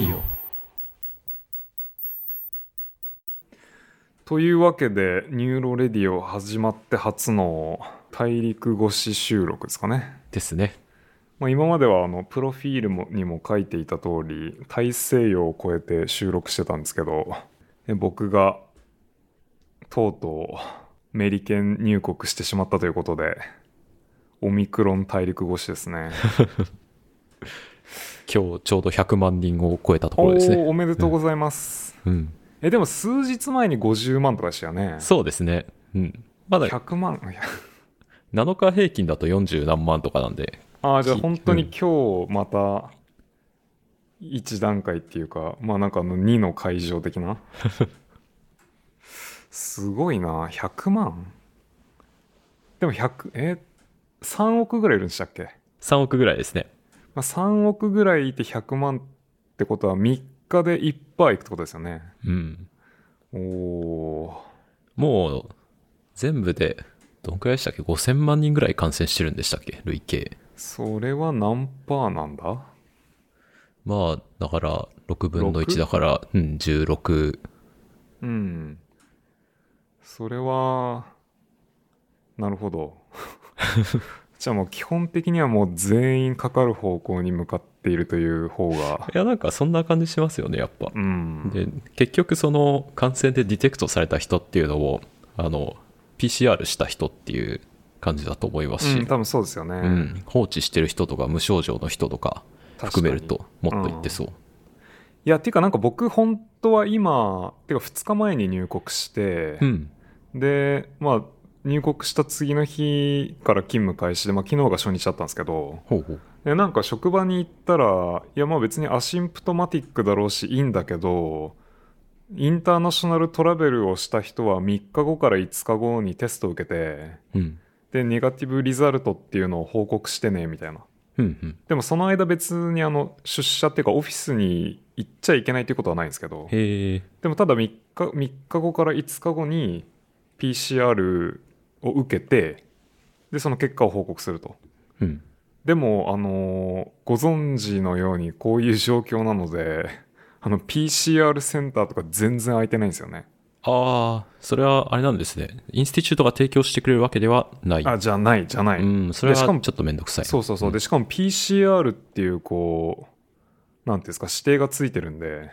ディオ。というわけでニューロレディオ始まって初の大陸越し収録ですかね、ですね。まあ、今まではあのプロフィールもにも書いていた通り大西洋を越えて収録してたんですけどえ僕がとうとうメリケン入国してしまったということでオミクロン大陸越しですね 今日ちょうど100万人を超えたところですね。おめでとうございます、うん。えでも数日前に50万とかでしたよね。そうですね。うん。まだ100万？いや。7日平均だと40何万とかなんで。ああじゃあき本当に今日また1段階っていうかまあなんかあの2の会場的な？すごいな。100万？でも100え？3億ぐらいいるんでしたっけ、3億ぐらいですねまあ、3億ぐらいいて100万ってことは3日で1%いくってことですよね。うん。おおもう全部でどんくらいでしたっけ？5000万人ぐらい感染してるんでしたっけ？累計。それは何パーなんだ？まあだから6分の 6? 1だからうん16うん。それはなるほど じゃあもう基本的にはもう全員かかる方向に向かっているという方が。いやなんかそんな感じしますよねやっぱ。うん。で結局その感染でディテクトされた人っていうのをあの PCR した人っていう感じだと思いますし、うん多分そうですよね、うん。放置してる人とか無症状の人とか含めるともっといってそう、いやっていうかなんか僕本当は今てか2日前に入国してう、ん。でまあ入国した次の日から勤務開始で、まあ、昨日が初日だったんですけどほうほう。でなんか職場に行ったらいやまあ別にアシンプトマティックだろうしいいんだけどインターナショナルトラベルをした人は3日後から5日後にテストを受けてうん。でネガティブリザルトっていうのを報告してねみたいな。うんうん。でもその間別にあの出社っていうかオフィスに行っちゃいけないっていうことはないんですけどでもただ3日 ,3 日後から5日後に PCR を受けてでその結果を報告するとうんでも、あのーご存知のようにこういう状況なので、あの、PCR センターとか全然空いてないんですよね。ああそれはあれなんですねインスティチュートが提供してくれるわけではないあ、じゃない、じゃない。うんそれはでしかもちょっとめんどくさいそうそうそう。んで、しかも PCR っていう、こう、なんていうんですか、指定がついてるんで、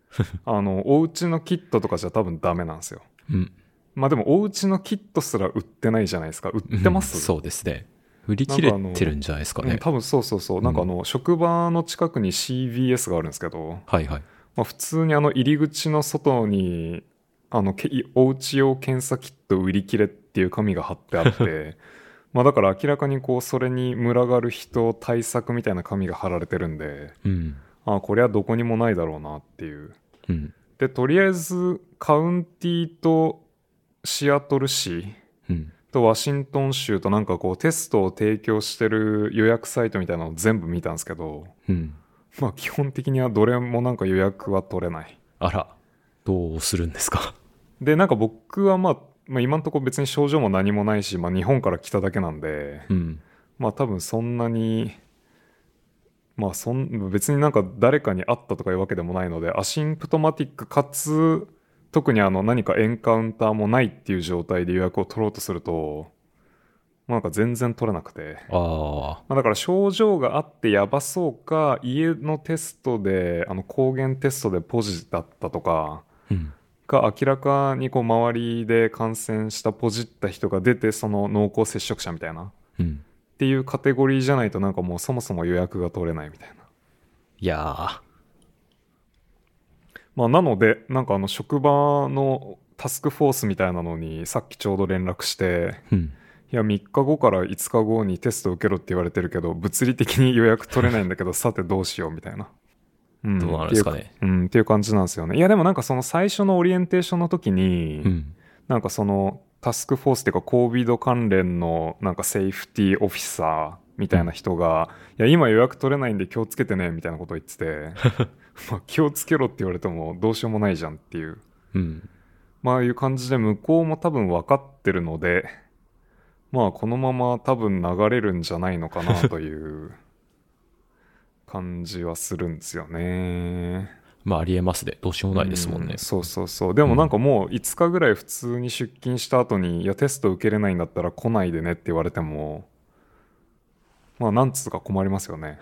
あの、お家のキットとかじゃ多分ダメなんですよ。うんまあでも、お家のキットすら売ってないじゃないですか。売ってます、うんそうですね。売り切れてるんじゃないですかね。うん多分そうそうそう。なんかあの、職場の近くに CVS があるんですけど、はいはい。まあ、普通にあの入り口の外にあのけお家用検査キット売り切れっていう紙が貼ってあって。まあだから明らかにこうそれに群がる人対策みたいな紙が貼られてるんで。うん。あこれはどこにもないだろうなっていう。うん。でとりあえずカウンティとシアトル市うん。とワシントン州となんかこうテストを提供してる予約サイトみたいなのを全部見たんですけどうん。まあ基本的にはどれもなんか予約は取れない。あらどうするんですか？でなんか僕は、まあ、まあ今のところ別に症状も何もないし、まあ、日本から来ただけなんでうん。まあ多分そんなにまあそん別になんか誰かに会ったとかいうわけでもないのでアシンプトマティックかつ特にあの何かエンカウンターもないっていう状態で予約を取ろうとするとまあなんか全然取れなくて、あまあ、だから症状があってやばそうか家のテストであの抗原テストでポジだったとかが明らかにこう周りで感染したポジった人が出てその濃厚接触者みたいな。っうん。ていうカテゴリーじゃないとなんかもうそもそも予約が取れないみたいな。いやまあなのでなんかあの職場のタスクフォースみたいなのにさっきちょうど連絡してーうん。いや3日後から5日後にテスト受けろって言われてるけど物理的に予約取れないんだけど さてどうしようみたいな、うん。どうなるんですかね。っていううん。っていう感じなんですよね。いやでもなんかその最初のオリエンテーションの時に、うん。なんかそのタスクフォースっていうか COVID 関連のなんかセーフティーオフィサーみたいな人が、いや今予約取れないんで気をつけてねみたいなことを言ってて まあ気をつけろって言われてもどうしようもないじゃんっていううんまあいう感じで向こうも多分分かってるのでまあこのまま多分流れるんじゃないのかなという 感じはするんですよね。まあありえますね。どうしようもないですもんねう。そうそうそう。でもなんかもう5日ぐらい普通に出勤した後に、いやテスト受けれないんだったら来ないでねって言われても、まあなんつうか困りますよね。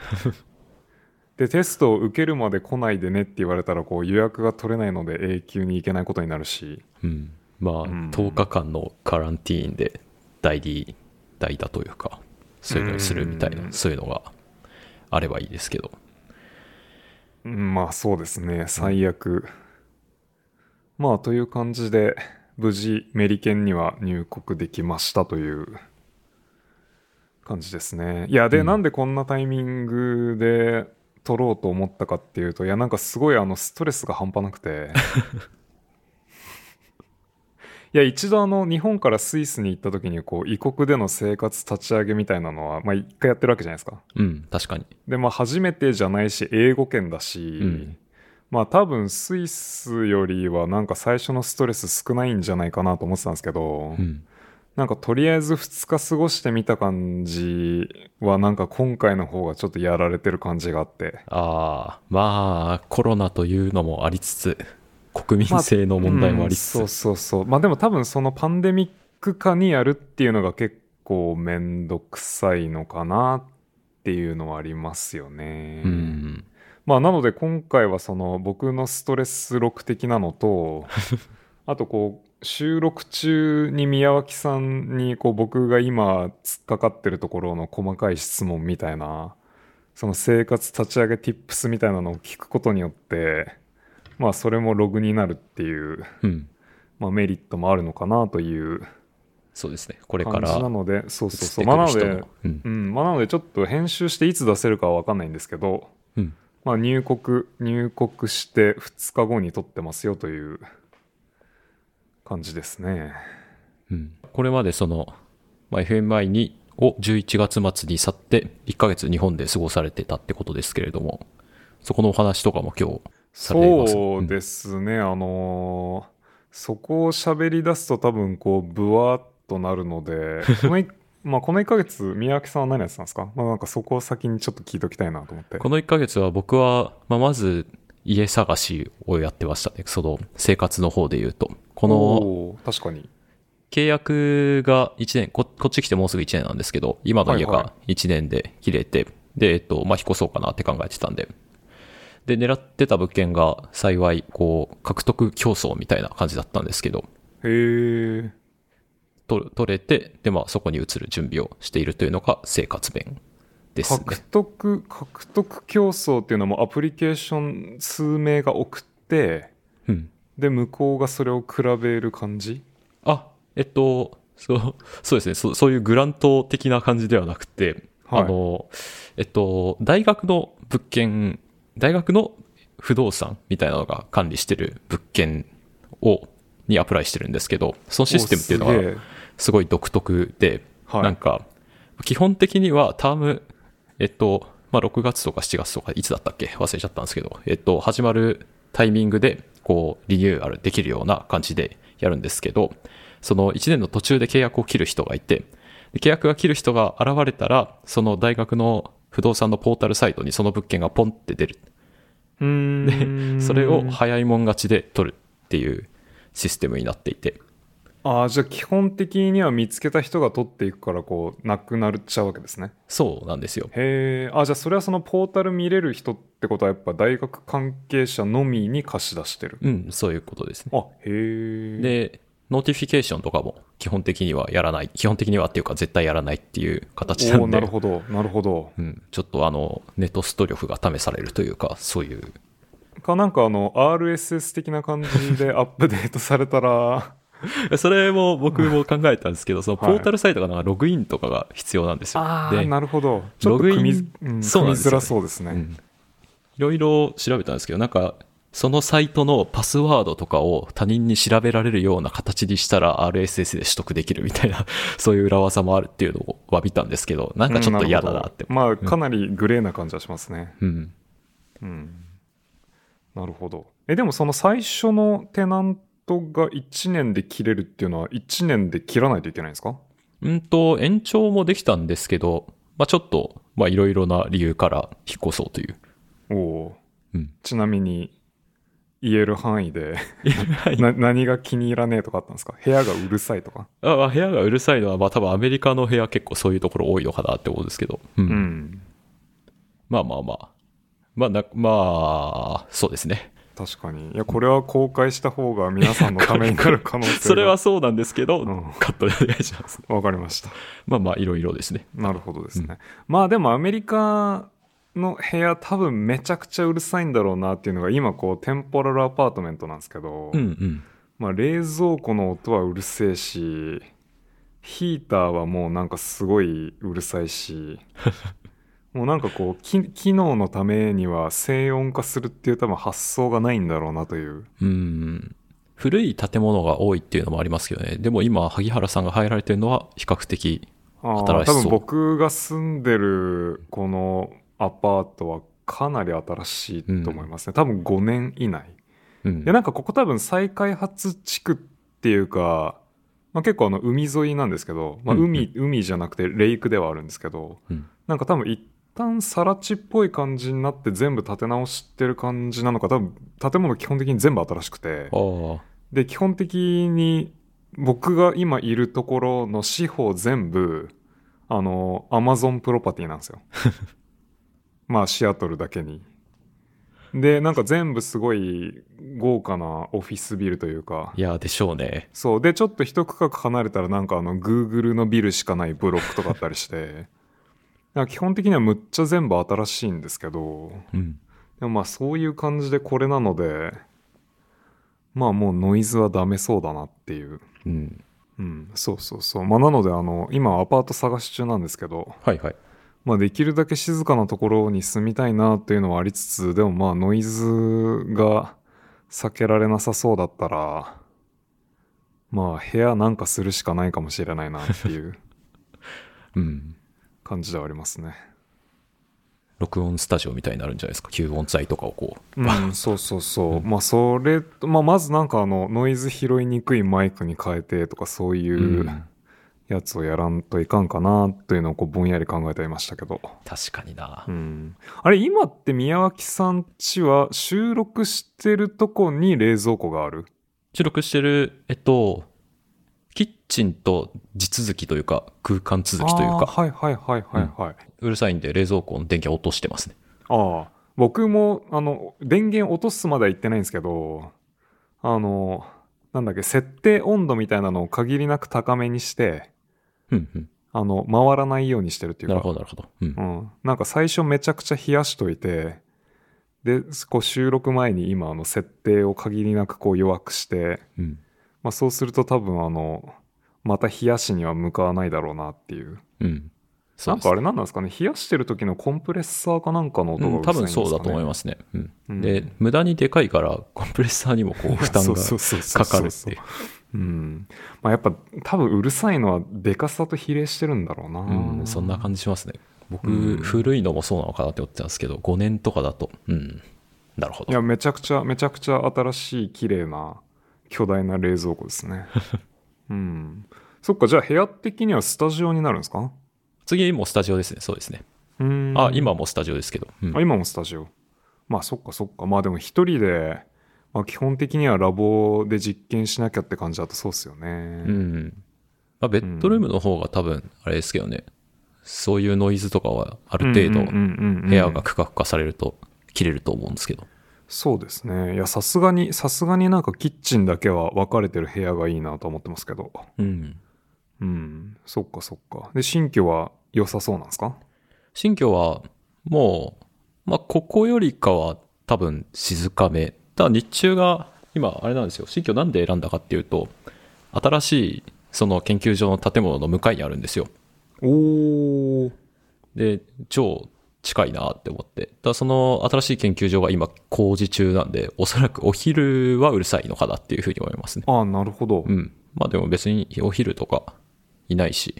で、テストを受けるまで来ないでねって言われたら、こう予約が取れないので永久に行けないことになるし。うん。まあ、ん10日間のカランティーンで代理、代打というか、そういうのをするみたいな、うんそういうのがあればいいですけど。うんまあそうですね、最悪。まあという感じで、無事メリケンには入国できましたという感じですね。いや、で、うんなんでこんなタイミングで取ろうと思ったかっていうと、いや、なんかすごいあのストレスが半端なくて。いや、一度あの、日本からスイスに行った時に、こう、異国での生活立ち上げみたいなのは、まあ一回やってるわけじゃないですか。うん、確かに。で、まあ初めてじゃないし、英語圏だし、うんまあ多分スイスよりはなんか最初のストレス少ないんじゃないかなと思ってたんですけど、うん。なんかとりあえず2日過ごしてみた感じはなんか今回の方がちょっとやられてる感じがあって。ああ、まあ、コロナというのもありつつ、国民性の問題もありつつ、うんそうそうそう。まあでも多分そのパンデミック化にやるっていうのが結構めんどくさいのかなっていうのはありますよね。うん。まあなので今回はその僕のストレス録的なのと あとこう収録中に宮脇さんにこう僕が今突っかかってるところの細かい質問みたいなその生活立ち上げ tips みたいなのを聞くことによってまあそれもログになるっていう、うん。まあ、メリットもあるのかなというそうですね。これか感らじなのでそうそうそう移まあなのでうんうんまあなのでちょっと編集していつ出せるかは分かんないんですけどうん。まあ、入国、入国して2日後に撮ってますよという感じですね。うん。これまでその、まあ、FMI に、を11月末に去って、1ヶ月日本で過ごされてたってことですけれども、そこのお話とかも今日されます。そうですね、あのーそこを喋り出すと多分こう、ブワーっとなるので、このいまあこの1ヶ月、宮脇さんは何やってたんですか？まあなんかそこを先にちょっと聞いときたいなと思って。この1ヶ月は僕は、まあ、まず家探しをやってましたね。その生活の方で言うと。この確かに。契約が1年こ、こっち来てもうすぐ1年なんですけど、今の家はいはが1年で切れて、で、えっと、まあ、引っ越そうかなって考えてたんで。で、狙ってた物件が幸い、こう、獲得競争みたいな感じだったんですけど、へえ。と取れて、で、まあ、そこに移る準備をしているというのが生活弁ですね。獲得、獲得競争っていうのもアプリケーション数名が送って、うん。で、向こうがそれを比べる感じ？あ、えっと、そう、そうですね。そうそういうグラント的な感じではなくて、はい。あの、えっと、大学の物件、大学の不動産みたいなのが管理してる物件を、にアプライしてるんですけど、そのシステムっていうのはすごい独特で、はい。なんか、基本的にはターム、えっと、まあ、6月とか7月とかいつだったっけ？忘れちゃったんですけど、えっと、始まるタイミングで、こう、リニューアルできるような感じでやるんですけど、その1年の途中で契約を切る人がいて、で契約が切る人が現れたら、その大学の不動産のポータルサイトにその物件がポンって出る。うーんそれを早いもん勝ちで取るっていうシステムになっていて、ああじゃあ基本的には見つけた人が取っていくからこうなくなっちゃうわけですねそうなんですよ。へえあじゃあそれはそのポータル見れる人ってことはやっぱ大学関係者のみに貸し出してるうん、そういうことですね。あへえで、 notification とかも基本的にはやらない。基本的にはっていうか絶対やらないっていう形なんでなる、ほどなるほどうん、ちょっとあの、ネットスト力が試されるというか、そういう。かなんかあの RSS 的な感じでアップデートされたら それも僕も考えたんですけど、そのポ はい。ータルサイトがなんかログインとかが必要なんですよ。ああでなるほど。ログイン組み,、うん、そうなんですよね。らそうですね、うん。いろいろ調べたんですけど、なんか、そのサイトのパスワードとかを他人に調べられるような形にしたら RSS で取得できるみたいな、そういう裏技もあるっていうのを詫びたんですけど、なんかちょっと嫌だなって。うんまあかなりグレーな感じはしますね、うん。うん、なるほど。えでもその最初のテナントが1年で切れるっていうのは1年で切らないといけないんですか？うんと、延長もできたんですけど、まあちょっとまあいろいろな理由から引っ越そうという。おおーうん。ちなみに言える範囲でな何が気に入らねえとかあったんですか？部屋がうるさいとか？あまあ部屋がうるさいのは、まあ多分アメリカの部屋結構そういうところ多いのかなって思うんですけど。うん。うんまあまあまあ。まあな、まあ、そうですね。確かにいやこれは公開した方が皆さんのためになる可能性が それはそうなんですけど、うんカットでお願いします。わかりましたまあまあ、いろいろですね。なるほどですね、まあでもアメリカの部屋多分めちゃくちゃうるさいんだろうなっていうのが今こうテンポラルアパートメントなんですけど、うんうん。まあ冷蔵庫の音はうるせえしヒーターはもうなんかすごいうるさいし もうなんかこうき機能のためには静音化するっていう多分発想がないんだろうなという。うん。古い建物が多いっていうのもありますけどね。でも今、萩原さんが入られてるのは比較的、新しそう。多分僕が住んでるこのアパートはかなり新しいと思いますね、多分5年以内。うん。で。なんかここ多分再開発地区っていうか、まあ、結構あの海沿いなんですけど、まあ、うん。海、海じゃなくてレイクではあるんですけどうん。なんか多分一旦更地っぽい感じになって全部建て直してる感じなのか。多分建物基本的に全部新しくて。で基本的に僕が今いるところの四方全部あのアマゾンプロパティなんですよ。まあシアトルだけに。でなんか全部すごい豪華なオフィスビルというか。いや、でしょうね。そう。でちょっと一区画離れたらなんかあの Google のビルしかないブロックとかあったりして なんか基本的にはむっちゃ全部新しいんですけどうん。でもまあそういう感じでこれなのでまあもうノイズはダメそうだなっていううん。うんそうそうそうまあなのであの今アパート探し中なんですけどはいはい。まあできるだけ静かなところに住みたいなっていうのはありつつでもまあノイズが避けられなさそうだったらまあ部屋なんかするしかないかもしれないなっていう うん。感じではありますね録音スタジオみたいになるんじゃないですか？吸音材とかをこう。うん、そうそうそう。まあ、それと、まあ、まずなんかあの、ノイズ拾いにくいマイクに変えてとか、そういううんやつをやらんといかんかな、というのをこう、ぼんやり考えていましたけど。確かになう。ん。あれ、今って宮脇さんちは収録してるとこに冷蔵庫がある？収録してる、えっと、ンと地続きというか、空間続きというか、はいはいはいはいはい。うるさいんで冷蔵庫の電気を落としてますね。ああ、僕も、あの、電源落とすまでは言ってないんですけど、あの、なんだっけ、設定温度みたいなのを限りなく高めにして、うんうん。あの、回らないようにしてるっていうか、なるほど、なるほど。うんう。ん。なんか最初めちゃくちゃ冷やしといて、で、こう収録前に今、あの、設定を限りなくこう弱くして、うん。まあそうすると多分あの、また冷やしには向かわないだろうなっていう。うん。そうんかあれなんですかね冷やしてる時のコンプレッサーかなんかの音がうん、うんですか、ね多分そうだと思いますね。うん。うんで、無駄にでかいから、コンプレッサーにもこう、負担がかかるっていう。うん。まあやっぱ多分うるさいのはでかさと比例してるんだろうな。うん、そんな感じしますね。僕、うん古いのもそうなのかなって思ってたんですけど、5年とかだと、うん。なるほど。いや、めちゃくちゃ、めちゃくちゃ新しい綺麗な巨大な冷蔵庫ですね。うん。そっか、じゃあ部屋的にはスタジオになるんですか？次もスタジオですね。そうですね。うんあ、今もスタジオですけど。うんあ今もスタジオ。まあそっかそっか。まあでも一人で、まあ基本的にはラボで実験しなきゃって感じだとそうっすよね。うん。まあ、ベッドルームの方が多分、あれですけどね、そういうノイズとかはある程度、部部屋がクカクカされると切れると思うんですけど。そうですね。いや、さすがに、さすがになんかキッチンだけは分かれてる部屋がいいなと思ってますけど。うん。うん。そっかそっか。で、新居は良さそうなんですか？新居は、もう、まあ、ここよりかは多分静かめ。ただ日中が、今、あれなんですよ。新居なんで選んだかっていうと、新しい、その研究所の建物の向かいにあるんですよ。おー。で、超近いなって思って。ただその新しい研究所が今工事中なんで、おそらくお昼はうるさいのかなっていうふうに思いますね。ああ、なるほど。うん。まあでも別にお昼とかいないし、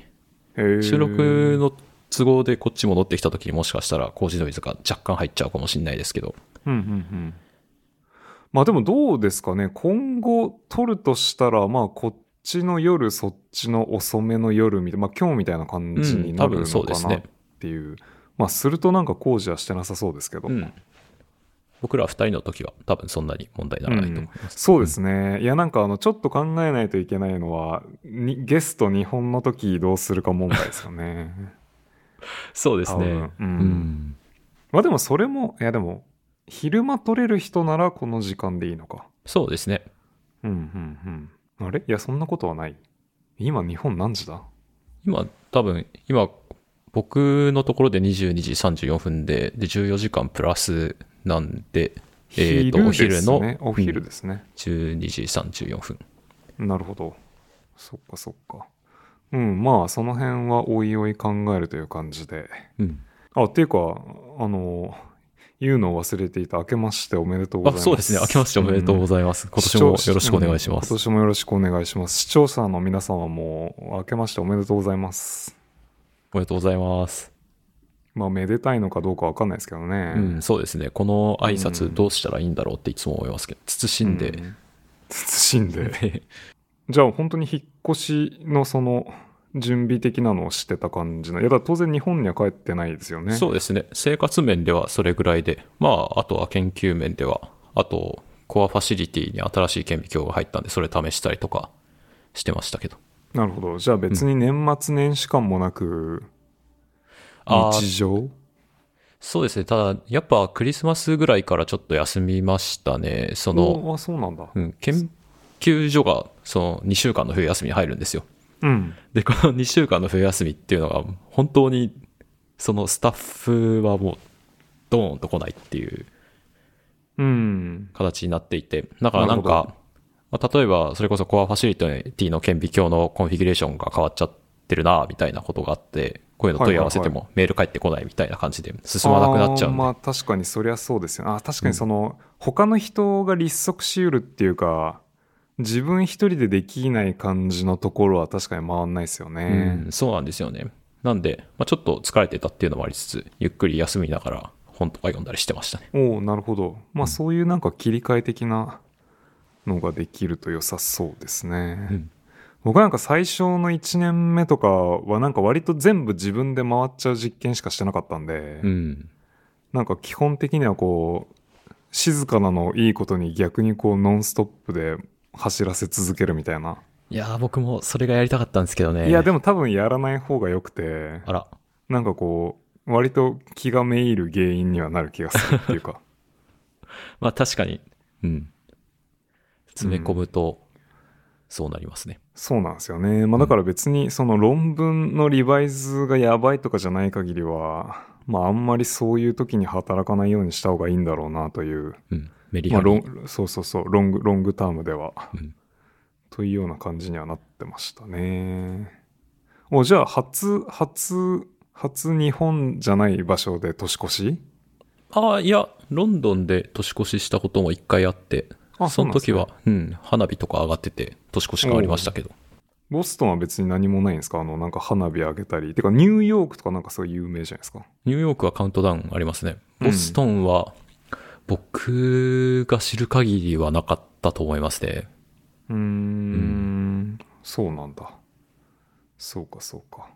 収録の都合でこっち戻ってきた時にもしかしたら工事ノイズが若干入っちゃうかもしれないですけど。うんうんうん。まあでもどうですかね。今後撮るとしたら、まあこっちの夜、そっちの遅めの夜みたいな、まあ今日みたいな感じになるのかなっねていう。まあするとなんか工事はしてなさそうですけど、うん。僕ら二人の時は多分そんなに問題にならないと思います。そうですね。いや、なんかあの、ちょっと考えないといけないのは、にゲスト日本の時移動するか問題ですよね。そうですね。うんまあでもそれも、いやでも、昼間取れる人ならこの時間でいいのか。そうですね。うん、うん、うん。あれ？いや、そんなことはない。今日本何時だ？今、多分、今、僕のところで22時34分で、で、14時間プラスなんで、えーと、お昼の、ね。お昼うんですね。12時34分。なるほど。そっかそっか。うん、まあ、その辺はおいおい考えるという感じで。うん。あ、っていうか、あの、言うのを忘れていた。明けましておめでとうございあ、ます。そうですね。明けましておめでとうございます。今年もよろしくお願いします。今年もよろしくお願いします。視聴者の皆様も明けましておめでとうございます。おめでとうございます。まあ、めでたいのかどうかわかんないですけどね。うん、そうですね。この挨拶どうしたらいいんだろうっていつも思いますけど、慎んで、うん慎んで。じゃあ本当に引っ越しのその準備的なのをしてた感じの。いや、だ当然日本には帰ってないですよね。そうですね。生活面ではそれぐらいで、まあ、あとは研究面では、あと、コアファシリティに新しい顕微鏡が入ったんで、それ試したりとかしてましたけど。なるほど。じゃあ別に年末年始感もなく、あー日常？そうですね。ただ、やっぱクリスマスぐらいからちょっと休みましたね。その、おあ、そうなんだ。うん、研究所が、その2週間の冬休みに入るんですよ。うん。で、この2週間の冬休みっていうのが、本当に、そのスタッフはもう、ドーンと来ないっていううん。形になっていて、だからなんか、まあ、例えば、それこそコアファシリティの顕微鏡のコンフィギュレーションが変わっちゃってるな、みたいなことがあって、こういうの問い合わせてもメール返ってこないみたいな感じで進まなくなっちゃうんで。あーまあ確かにそりゃそうですよね。あ確かにその、他の人が立足しうるっていうか、自分一人でできない感じのところは確かに回んないですよね。うん、そうなんですよね。なんで、まあ、ちょっと疲れてたっていうのもありつつ、ゆっくり休みながら本とか読んだりしてましたね。おおなるほど。まあそういうなんか切り替え的なのができると良さそうですね。うん僕なんか最初の1年目とかはなんか割と全部自分で回っちゃう実験しかしてなかったんで、うん。なんか基本的にはこう、静かなのをいいことに逆にこうノンストップで走らせ続けるみたいな。いやー、僕もそれがやりたかったんですけどね。いやでも多分やらない方が良くて、あら、なんかこう、割と気がめいる原因にはなる気がするっていうか。まあ確かに、うん。詰め込むと、そうなりますね。そうなんですよね。まあだから別にその論文のリバイズがやばいとかじゃない限りは、まああんまりそういう時に働かないようにした方がいいんだろうなという、うん。メリまあハリ。ロン、そうそうそう、ロング、ロングタームでは、うんというような感じにはなってましたね。お、じゃあ初、初、初日本じゃない場所で年越し？ああ、いや、ロンドンで年越ししたことも一回あって、あその時はうう、ん、花火とか上がってて、年越し変わりましたけど。ボストンは別に何もないんですか？あの、なんか花火上げたり。てかニューヨークとかなんかそういう有名じゃないですか？ニューヨークはカウントダウンありますね。うんボストンは、僕が知る限りはなかったと思いますね。うーん、そうなんだ。そうか、そうか。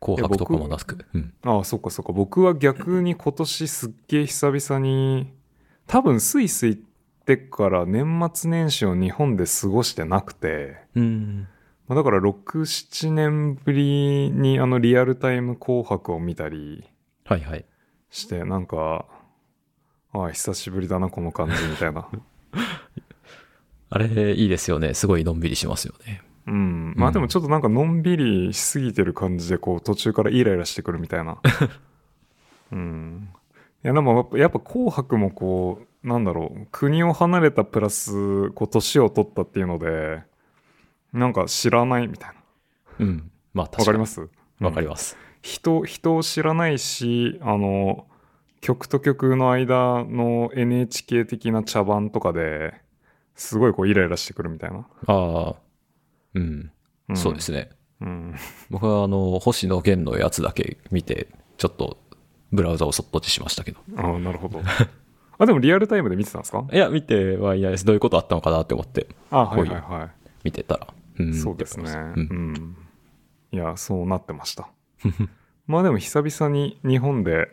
紅白とかもなく。うん。ああ、そうか、そうか。僕は逆に今年すっげえ久々に、多分スイス行ってから年末年始を日本で過ごしてなくて、うん。まあだから6、7年ぶりにあのリアルタイム紅白を見たりはいはい。して、なんか、ああ、久しぶりだな、この感じみたいな。あれ、いいですよね。すごいのんびりしますよね。うん。まあでもちょっとなんかのんびりしすぎてる感じで、こう途中からイライラしてくるみたいな。うん。いやでもやっぱ紅白もこう、なんだろう、国を離れたプラス、こう年を取ったっていうので、なんか知らないみたいうん。まあな。確かに。わかります？わかりす。ます。人、人を知らないし、あの、曲と曲の間の NHK 的な茶番とかで、すごいこうイライラしてくるみたいな。ああ。うん。んそうですね。うん。僕はあの、星野源のやつだけ見て、ちょっと、ブラウザをそっとしましたけど。ああ、なるほど。あ、でもリアルタイムで見てたんですか？いや、見てはいないです。どういうことあったのかなって思って、あはいこういうはいは見てたら。うい。んそうですね。うん。いや、そうなってました。まあでも久々に日本で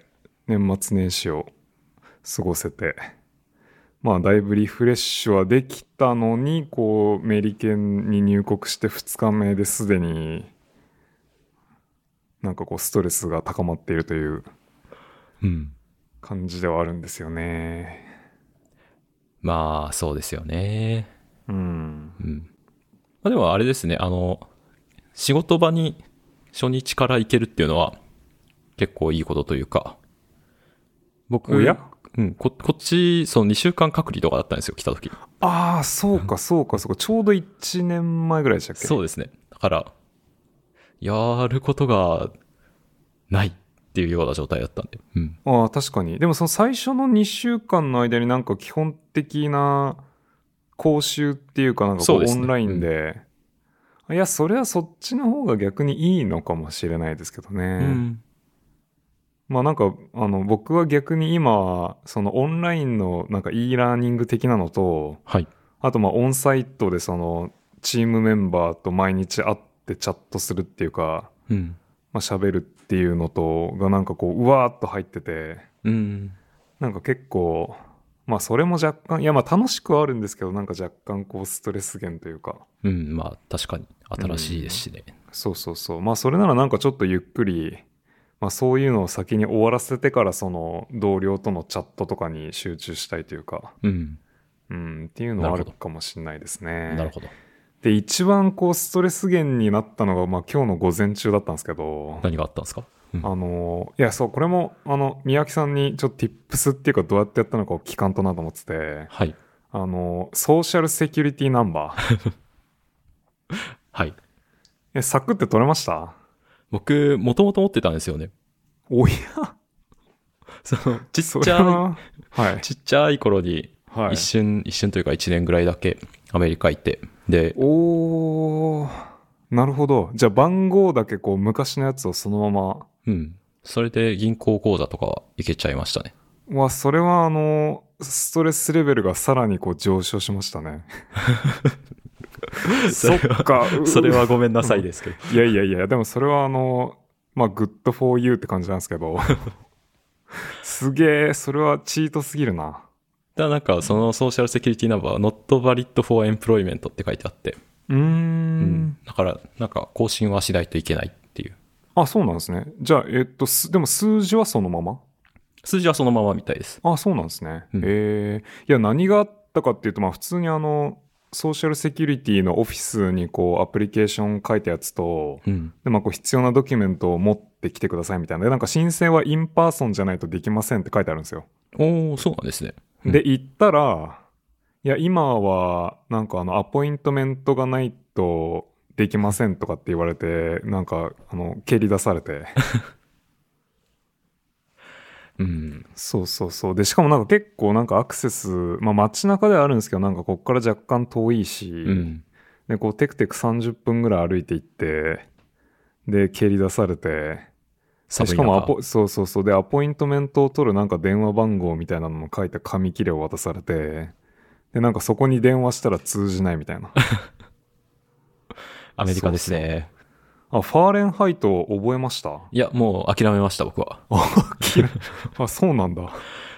年末年始を過ごせて、まあだいぶリフレッシュはできたのに、こう、メリケンに入国して2日目ですでに、なんかこうストレスが高まっているといううん。感じではあるんですよね。まあ、そうですよね。うん。うん。まあでもあれですね、あの、仕事場に初日から行けるっていうのは結構いいことというか、僕、おや？うん、こ、こっち、その2週間隔離とかだったんですよ、来た時。ああ、そうかそうかそうか。ちょうど1年前ぐらいでしたっけ？そうですね。だから、やることがないっていうような状態だったんで。うん。ああ、確かに。でもその最初の2週間の間になんか基本的な講習っていうかなんかこそうオンラインで、いや、それはそっちの方が逆にいいのかもしれないですけどね。うん。まあなんか、あの、僕は逆に今、そのオンラインのなんか e ラーニング的なのと、はい。あとまあオンサイトでそのチームメンバーと毎日会ってチャットするっていうか、うん。まあ喋るっていうのとがなんかこう、うわーっと入ってて、うん。なんか結構、まあそれも若干、いやまあ楽しくはあるんですけど、なんか若干こうストレス源というか、うん。まあ、確かに新しいですしね。そうそうそう。まあそれならなんかちょっとゆっくり、まあそういうのを先に終わらせてからその同僚とのチャットとかに集中したいというか、うん。うん、っていうのはあるかもしれないですね。なるほど。で、一番こうストレス源になったのが、まあ今日の午前中だったんですけど、何があったんですか？うんあの、いや、そう、これも、あの、宮城さんにちょっと tips っていうかどうやってやったのかを聞かんとなと思ってて、はい。あの、ソーシャルセキュリティナンバー。はい。え、サクって取れました？僕、もともと持ってたんですよね。おやその、ちっそちゃい、れは、はい。ちっちゃい頃に、はい一。瞬、一瞬というか一年ぐらいだけアメリカ行って、で、おー、なるほど。じゃあ番号だけこう昔のやつをそのまうん。それで銀行口座とかは行けちゃいましたね。ま。わ、それはあの、ストレスレベルがさらにこう上昇しましたね。そっか。うそれはごめんなさいですけど。いやいやいや、でもそれはあの、まあ、good for you って感じなんですけど。すげえ、それはチートすぎるな。ただなんか、その social security number は not valid for employment って書いてあって、うーん。うん。だから、なんか、更新はしないといけないっていう。あ、そうなんですね。じゃあ、えっと、すでも数字はそのまま？数字はそのままみたいです。あ、そうなんですね。うんええいや、何があったかっていうと、まあ、普通にあの、 social security のオフィスにこう、アプリケーション書いたやつと、うん。で、まあ、こう、必要なドキュメントを持ってきてくださいみたいな。で、なんか申請は in person じゃないとできませんって書いてあるんですよ。おー、そうなんですね。うんで、行ったら、いや、今は、なんかあの、アポイントメントがないとできませんとかって言われて、なんか、あの、蹴り出されて。うん。そうそうそう。で、しかもなんか結構なんかアクセス、まあ街中ではあるんですけど、なんかこっから若干遠いし、うん。で、こうテクテク30分ぐらい歩いて行って、で、蹴り出されて、しかもアポ、そうそうそう。で、アポイントメントを取るなんか電話番号みたいなのも書いた紙切れを渡されて、で、なんかそこに電話したら通じないみたいな。アメリカですね。あ、ファーレンハイト覚えました？いや、もう諦めました、僕は。あ、そうなんだ。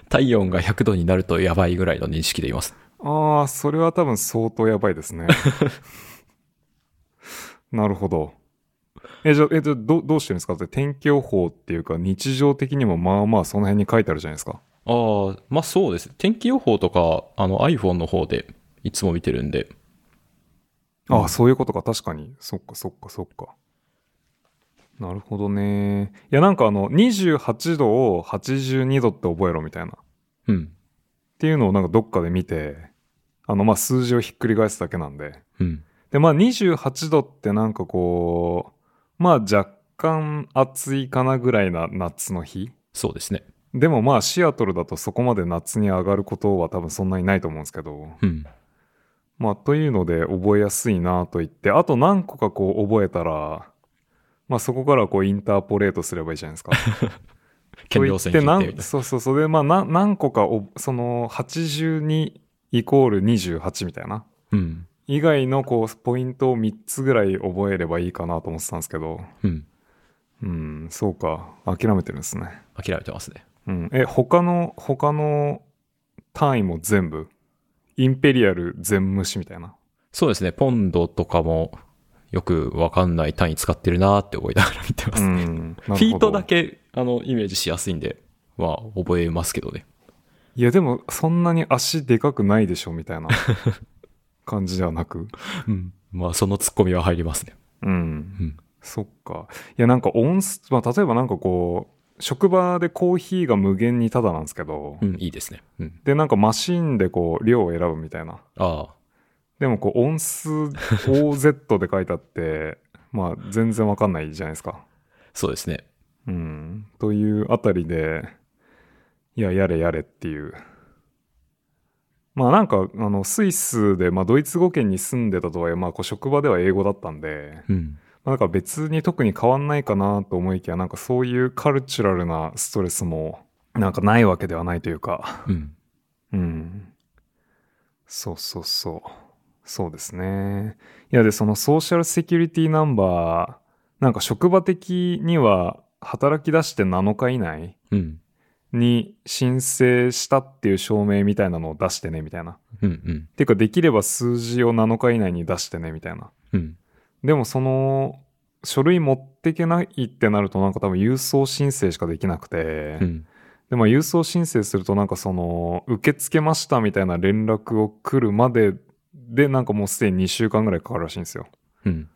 体温が100度になるとやばいぐらいの認識でいます。ああ、それは多分相当やばいですね。なるほど。え、じゃあ、え、じゃあどどうしてるんですか？って天気予報っていうか日常的にもまあまあその辺に書いてあるじゃないですか。ああ、まあそうです。天気予報とか、あの iPhone の方でいつも見てるんで、ああ、そういうことか。確かに。そっかそっかそっか。なるほどね。いや、なんかあの、28度を82度って覚えろみたいな。っうん。ていうのをなんかどっかで見て、あの、まあ数字をひっくり返すだけなんで。うん。で、まあ28度ってなんかこう、まあ若干暑いかなぐらいな夏の日？そうですね。でもまあシアトルだとそこまで夏に上がることは多分そんなにないと思うんですけど。うん。まあというので覚えやすいなと言って、あと何個かこう覚えたら、まあそこからこうインターポレートすればいいじゃないですか。剣量線引いて。そうそうそう。で、まあな何個かお、その82イコール28みたいな。うん。以外のこうポイントを3つぐらい覚えればいいかなと思ってたんですけど、うん。うん、そうか。諦めてるんですね。諦めてますね。うん。え、他の、他の単位も全部？インペリアル全無視みたいな？そうですね。ポンドとかもよくわかんない単位使ってるなーって思いながら見てますね。ん。フィートだ。け、あの、イメージしやすいんで、まあ、覚えますけどね。いや、でも、そんなに足でかくないでしょ、みたいな 感じではなく？うん。まあ、そのツッコミは入りますね。うん。うん。そっか。いや、なんか音数、まあ、例えばなんかこう、職場でコーヒーが無限にタダなんですけど、うん、いいですね。うん。で、なんかマシンでこう、量を選ぶみたいな。ああ。でもこう、音数 OZ で書いてあって、まあ、全然わかんないじゃないですか。そうですね。うん。というあたりで、いや、やれやれっていう。まあなんか、あの、スイスで、まあドイツ語圏に住んでたとはいえ、まあこう職場では英語だったんで、うん。まあなんか別に特に変わんないかなと思いきや、なんかそういうカルチュラルなストレスも、なんかないわけではないというか、うん。うん。そうそうそう。そうですね。いや、で、そのソーシャルセキュリティナンバー、なんか職場的には働き出して7日以内うん。に申請したっていう証明みたいなのを出してね、みたいな。うん。うん。ていうか、できれば数字を7日以内に出してね、みたいな。うん。でも、その、書類持ってけないってなると、なんか多分郵送申請しかできなくて、うん。で、まあ、郵送申請すると、なんかその、受け付けましたみたいな連絡を来るまでで、なんかもうすでに2週間ぐらいかかるらしいんですよ。うん。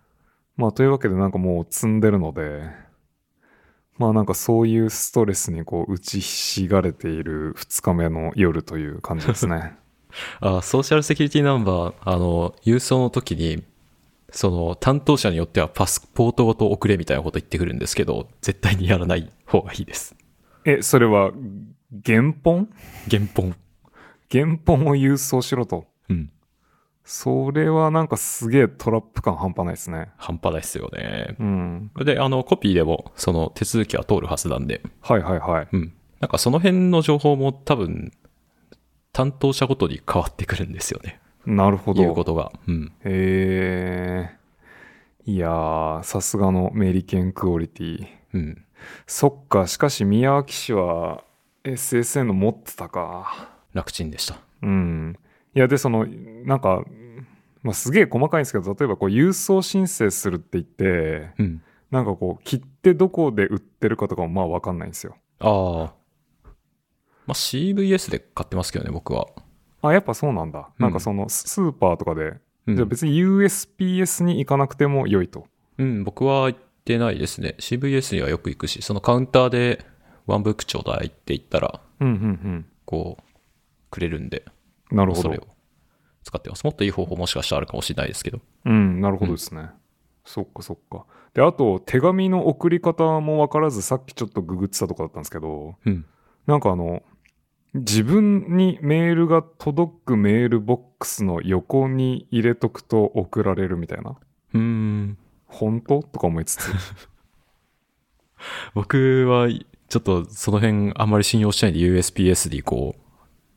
まあ、というわけで、なんかもう積んでるので、まあなんかそういうストレスにこう打ちひしがれている2日目の夜という感じですね。あソーシャルセキュリティナンバー、あの、郵送の時に、その、担当者によってはパスポートごと送れみたいなこと言ってくるんですけど、絶対にやらない方がいいです。え、それは原本？原本。原本を郵送しろと。うん。それはなんかすげえトラップ感半端ないですね。半端ないですよね。うん。で、あの、コピーでも、その手続きは通るはずなんで、はいはいはい。うん。なんかその辺の情報も多分、担当者ごとに変わってくるんですよね。なるほど。いうことが。うん。へえ。いやー、さすがのメリケンクオリティ。うん。そっか、しかし宮脇氏は SSN の持ってたか。楽ちんでした。うん。いや、で、その、なんか、まあ、すげえ細かいんですけど、例えばこう、郵送申請するって言って、うん。なんかこう、切ってどこで売ってるかとかもまあわかんないんですよ。ああ。まあ、CVS で買ってますけどね、僕は。あ、やっぱそうなんだ。うんなんかその、ススーパーとかで、うんじゃあ別に USPS に行かなくても良いと。うん、僕は行ってないですね。CVS にはよく行くし、そのカウンターでワンブックちょうだいって言ったら、うんうんこう、くれるんで、うん。なるほどそれ。を使ってます。もっといい方法もしかしたらあるかもしれないですけど。うん、なるほどですね。そっかそっか。で、あと、手紙の送り方もわからず、さっきちょっとググってたとこだったんですけど、うん。なんかあの、自分にメールが届くメールボックスの横に入れとくと送られるみたいな。うーん。本当？とか思いつつ。僕は、ちょっとその辺あんまり信用してないんで USPS でこう、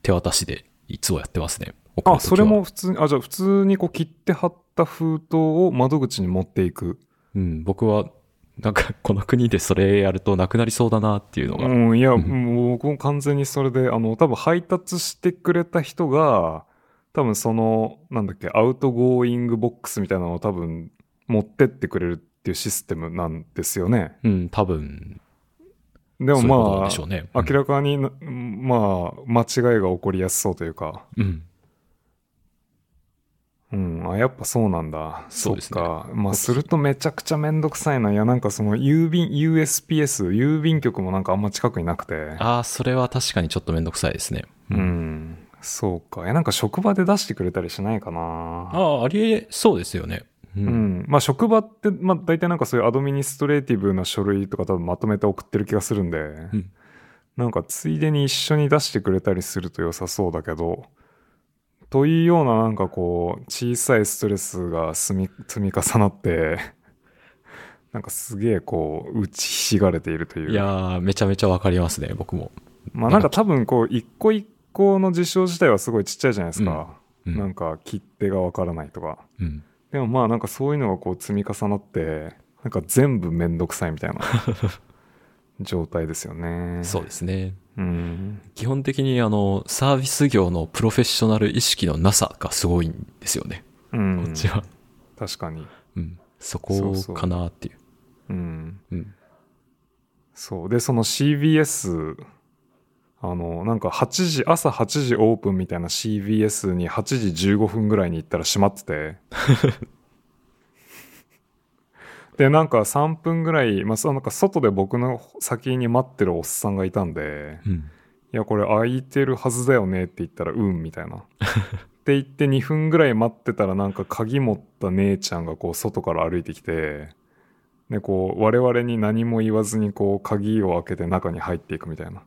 手渡しでいつもやってますね。あ、それも普通に、あ、じゃあ普通にこう切って貼った封筒を窓口に持っていく。うん、僕は、なんかこの国でそれやるとなくなりそうだなっていうのが。うん、いや、うんもう僕も完全にそれで、あの、多分配達してくれた人が、多分その、なんだっけ、 outgoing box みたいなのを多分持ってってくれるっていうシステムなんですよね。うん、多分、でもまでしょうね。あ、明らかにな、まあ、間違いが起こりやすそうというか、うん。うん、あ、やっぱそうなんだ。そうですねっか。まあ、するとめちゃくちゃめんどくさいな。いや、なんかその、郵便、USPS、郵便局もなんかあんま近くになくて。ああ、それは確かにちょっとめんどくさいですね。うん。そうか。え、なんか職場で出してくれたりしないかな。ああ、ありえそうですよね。う。うんん。まあ職場って、まあ大体なんかそういう administrative な書類とか多分まとめて送ってる気がするんで、んなんかついでに一緒に出してくれたりすると良さそうだけど、というようななんかこう、小さいストレスが積み、積み重なって、なんかすげえこう、打ちひしがれているという。いやー、めちゃめちゃわかりますね、僕も。まあなんか多分こう、一個一個の事象自体はすごいちっちゃいじゃないですか。うんうんなんか切手がわからないとか。うん。でもまあなんかそういうのがこう積み重なって、なんか全部めんどくさいみたいな 状態ですよね。そうですね。うん。基本的にあの、サービス業のプロフェッショナル意識のなさがすごいんですよね。うん。こっちは。確かに。うん。そそうこそうかなっていう。うん。うん。そう。で、その CBS、あの、なんか8時、朝8時オープンみたいな CBS に8時15分ぐらいに行ったら閉まってて。で、なんか3分ぐらい、まあ、そうなんか外で僕の先に待ってるおっさんがいたんで、うん。いや、これ空いてるはずだよねって言ったら、うん、みたいな。って言って2分ぐらい待ってたら、なんか鍵持った姉ちゃんがこう外から歩いてきて、で、こう、我々に何も言わずにこう、鍵を開けて中に入っていくみたいな。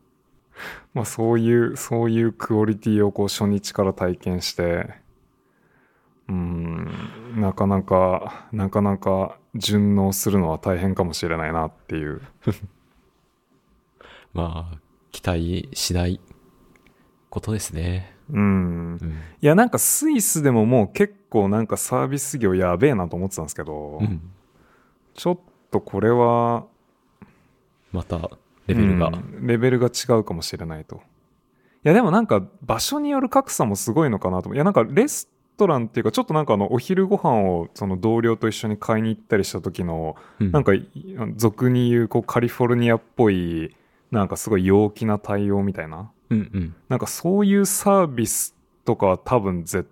まあそういう、そういうクオリティをこう初日から体験して、うーん、なかなか、なかなか順応するのは大変かもしれないなっていう。まあ、期待しないことですね。うん。うん。いやなんかスイスでももう結構なんかサービス業やべえなと思ってたんですけど、うん。ちょっとこれはまた、レベルが。うんレベルが違うかもしれないといやでもなんか場所による格差もすごいのかなといやなんかレストランっていうかちょっとなんかあのお昼ご飯をその同僚と一緒に買いに行ったりした時のうんなんかい俗に言うこうカリフォルニアっぽいなんかすごい陽気な対応みたいなうんうん。なんかそういうサービスとかは多分絶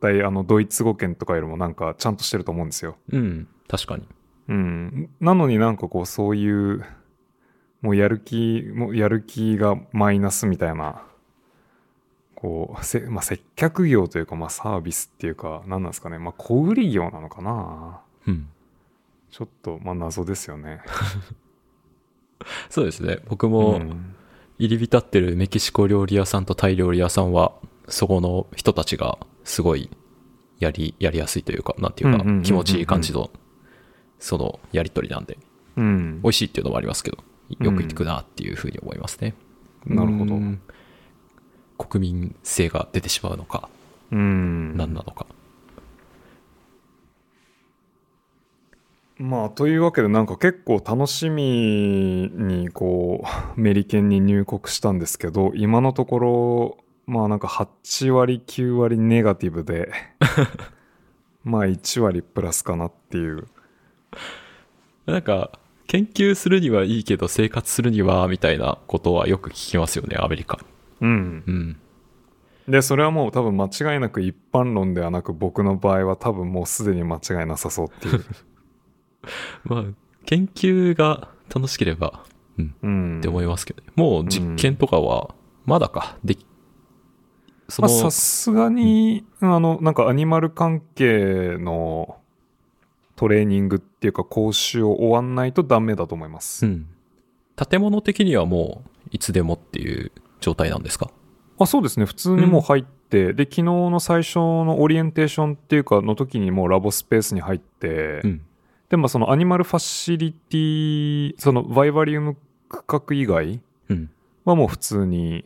対あのドイツ語圏とかよりもなんかちゃんとしてると思うんですよ。うん。確かに。うん。なのになんかこうそういうもうやる気、もうやる気がマイナスみたいな、こう、せまあ、接客業というかまあサービスっていうか何なんですかね。まあ小売業なのかな。うん。ちょっとまあ謎ですよね。そうですね。僕うもん入り浸ってるメキシコ料理屋さんとタイ料理屋さんは、そこの人たちがすごいやり、やりやすいというか、なんていうか気持ちいい感じの、そのやりとりなんで、うん美。味しいっていうのもありますけど、よく行くなっていうふうに思いますね。なるほどうん国民性が出てしまうのか、うん。何なのか。まあというわけでなんか結構楽しみにこうメリケンに入国したんですけど今のところまあなんか8割9割ネガティブで まあ1割プラスかなっていうなんか、研究するにはいいけど生活するには、みたいなことはよく聞きますよね、アメリカ。うんうん。でそれはもう多分間違いなく一般論ではなく僕の場合は多分もうすでに間違いなさそうっていう まあ、研究が楽しければ、うん、うんって思いますけどね。もう実験とかは、まだか、でき、その、まあさすがに、あのなんかアニマル関係のトレーニングっていうか講習を終わんないとダメだと思います。うん。建物的にはもう、いつでもっていう状態なんですか？あそうですね普通にもう入って、で昨日の最初のオリエンテーションっていうかの時にもうラボスペースに入って、うん。でまあそのアニマルファシリティそのバイバリウム区画以外うん。はもう普通に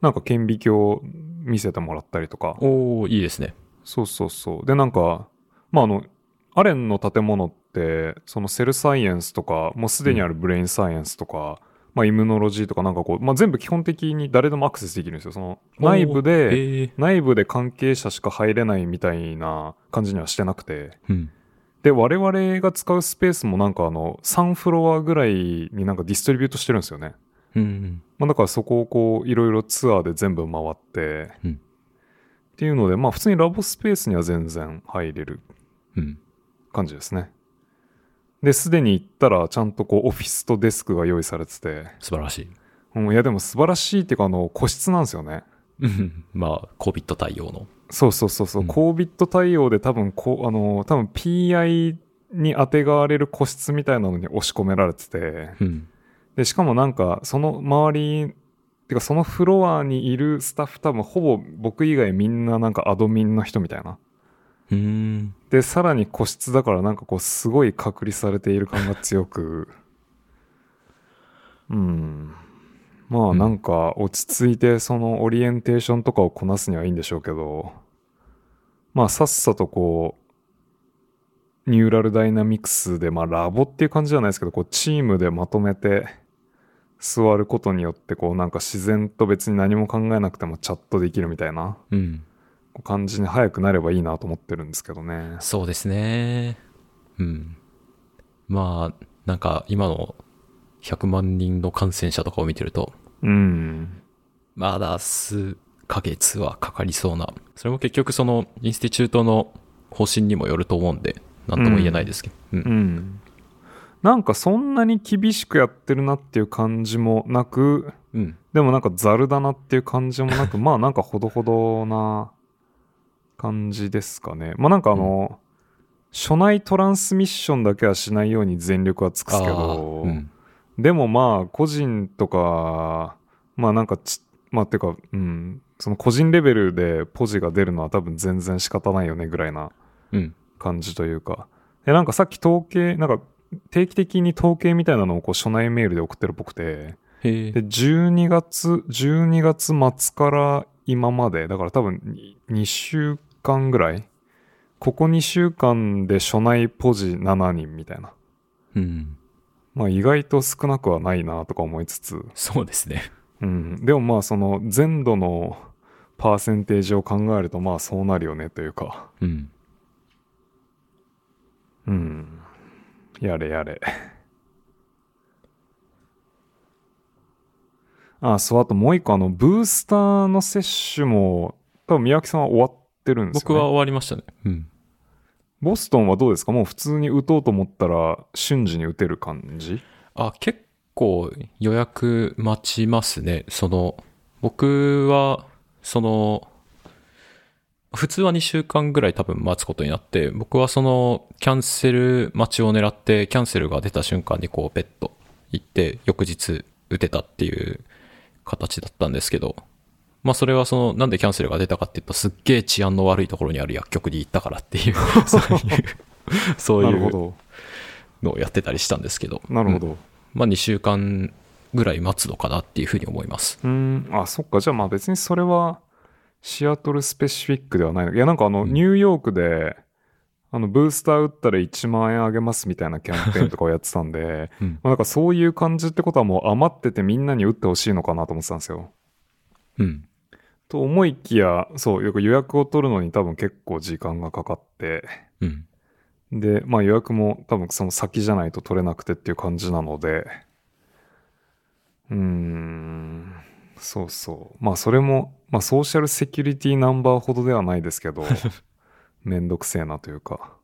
なんか顕微鏡見せてもらったりとかおー、いいですね。そうそうそうでなんかまああのアレンの建物ってそのセルサイエンスとかもうすでにあるブレインサイエンスとか、まあ、イムノロジーとかなんかこう、まあ、全部基本的に誰でもアクセスできるんですよ。その内部おで内部で関係者しか入れないみたいな感じにはしてなくて。ーうん。で我々が使うスペースもなんかあの3フロアぐらいになんかディストリビュートしてるんですよね、うん。まあ、だからそこをこういろいろツアーで全部回って、うん。っていうのでまあ普通にラボスペースには全然入れる。うん。感じですねですでに行ったらちゃんとこうオフィスとデスクが用意されてて、素晴らしい。うん、いやでも素晴らしいっていうかあの個室なんですよねうん。まあ、COVID 対応の。そうそうそうそう、うん COVID 対応で多分こうあの多分 PI に当てがわれる個室みたいなのに押し込められててうん。でしかもなんかその周りてかそのフロアにいるスタッフ多分ほぼ僕以外みんななんかアドミンの人みたいな。でさらに個室だからなんかこうすごい隔離されている感が強く。うん。まあうんなんか落ち着いてそのオリエンテーションとかをこなすにはいいんでしょうけど。まあさっさとこニューラルダイナミクスで、まあラボっていう感じじゃないですけど、こうチームでまとめて座ることによって、こうなんか自然と別に何も考えなくてもチャットできるみたいな。うん。感じに早くなればいいなと思ってるんですけどね。そうですね。うん。まあ、なんか今の100万人の感染者とかを見てると、うん。まだ数ヶ月はかかりそうな。それも結局そのインスティチュートの方針にもよると思うんで、なんとも言えないですけど。うん。うん。なんかそんなに厳しくやってるなっていう感じもなく、うん。でもなんかザルだなっていう感じもなく、まあなんかほどほどな感じですかね。まあなんかあの、初内トランスミッションだけはしないように全力は尽くすけあど、ーうん。でもまあ個人とか、まあなんかち、まあてか、うん、その個人レベルでポジが出るのは多分全然仕方ないよねぐらいなうん。感じというか。で、なんかさっき統計、なんか定期的に統計みたいなのをこう初内メールで送ってるっぽくて。で、12月、12月末から今まで、だから多分2週間ぐらい？ここ2週間で初内ポジ7人みたいな。うん。まあ意外と少なくはないなとか思いつつ、そうですね。うん。でもまあその全土のパーセンテージを考えるとまあそうなるよねというか、うん。うん。やれやれ。あ、そう、あともう一個あの、ブースターの接種も、多分宮脇さんは終わってるんですよ、ね。僕は終わりましたね。うん。ボストンはどうですか？もう普通に打とうと思ったら瞬時に打てる感じ？あ、結構予約待ちますね。その、僕は、その、普通は2週間ぐらい多分待つことになって、僕はその、キャンセル待ちを狙って、キャンセルが出た瞬間にこう、ペット行って、翌日打てたっていう形だったんですけど、まあそれはその、なんでキャンセルが出たかっていうと、すっげえ治安の悪いところにある薬局に行ったからっていう、そういう、そういう。のをやってたりしたんですけど。なるほど。まあ2週間ぐらい待つのかなっていうふうに思います。うーん、あ、そっか。じゃあまあ別にそれはシアトルスペシフィックではないの。いやなんかあの、うんニューヨークで、あの、ブースター打ったら1万円あげますみたいなキャンペーンとかをやってたんで、うんまあなんかそういう感じってことはもう余っててみんなに打ってほしいのかなと思ってたんですよ。うん。と思いきや、そう、よく予約を取るのに多分結構時間がかかって、うん。で、まあ予約も多分その先じゃないと取れなくてっていう感じなので、うーん、そうそう。まあそれも、まあソーシャルセキュリティナンバーほどではないですけど、めんどくせえなというか。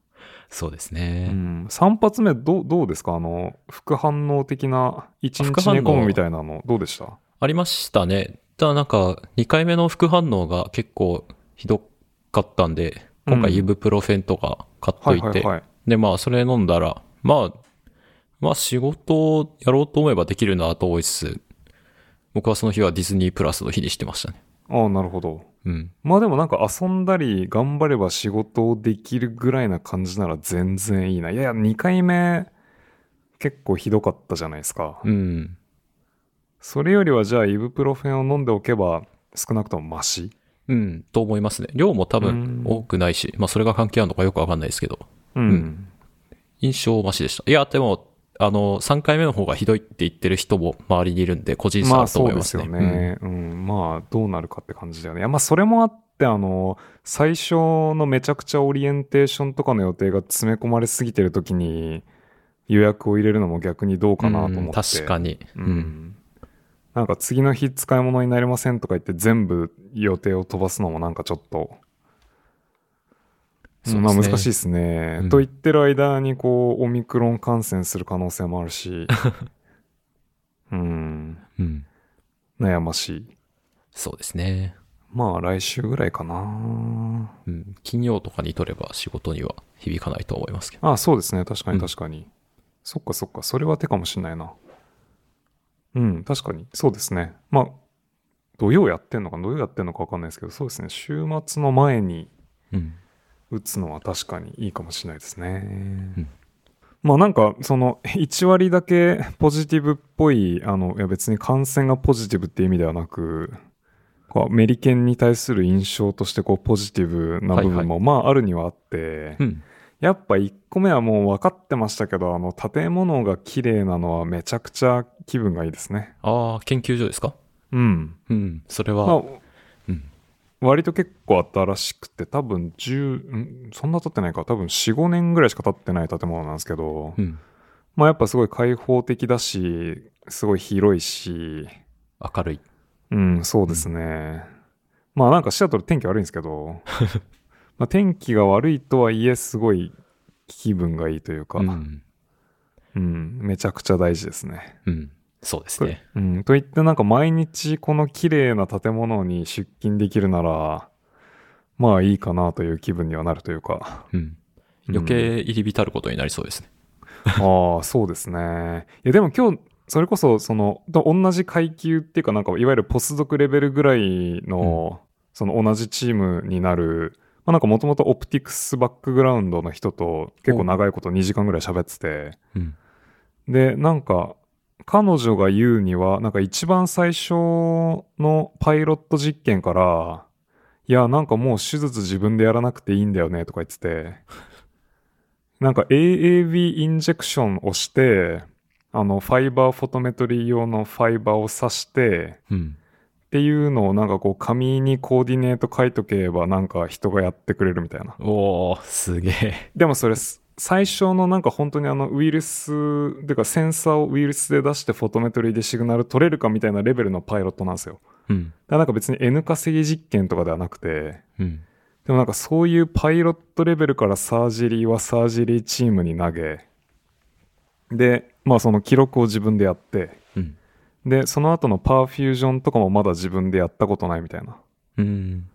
そうですうね。ん、3発目どう、どうですか？あの、副反応的な1副反応日寝込むみたいなの、どうでした？ありましたね。ただなんか、2回目の副反応が結構ひどかったんで、今回うんイブプロフェンとか買っとはいいて、はいはい。で、まあそれ飲んだら、まあ、まあ仕事をやろうと思えばできるなと思いつつ、僕はその日はディズニープラスの日にしてましたね。ああ、なるほど。うん。まあでもなんか遊んだり頑張れば仕事をできるぐらいな感じなら全然いいな。いやいや、2回目結構ひどかったじゃないですか。うん。それよりはじゃあイブプロフェンを飲んでおけば少なくともマシ？うん、と思いますね。量も多うん分多くないし、まあそれが関係あるのかよくわかんないですけど、うん。ん印象マシでした。いや、でも、あの、3回目の方がひどいって言ってる人も周りにいるんで、個人差あるとまあそうで思いますすね。よね。うん、まあどうなるかって感じだよね。いやまあそれもあってあの、最初のめちゃくちゃオリエンテーションとかの予定が詰め込まれすぎてる時に予約を入れるのも逆にどうかなと思って。うん確かに。ううん。ん。なんか次の日使い物になりませんとか言って全部予定を飛ばすのもなんかちょっと、そうですねまあ難しいですね。うんと言ってる間にこう、オミクロン感染する可能性もあるし、うん、うん。悩ましい。そうですね。まあ来週ぐらいかな。うん。金曜とかに取れば仕事には響かないと思いますけど。あそうですね。確かにうん確かに。そっかそっか。それは手かもしんないな。うん、確かに。そうですね。まあ、土曜やってんのか土曜やってんのかわかんないですけど、そうですね。週末の前にうん。打つのは確かにいいかもしれないですね。うんまあなんか、その、1割だけポジティブっぽい、あの、いや別に感染がポジティブっていう意味ではなく、こうメリケンに対する印象としてこうポジティブな部分もまああるにはあって、うん。やっぱ1個目はもう分かってましたけど、あの、建物が綺麗なのはめちゃくちゃ気分がいいですね。ああ、研究所ですか？うん。うん。それまあは、、うん。割と結構新しくて、多分10、ん？そんな経ってないか、多分4、5年ぐらいしか経ってない建物なんですけど、うん。まあやっぱすごい開放的だし、すごい広いし、明るい。うん、そうですね。まあなんかシアトル天気悪いんですけど、まあ天気が悪いとはいえすごい気分がいいというか、ううん、ん。めちゃくちゃ大事ですね。うん。そうですね。うん、と言ってなんか毎日この綺麗な建物に出勤できるなら、まあいいかなという気分にはなるというか。うん。余計入り浸ることになりそうですね。ああ、そうですね。いやでも今日、それこそその、と同じ階級っていうかなんかいわゆるポスドクレベルぐらいの、その同じチームになる、まあなんかもともとオプティクスバックグラウンドの人と結構長いこと2時間ぐらい喋ってて、うん。で、なんか、彼女が言うには、なんか一番最初のパイロット実験から、いや、なんかもう手術自分でやらなくていいんだよねとか言ってて、なんか AAV インジェクションをして、あの、ファイバーフォトメトリー用のファイバーを刺して、うん。っていうのをなんかこう紙にコーディネート書いとけばなんか人がやってくれるみたいな。おー、すげえ。でもそれす最初のなんか本当にあのウイルスてかセンサーをウイルスで出してフォトメトリーでシグナル取れるかみたいなレベルのパイロットなんですよ。うん。だからなんか別に N 稼ぎ実験とかではなくて、うん。でもなんかそういうパイロットレベルから surgery は surgery team に投げ、で、まあその記録を自分でやって、うん。で、その後の perfusion とかもまだ自分でやったことないみたいな。うん。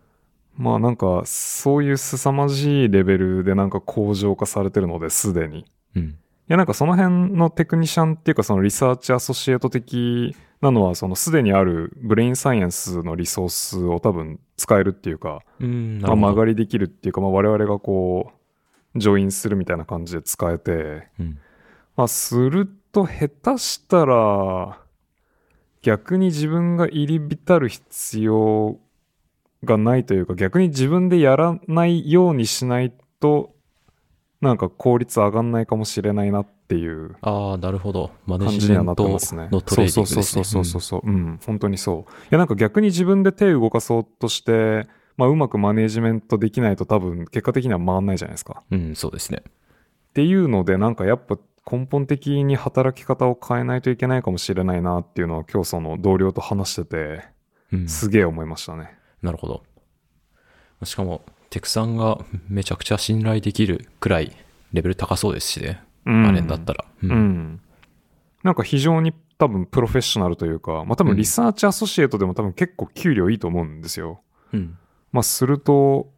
まあなんかそういう凄まじいレベルでなんか工場化されてるのですでに。いうん。やなんかその辺のテクニシャンっていうかその research associate 的なのはそのすでにある brain science のリソースを多分使えるっていうか、うん。まあ、曲がり。りできるっていうか、まあ、我々がこう、ジョインするみたいな感じで使えて、うん。まあ、すると下手したら、逆に自分が入り浸る必要がないというか、逆に自分でやらないようにしないと、なんか効率上がんないかもしれないなっていうああ、なるほど。マネ感ジメンじにはなってトますね。のトレーニングですね。そうそうそうそうそうそう、うん、本当にそう。いやなんか逆に自分で手を動かそうとして、まあうまくマネジメントできないと多分結果的には回んないじゃないですか。うん。うん、そうですね。っていうのでなんかやっぱ根本的に働き方を変えないといけないかもしれないなっていうのは今日その同僚と話しててうん。すげえ思いましたね。なるほど。しかも、テクさんがめちゃくちゃ信頼できるくらいレベル高そうですしね。うんあれだったら。ううん。なんか非常に多分プロフェッショナルというか、まあ多分リサーチアソシエイトでも多分結構給料いいと思うんですよ。うん。まあすると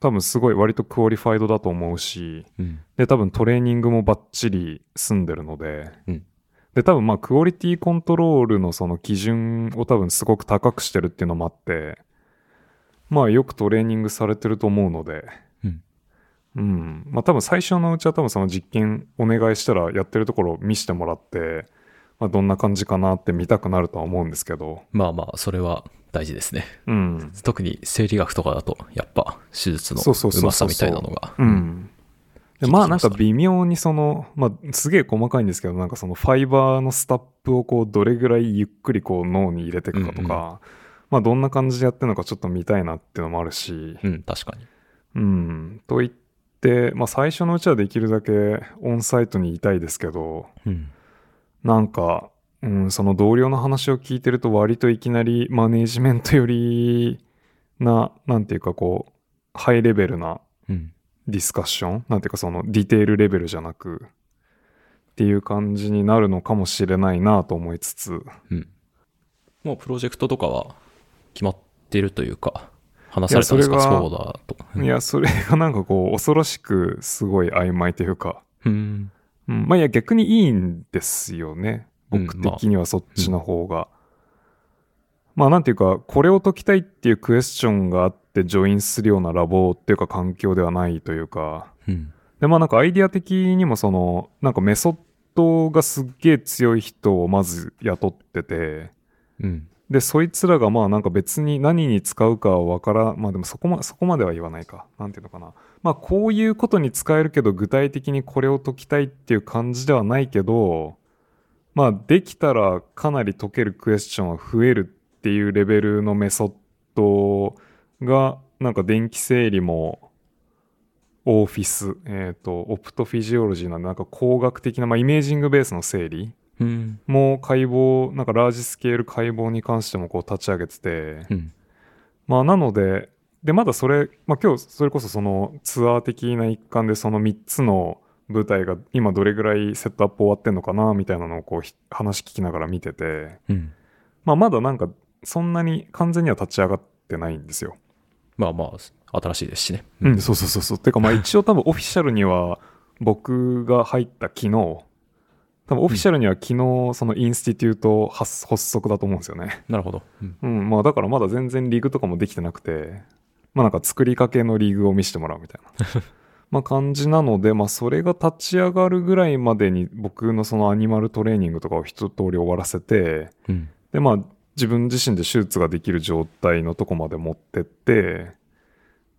多分すごい割とクオリファイドだと思うし、うん。で多分トレーニングもバッチリ済んでるので、うんで多分まあクオリティコントロールのその基準を多分すごく高くしてるっていうのもあって、まあよくトレーニングされてると思うので、うん。うん。まあ多分最初のうちは多分その実験お願いしたらやってるところを見せてもらって、まあどんな感じかなって見たくなるとは思うんですけど、まあまあ、それは大事ですね。うん。特に生理学とかだと、やっぱ手術のそうまさみたいなのが。まあなんか微妙にその、まあすげえ細かいんですけど、なんかそのファイバーのスタップをこうどれぐらいゆっくりこう脳に入れていくかとか、うんまあどんな感じでやってるのかちょっと見たいなっていうのもあるし、うん、確かに。うん。と言って、まあ最初のうちはできるだけオンサイトにいたいですけど、うん。なんか、うん、その同僚の話を聞いてると割といきなりマネージメントよりな、なんていうかこう、ハイレベルなうん。ディスカッション？なんていうかそのディテールレベルじゃなくっていう感じになるのかもしれないなと思いつつうん。もうプロジェクトとかは決まってるというか、話されたんですか？そうだと。うんいやそれがなんかこう恐ろしくすごい曖昧というか、うん。うん、まあいや逆にいいんですよね僕的にはそっちの方が、まあなんていうかこれを解きたいっていうクエスチョンがあってジョインするようなラボっていうか環境ではないというかうん。で、まあなんかアイディア的にもその、なんかメソッドがすっげえ強い人をまず雇ってて、うん。で、そいつらがまあなんか別に何に使うかはわからん、まあでもそこま、そこまでは言わないか。なんていうのかな。まあこういうことに使えるけど具体的にこれを解きたいっていう感じではないけど、まあできたらかなり解けるクエスチョンは増えるっていうレベルのメソッドがなんか電気整理もオーフィス、えっ、と、オプトフィジオロジーなんでなんか工学的な、まあイメージングベースの整理うん。もう解剖、なんかラージスケール解剖に関してもこう立ち上げてて、うん。まあなので、で、まだそれ、まあ今日それこそそのツアー的な一環でその3つの舞台が今どれぐらいセットアップ終わってんのかなみたいなのをこうひ話聞きながら見てて、うん。まあまだなんかそんなに完全には立ち上がってないんですよ。まあまあ、新しいですしね。うん、そうそうそうそう。てかまあ一応多分オフィシャルには僕が入った昨日、多分オフィシャルには昨日そのインスティテュート発発足だと思うんですよね。なるほど。うん。うん、まあだからまだ全然リーグとかもできてなくて、まあなんか作りかけのリーグを見せてもらうみたいな。まあ感じなので、まあそれが立ち上がるぐらいまでに僕のそのアニマルトレーニングとかを一通り終わらせて、うん。でまあ自分自身で手術ができる状態のとこまで持ってって、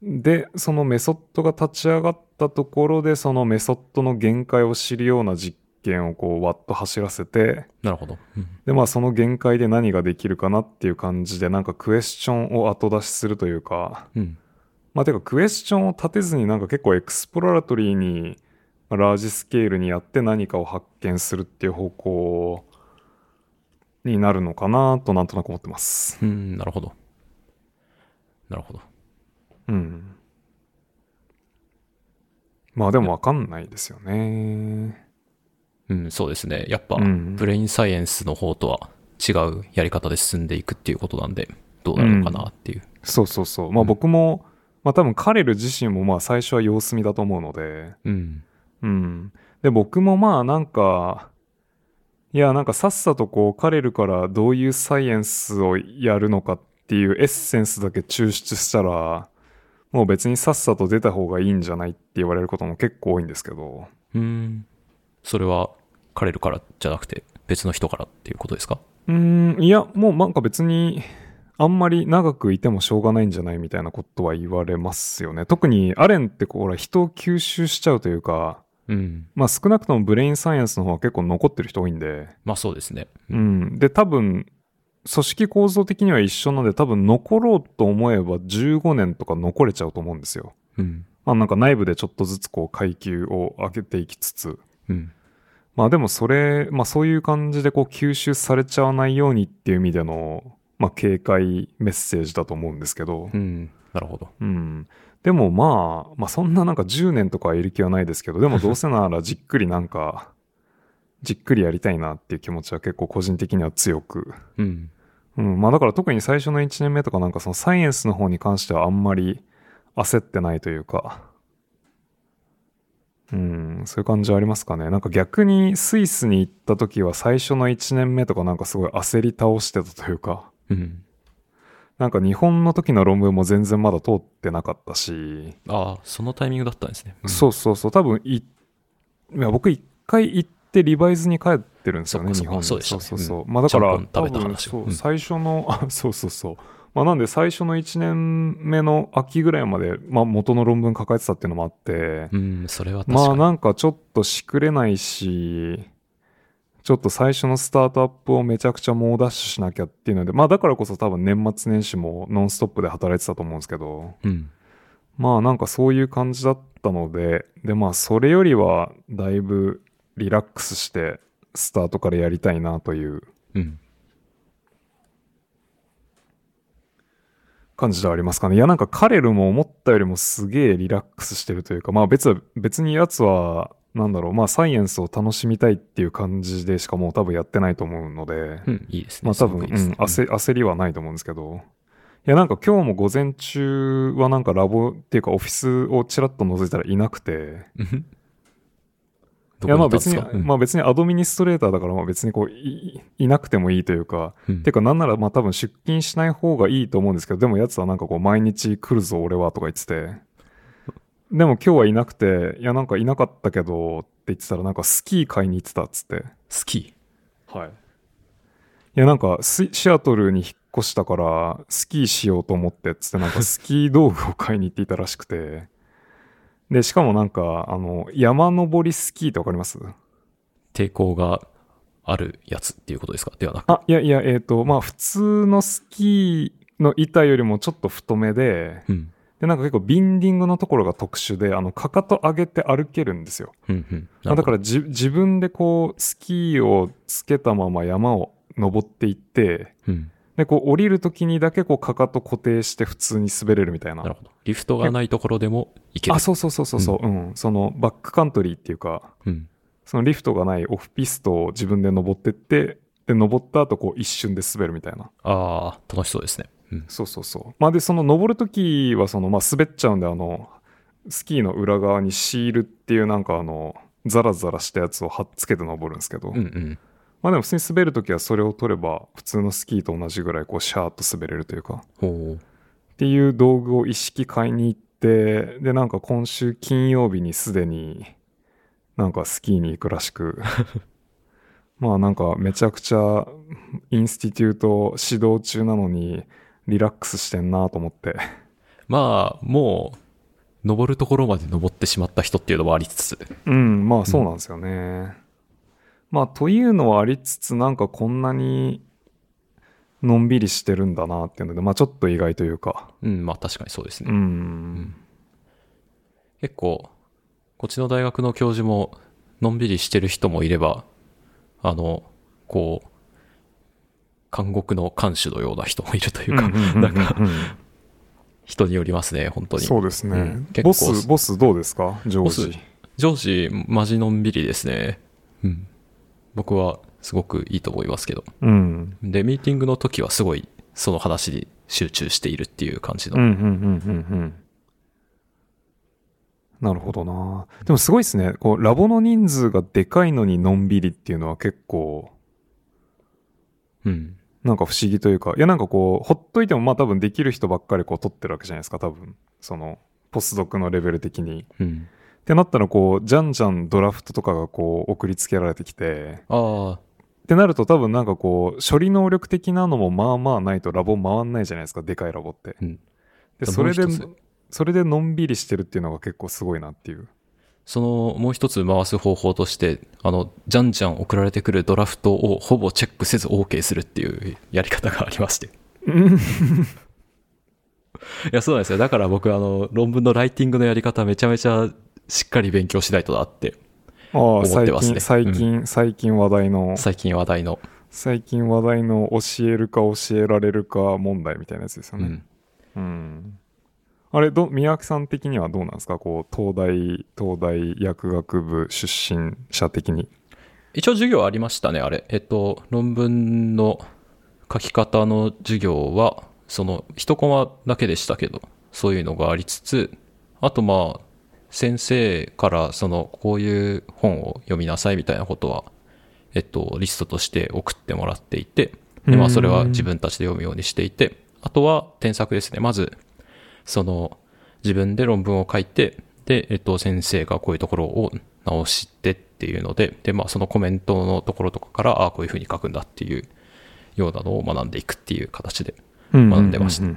で、そのメソッドが立ち上がったところで、そのメソッドの限界を知るような実験をこうワッと走らせて、なるほど。うん。で、まあその限界で何ができるかなっていう感じで、なんかクエスチョンを後出しするというか、うん。まあてかクエスチョンを立てずになんか結構 exploratory に、まあ large scale にやって何かを発見するっていう方向になるのかなとなんとなく思ってます。うん、なるほど。なるほど。うん。まあでもわかんないですよね。うん、そうですね。やっぱ、うん brain science の方とは違うやり方で進んでいくっていうことなんで、どうなるのかなっていう。そうそうそう。まあ僕も、まあ多分カレル自身もまあ最初は様子見だと思うので、うん。うん。で、僕もまあなんか、いや、なんかさっさとこう、カレルからどういうサイエンスをやるのかっていうエッセンスだけ抽出したら、もう別にさっさと出た方がいいんじゃないって言われることも結構多いんですけど、うん。それは、カレルからじゃなくて、別の人からっていうことですか？うーん、いや、もうなんか別に、あんまり長くいてもしょうがないんじゃないみたいなことは言われますよね。特にアレンってこう、人を吸収しちゃうというか、うん。まあ少なくともブレインサイエンスの方は結構残ってる人多いんで、まあそうですね。うん。で、多分、組織構造的には一緒なんで、多分残ろうと思えば15年とか残れちゃうと思うんですよ。うん。まあなんか内部でちょっとずつこう階級を上げていきつつ。うん。まあでもそれ、まあそういう感じでこう吸収されちゃわないようにっていう意味での、まあ警戒メッセージだと思うんですけど。うん。なるほど。うん。でもまあ、まあそんななんか10年とかはいる気はないですけど、でもどうせならじっくりなんか、じっくりやりたいなっていう気持ちは結構個人的には強く。うん。うん。まあだから特に最初の1年目とかなんかそのサイエンスの方に関してはあんまり焦ってないというか。うん、そういう感じはありますかね。なんか逆にスイスに行った時は最初の1年目とかなんかすごい焦り倒してたというか。うん。なんか日本の時の論文も全然まだ通ってなかったし。ああ、そのタイミングだったんですね。うんそうそうそう。多分い、いや僕一回行ってリバイズに帰ってるんですよね、日本に。そうでしたね そうそうそう。まあだから、最初の、あそうそうそう。まあなんで最初の1年目の秋ぐらいまで、まあ元の論文抱えてたっていうのもあって、うん、それは確かに。まあなんかちょっとしくれないし、ちょっと最初のスタートアップをめちゃくちゃ猛ダッシュしなきゃっていうので、まあだからこそ多分年末年始もノンストップで働いてたと思うんですけど、うん。まあなんかそういう感じだったので、でまあそれよりはだいぶリラックスしてスタートからやりたいなといううん。感じではありますかね。いやなんかカレルも思ったよりもすげえリラックスしてるというか、まあ別は、別に奴は、なんだろう、まあサイエンスを楽しみたいっていう感じでしかもう多分やってないと思うので、うん、いいですね。まあ多分、うん、焦焦りはないと思うんですけど、いやなんか今日も午前中はなんかラボっていうかオフィスをちらっと覗いたらいなくて、いやまあ別に、うん。まあ別にアドミニストレーターだからまあ別にこういいなくてもいいというか、うん。てかなんならまあ多分出勤しない方がいいと思うんですけど、でも奴はなんかこう毎日来るぞ俺はとか言ってて、でも今日はいなくて、いやなんかいなかったけどって言ってたらなんかスキー買いに行ってたっつって、スキはい。いやなんかスシアトルに引っ越したからスキーしようと思ってっつってなんかスキー道具を買いに行っていたらしくてでしかもなんかあの山登りスキーってわかります？抵抗があるやつっていうことですか？ではなく。あいやいやえっ、とまあ普通のスキーの板よりもちょっと太めでうん。でなんか結構ビンディングのところが特殊であのかかと上げて歩けるんですようんうん。あだから自分でこうスキーをつけたまま山を登っていってうん。でこう降りる時にだけこうかかと固定して普通に滑れるみたいななるほど。リフトがないところでも行ける。あそうそうそうそうそう、うんそのバックカントリーっていうかうん。そのリフトがないオフピストを自分で登ってってで登った後こう一瞬で滑るみたいなああ、楽しそうですね。うん。そうそうそうまあでその登る時はそのまあ滑っちゃうんであのスキーの裏側にシールっていうなんかあのザラザラしたやつを貼っつけて登るんですけど、うんうん。まあでも普通に滑る時はそれを取れば普通のスキーと同じぐらいこうシャーッと滑れるというか。っていう道具を一式買いに行ってでなんか今週金曜日にすでになんかスキーに行くらしく まあなんかめちゃくちゃインスティテュート指導中なのにリラックスしてんなと思って。まあ、もう、登るところまで登ってしまった人っていうのもありつつ。うんまあそうなんですよね、まあというのはありつつなんかこんなにのんびりしてるんだなっていうのでまあちょっと意外というか。うん、まあ確かにそうですね。うん。結構、こっちの大学の教授も、のんびりしてる人もいれば、あの、こう、監獄の看守のような人もいるというか、なんか、人によりますね、本当に。そうですね、うん結ボ構スボスどうですか？ジョージボス上司、マジのんびりですね。うん。僕はすごくいいと思いますけど。うんで、ミーティングの時はすごい、その話に集中しているっていう感じの。うんうんうんうんうんなるほどなでもすごいですねこうラボの人数がでかいのにのんびりっていうのは結構うん。なんか不思議というかいやなんかこうほっといてもまあ多分できる人ばっかりこう取ってるわけじゃないですか多分。そのポスドクのレベル的に。うん。ってなったらこうじゃんじゃんドラフトとかがこう送りつけられてきてああ、ってなると多分なんかこう処理能力的なのもまあまあないとラボ回んないじゃないですかでかいラボって。うん。でそれでそれでのんびりしてるっていうのが結構すごいなっていうその、もう一つ回す方法として、あの、じゃんじゃん送られてくるドラフトをほぼチェックせず OK するっていうやり方がありまして。いや、そうなんですよ。だから僕、あの、論文のライティングのやり方めちゃめちゃしっかり勉強しないとなって、ああ思っ最てますね近最近、最近話題の最近話題の。最近話題の教えるか教えられるか問題みたいなやつですよねうん。うん、あれど宮脇さん的にはどうなんですか？こう東大東大薬学部出身者的に一応授業ありましたね、あれ。えっと、論文の書き方の授業は、その、一コマだけでしたけど、そういうのがありつつ、あとまあ、先生から、その、こういう本を読みなさいみたいなことは、えっと、リストとして送ってもらっていて、で、まあ、それは自分たちで読むようにしていて、あとは添削ですね。まず、その、自分で論文を書いて、で、えっと、先生がこういうところを直してっていうので、で、まあ、そのコメントのところとかから、ああ、こういうふうに書くんだっていうようなのを学んでいくっていう形で。学んでました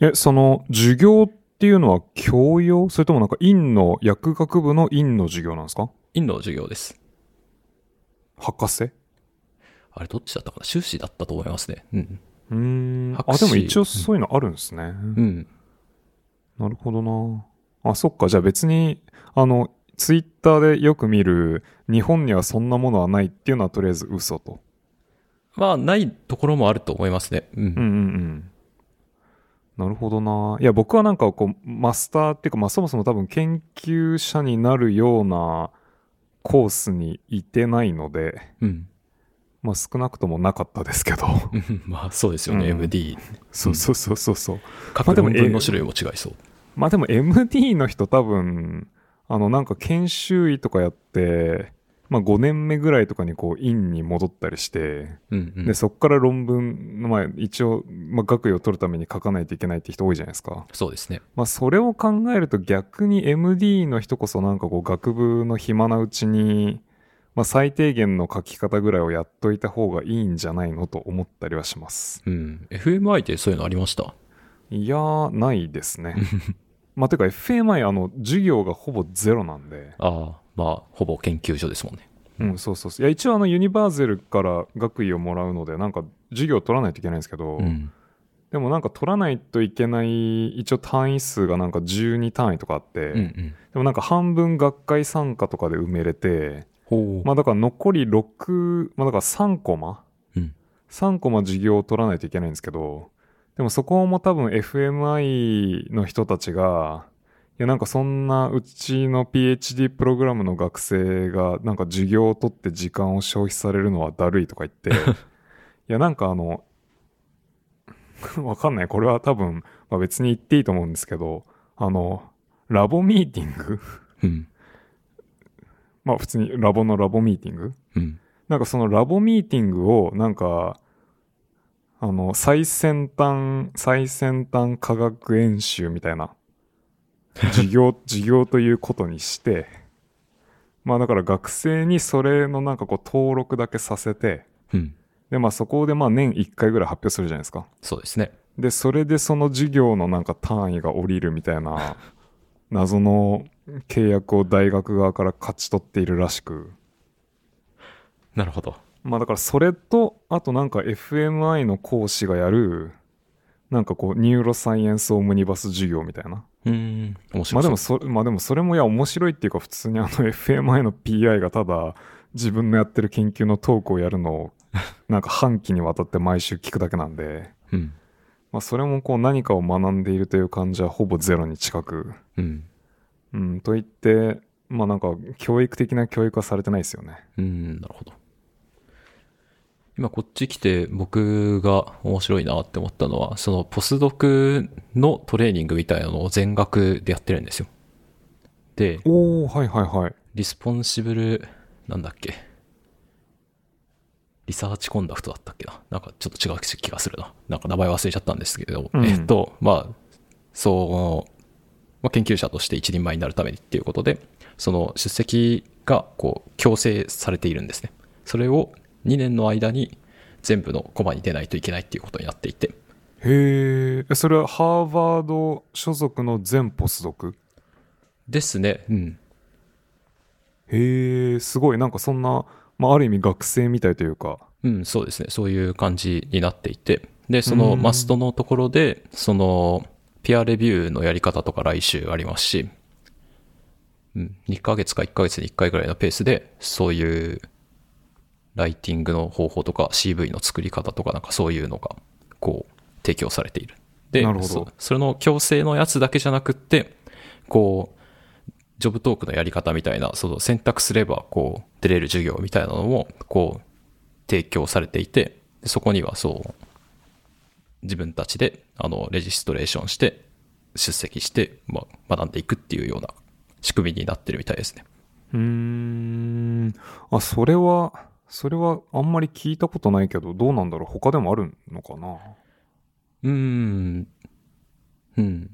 えその授業っていうのは教養？それともなんか院の薬学部の院の授業なんですか？院の授業です。博士？あれ、どっちだったかな？修士だったと思いますね。うん。うーん博士あでも一応そういうのあるんですね、うん。なるほどなあそっかじゃあ別にあのツイッターでよく見る日本にはそんなものはないっていうのはとりあえず嘘とまあ、ないところもあると思いますね。うん。うんうんうん。なるほどな。いや、僕はなんかこう、マスターっていうか、まあそもそも多分研究者になるようなコースにいてないので、うん。まあ少なくともなかったですけど。う んまあ、そうですよね、うん MD。そうそうそうそうそう。書くまあでも論文の種類も違いそう。まあでも MD の人多分、あのなんか研修医とかやって、まあ5年目ぐらいとかにこう院に戻ったりして、うん、うんで、。そっから論文の、まあ一応、まあ学位を取るために書かないといけないって人多いじゃないですか。そうですね。まあそれを考えると逆に MD の人こそなんかこう学部の暇なうちにまあ、最低限の書き方ぐらいをやっといた方がいいんじゃないのと思ったりはします。うん。FMI ってそういうのありました？いやー、ないですね。まあ、てか FMI、あの、授業がほぼゼロなんで、ああ、まあ、ほぼ研究所ですもんね。うん、そうそうそう。いや、一応あの、ユニバーゼルから学位をもらうので、なんか、授業を取らないといけないんですけど、うん。でもなんか取らないといけない、一応単位数がなんか12単位とかあって、うんうん。でもなんか半分学会参加とかで埋めれて。まあだから残り6、まあだから3コマうん。3コマ授業を取らないといけないんですけど、でもそこも多分 FMI の人たちが、いやなんかそんなうちの PhD プログラムの学生がなんか授業を取って時間を消費されるのはだるいとか言って、いやなんかあの、わかんない。これは多分、まあ、別に言っていいと思うんですけど、あの、ラボミーティング？うん。まあ普通にラボのラボミーティング？うん。なんかそのラボミーティングをなんか、あの、最先端、最先端科学演習みたいな、授業、授業ということにして、まあだから学生にそれのなんかこう登録だけさせて、うん。でまあそこでまあ年1回ぐらい発表するじゃないですか。そうですね。で、それでその授業のなんか単位が降りるみたいな、謎の契約を大学側から勝ち取っているらしく、なるほど。まあだからそれと、あとなんか FMI の講師がやる、なんかこう、ニューロサイエンスオムニバス授業みたいな。うーん。面白。まあでもそ、まあでもそれもいや面白いっていうか普通にあの FMI の PI がただ自分のやってる研究のトークをやるのを、なんか半期にわたって毎週聞くだけなんで、うん。まあそれもこう何かを学んでいるという感じはほぼゼロに近く、うん。うん、と言って、まあなんか教育的な教育はされてないですよね。うん、なるほど。今こっち来て僕が面白いなって思ったのは、そのポスドクのトレーニングみたいなのを全額でやってるんですよ。で、おー、はいはいはい。リスポンシブル、なんだっけ？ research conduct だったっけな？なんかちょっと違う気がするな。なんか名前忘れちゃったんですけど、うんえっと、まあ、そう、まあ、研究者として一人前になるためにっていうことで、その出席がこう強制されているんですね。それを2年の間に全部のコマに出ないといけないっていうことになっていて、へーえ、それはハーバード所属の全ポスドク？ですね。うん。へえ、すごい。なんかそんな、まあある意味学生みたいというか。うん、そうですね。そういう感じになっていて。で、そうのんマストのところで、その、ピアレビューのやり方とか来週ありますし、うん、2ヶ月か1ヶ月に1回ぐらいのペースで、そういう、ライティングの方法とか CV の作り方とかなんかそういうのが、こう、提供されている。で、なるほどそうそれの強制のやつだけじゃなくって、こう、ジョブトークのやり方みたいな、その選択すれば、こう、出れる授業みたいなのも、こう、提供されていて、でそこにはそう、自分たちで、あの、レジストレーションして、出席して、まあ、学んでいくっていうような仕組みになってるみたいですね。うーん。あ、それは、それはあんまり聞いたことないけど、どうなんだろう？他でもあるのかな？うーん。うん。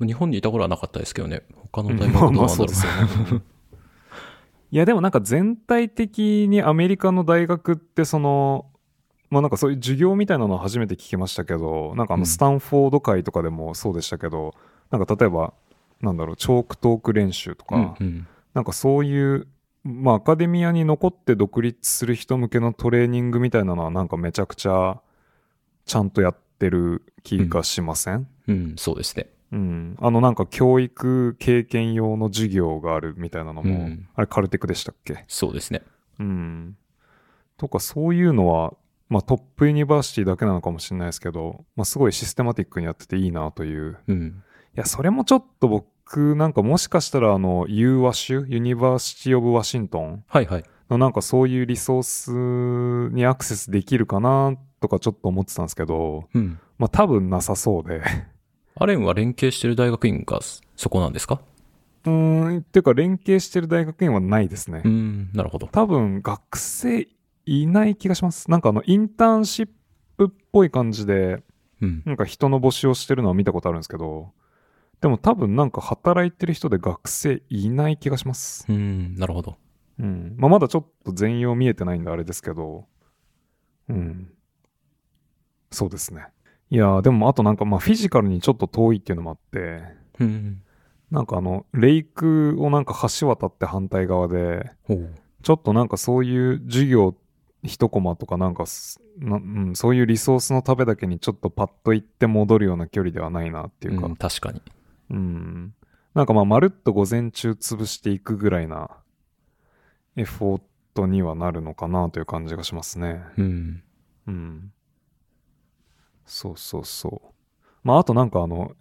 日本にいた頃はなかったですけどね。他の大学どうなんだろう。そうですよね。いや、でもなんか全体的にアメリカの大学ってその、まあなんかそういう授業みたいなのは初めて聞きましたけど、なんかあうんのスタンフォード会とかでもそうでしたけど、なんか例えば、なんだろう、チョークトーク練習とか、うんうんなんかそういう、まあアカデミアに残って独立する人向けのトレーニングみたいなのはなんかめちゃくちゃちゃんとやってる気がしません、うん、そうですね。うん、あのなんか教育経験用の授業があるみたいなのも、うんあれカルテクでしたっけ？そうですね。うん。とかそういうのは、まあ top university だけなのかもしれないですけど、まあすごいシステマティックにやってていいなという。うん。いや、それもちょっと僕なんかもしかしたらあの UWASH、 University of Washington？はいはい。のなんかそういうリソースにアクセスできるかなとかちょっと思ってたんですけど、うん。まあ多分なさそうで。アレンは連携してる大学院がそこなんですか？うーん、っていうか連携してる大学院はないですね。うん、なるほど。多分学生いない気がします。なんかあのインターンシップっぽい感じで、うん。なんか人の募集をしてるのは見たことあるんですけど、でも多分なんか働いてる人で学生いない気がします。うん、なるほど。うん。まあ、まだちょっと全容見えてないんであれですけど、うん。そうですね。いやーでもあとなんかまあフィジカルにちょっと遠いっていうのもあって、うん。なんかあの、レイクをなんか橋渡って反対側で。ちょっとなんかそういう授業一コマとかなんかうん、そういうリソースのためだけにちょっとパッと行って戻るような距離ではないなっていうか、うん、確かに。うん。なんかまあ、まるっと午前中潰していくぐらいなエフォートにはなるのかなという感じがしますね。うん。うん。そうそうそう。まあ、あとなんかあの、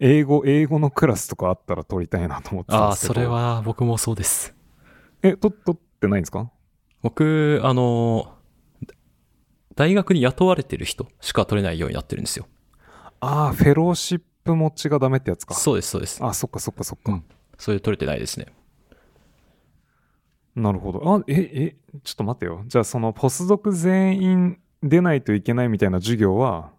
英語、英語のクラスとかあったら取りたいなと思ってたんああ、ですけど。それ。は僕もそうです。え、と、取ってないんですか？僕、あの、大学に雇われてる人しか取れないようになってるんですよ。ああ、フェローシップ持ちがダメってやつか。そうです、そうです。あ、そっかそっかそっか。うんそれ取れてないですね。なるほど。あ、え、え、ちょっと待ってよ。じゃあそのポスドク全員出ないといけないみたいな授業は、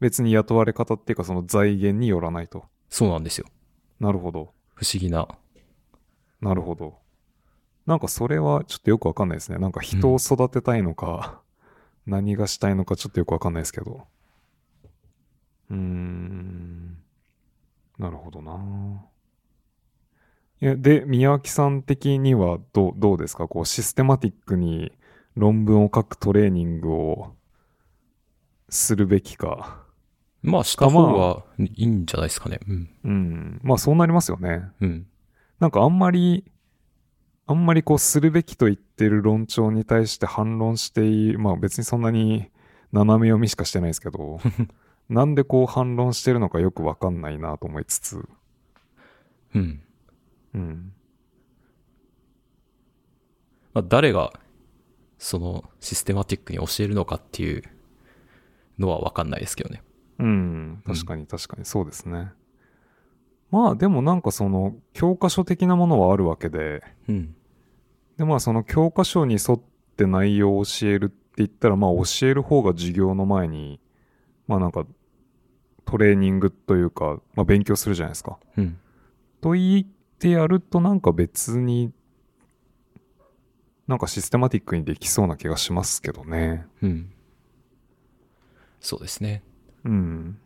別に雇われ方っていうかその財源によらないと。そうなんですよ。なるほど。不思議な。なるほど。なんかそれはちょっとよくわかんないですね。なんか人を育てたいのか、何がしたいのかちょっとよくわかんないですけど。うーん。なるほどな。いや、で、宮脇さん的にはどう、どうですか？こう、システマティックに論文を書くトレーニングをするべきか。まあ、した方がいいんじゃないですかね。うん。うん。まあそうなりますよね。うん。なんかあんまり、あんまりこうするべきと言ってる論調に対して反論していまあ別にそんなに斜め読みしかしてないですけど、なんでこう反論してるのかよくわかんないなと思いつつ、うん。うん。まあ、誰が、その、システマティックに教えるのかっていうのはわかんないですけどね。うん。確かに確かにそうですね。まあでもなんかその教科書的なものはあるわけで、うん。でまあその教科書に沿って内容を教えるって言ったらまあ教える方が授業の前にまあなんかトレーニングというか、まあ、勉強するじゃないですか。うん。と言ってやるとなんか別になんかシステマティックにできそうな気がしますけどね。うん。そうですね。うん。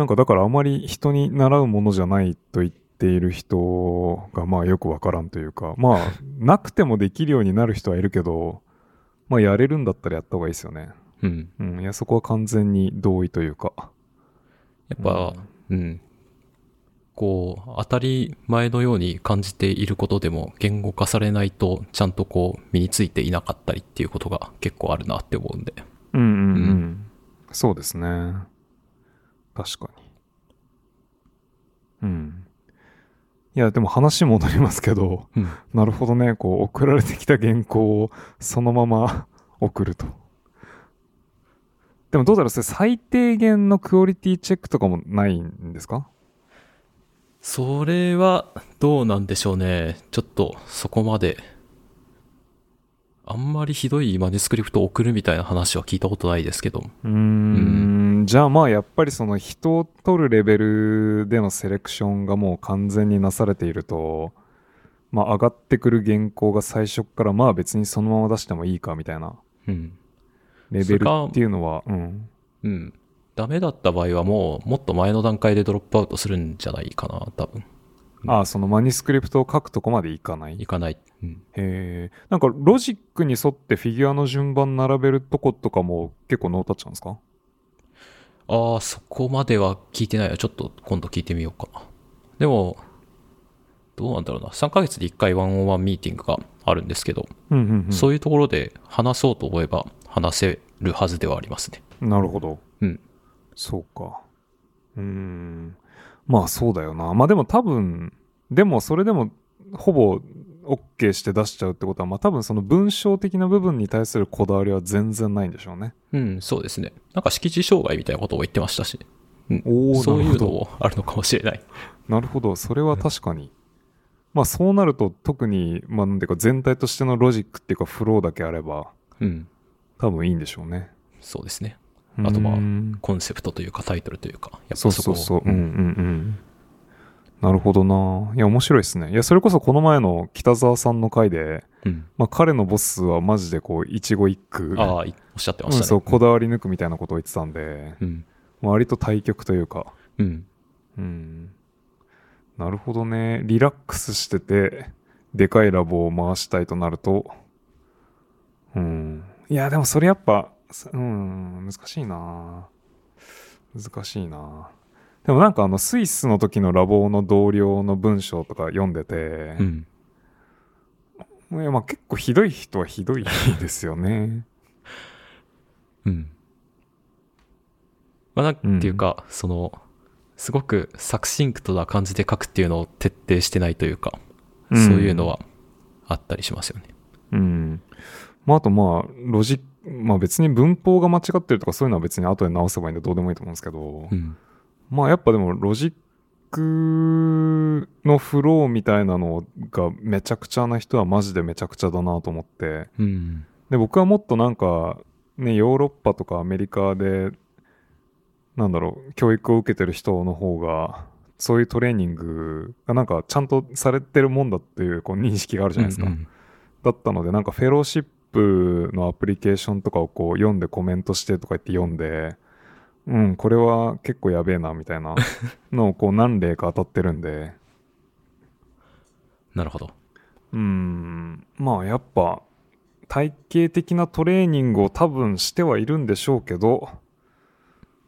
なんかだからあまり人に習うものじゃないと言っている人がまあよくわからんというか、まあ なくてもできるようになる人はいるけど、まあやれるんだったらやった方がいいですよね。うん。うん。いやそこは完全に同意というか。やっぱ、うん。こう、当たり前のように感じていることでも言語化されないと、ちゃんとこう、身についていなかったりっていうことが結構あるなって思うんで。うんうんうん。うんそうですね。確かに。うん。いや、でも話戻りますけど、うん。なるほどね。こう、送られてきた原稿をそのまま 送ると。でもどうだろうそれ最低限のクオリティチェックとかもないんですか？それはどうなんでしょうね。ちょっとそこまで、あんまりひどいマニュスクリプトを送るみたいな話は聞いたことないですけど。うーん。じゃあまあやっぱりその人を取るレベルでのセレクションがもう完全になされていると、まあ上がってくる原稿が最初からまあ別にそのまま出してもいいかみたいなうん。レベルっていうのは、うん。うん。ダメだった場合はもう、もっと前の段階でドロップアウトするんじゃないかな、多分。ああ、そのマニュスクリプトを書くとこまでいかないいかない。うん。へえ。なんかロジックに沿ってフィギュアの順番並べるとことかも結構ノータッチなんですか？ああ、そこまでは聞いてないわ。ちょっと今度聞いてみようかな。でも、どうなんだろうな。3ヶ月で1回ワンオンワンミーティングがあるんですけど、うんうん、うん。そういうところで話そうと思えば話せるはずではありますね。なるほど。うん。そうか。うーん。まあそうだよな。まあでも多分、でもそれでもほぼ OK して出しちゃうってことは、まあ多分その文章的な部分に対するこだわりは全然ないんでしょうね。うん、そうですね。なんか敷地障害みたいなことを言ってましたし。うん。おーそういうのもあるのかもしれない。なるほど。それは確かに。まあそうなると特に、まあなんていうか全体としてのロジックっていうかフローだけあればうん。多分いいんでしょうね。そうですね。あとまあコンセプトというかタイトルというか、やっぱそうそこをそうそう。うんうんうん。なるほどな。いや、面白いですね。いや、それこそこの前の北沢さんの回で、うん。まあ、彼のボスはマジでこう、一期一句、ああ、いおっしゃってまうん、したね。そう、こだわり抜くみたいなことを言ってたんで、うん。割と対極というか、うん。うん。なるほどね。リラックスしてて、でかいラボを回したいとなると、うん。いや、でもそれやっぱ、うん、難しいな難しいなでもなんかあの、スイスの時のラボの同僚の文章とか読んでてう、ん。いやまあ結構ひどい人はひどいですよね。うん。まあ、なんていうか、その、すごく succinct な感じで書くっていうのを徹底してないというか、そういうのはあったりしますよね。うん。まあ、あとまあ、ロジまあ別に文法が間違ってるとかそういうのは別に後で直せばいいんでどうでもいいと思うんですけど、うん。まあやっぱでもロジックのフローみたいなのがめちゃくちゃな人はマジでめちゃくちゃだなと思って、うん。で、僕はもっとなんか、ね、ヨーロッパとかアメリカで、なんだろう、教育を受けてる人の方が、そういうトレーニングがなんかちゃんとされてるもんだっていうこう認識があるじゃないですか。うんうんだったので、なんかフェローシップのアプリケーションとかをこう読んでコメントしてとか言って読んで、うん、これは結構やべえなみたいな のをこう何例か当たってるんで、なるほど。うん、まあやっぱ体系的なトレーニングを多分してはいるんでしょうけど、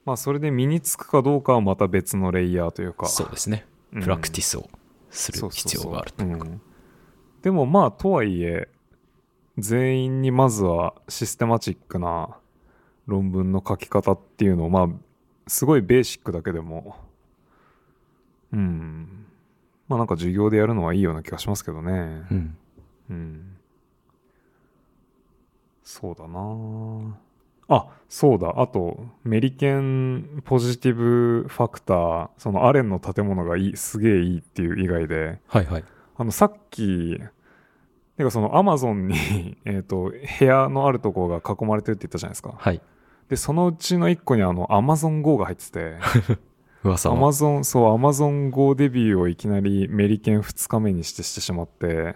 まあそれで身につくかどうかはまた別のレイヤーというか。そうですね。うんプラクティスをする必要があるというか。うんでもまあとはいえ全員にまずはシステマチックな論文の書き方っていうのをまあすごいベーシックだけでもうんまあなんか授業でやるのはいいような気がしますけどねうん。うんそうだなあそうだあとメリケンポジティブファクターそのアレンの建物がいいすげえいいっていう以外ではいはい。あの、さっき、てかそのアマゾンに、えっと、部屋のあるところが囲まれてるって言ったじゃないですか。はい。で、そのうちの一個にあの、アマゾン GO が入ってて、ア 噂の。マゾン、そう、アマゾン GO デビューをいきなりメリケン2日目にしてしてしまって、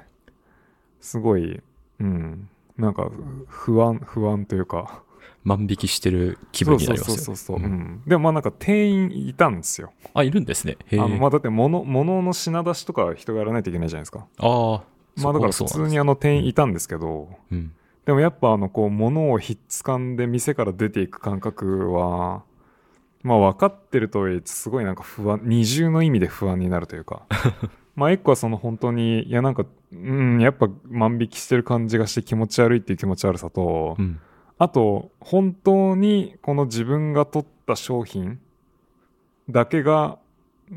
すごい、うん、なんか、不安、不安というか、万引きしてる気分になりますよね。そうそうそうそう、ううんん。でもまあなんか店員いたんですよ。あ、いるんですね。あの、まあだって物、物の品出しとか人がやらないといけないじゃないですか。ああ。まあだから普通にあの店員いたんですけど、うん。でもやっぱあのこう物をひっつかんで店から出ていく感覚はまあ分かってるとはいえすごいなんか不安二重の意味で不安になるというか まあ一個はその本当にいやなんかうんやっぱ万引きしてる感じがして気持ち悪いっていう気持ち悪さと、うん。あと本当にこの自分が取った商品だけが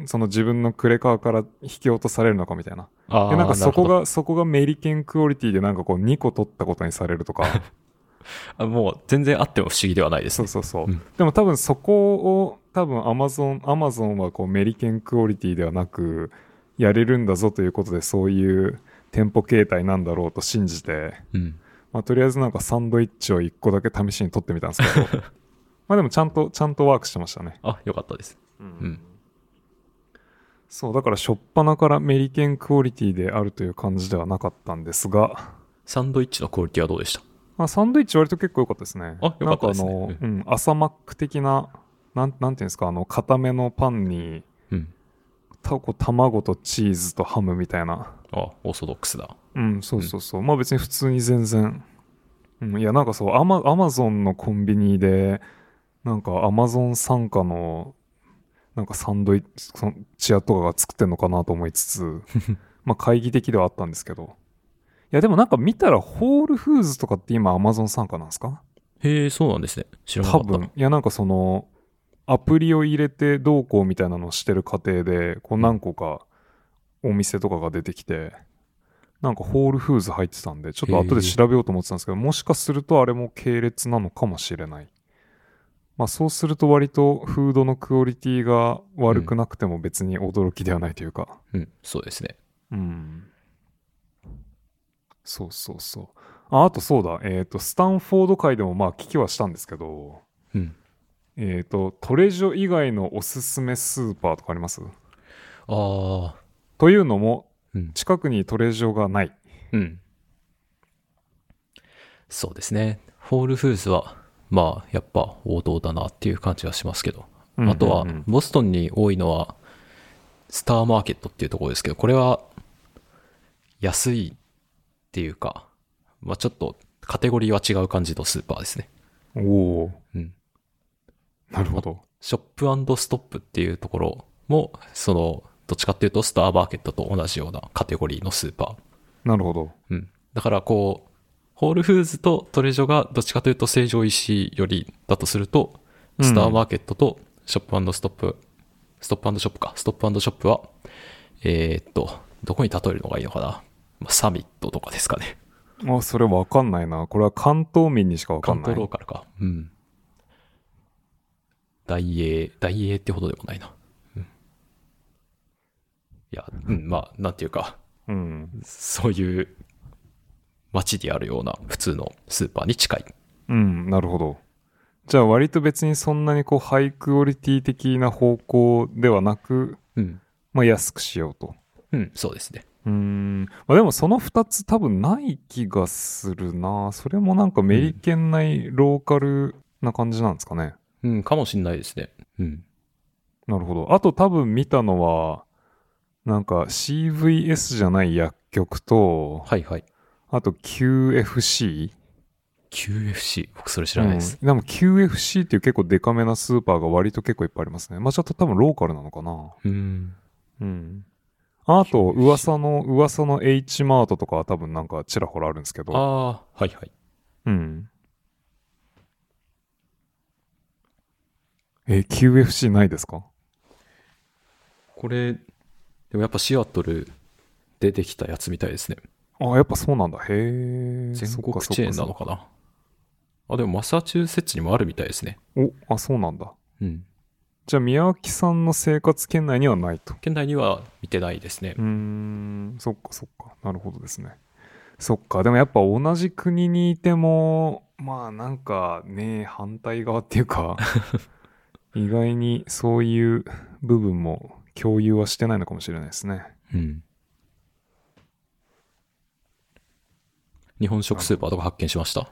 その自分のクレカから引き落とされるのかみたいな。でなんかそこがそこがメリケンクオリティでなんかこう2個取ったことにされるとか あもう全然あっても不思議ではないですね。そうそうそう、うんでも多分そこを多分アマゾンアマゾンはこうメリケンクオリティではなくやれるんだぞということでそういう店舗形態なんだろうと信じて、うん。まあ、とりあえずなんかサンドイッチを1個だけ試しに取ってみたんですけど まあでもちゃんとちゃんとワークしてましたね、あ、よかったです。うん。そうだから初っ端からメリケンクオリティであるという感じではなかったんですがサンドイッチのクオリティはどうでした？まあ、サンドイッチ割と結構良かったですね。あ良かったですねなんかあの、うん、朝マック的な、なん、なんていうんですか、あの、固めのパンに、うん。たこう卵とチーズとハムみたいな。あ、オーソドックスだ。うん、そうそうそう。まあ別に普通に全然。うん、いや、なんかそう、アマ、アマゾンのコンビニで、なんかアマゾン傘下の、なんかサンドイッチ、そのチアとかが作ってんのかなと思いつつ、まあ懐疑的ではあったんですけど。いや、でもなんか見たらホールフーズとかって今アマゾン傘下なんですか？へえ、そうなんですね。知らなかった。多分いやなんかそのアプリを入れてどうこうみたいなのをしてる過程でこう何個かお店とかが出てきてなんかホールフーズ入ってたんでちょっと後で調べようと思ってたんですけどもしかするとあれも系列なのかもしれないまあそうすると割とフードのクオリティが悪くなくても別に驚きではないというかうん、そうですね。うんそうそうそうああとそうだえっ、とスタンフォード界でもまあ聞きはしたんですけどうん。えっ、と、トレジョ以外のおすすめスーパーとかあります？あ。というのも、うん。近くにトレジョがない。うん。そうですね。ホールフーズは、まあ、やっぱ王道だなっていう感じがしますけど。あとはボストンに多いのは、スターマーケットっていうところですけど、これは、安いっていうか、まあちょっと、カテゴリーは違う感じのスーパーですね。おおうん。なるほど。ショップストップっていうところも、その、どっちかっていうと、スターマーケットと同じようなカテゴリーのスーパー。なるほど。うん。だからこう、ホールフーズとトレジョがどっちかというと成城石井よりだとすると、うんスターマーケットとショップストップ、ストップショップか、ストップショップは、えーっと、どこに例えるのがいいのかな、まあサミットとかですかね。あ、それわかんないな。これは関東民にしかわかんない関東ロー。カルか。うん。大英、大英ってほどでもないな。うん。いや、うん、まあ、なんていうか、うん。そういう街であるような普通のスーパーに近い。うん、なるほど。じゃあ割と別にそんなにこうハイクオリティ的な方向ではなく、うん。まあ安くしようと。うん、そうですね。うーん。まあでもその二つ多分ない気がするな。それもなんかメリケン内ローカルな感じなんですかね。うん、かもしんないですね。うん。なるほど。あと多分見たのは、なんか CVS じゃない薬局と、はいはい。あと QFC? QFC、僕それ知らないです。うん、でも QFC っていう結構デカめなスーパーが割と結構いっぱいありますね。まあちょっと多分ローカルなのかな。うん。うん。あと、噂の、噂の H マートとかは多分なんかちらほらあるんですけど。ああ、はいはい。うん。え、QFC ないですか？これ、でもやっぱシアトルでできたやつみたいですね。あ、やっぱそうなんだ。へえ。全国チェーンなのかな？あ、でもマサチューセッツにもあるみたいですね。お、あ、そうなんだ。うん。じゃあ、宮脇さんの生活圏内にはないと。県内には見てないですねうー。ん、そっかそっか。なるほどですね。そっか。でもやっぱ同じ国にいても、まあなんかね、反対側っていうか、意外にそういう部分も共有はしてないのかもしれないですね。うん。日本食スーパーとか発見しました？い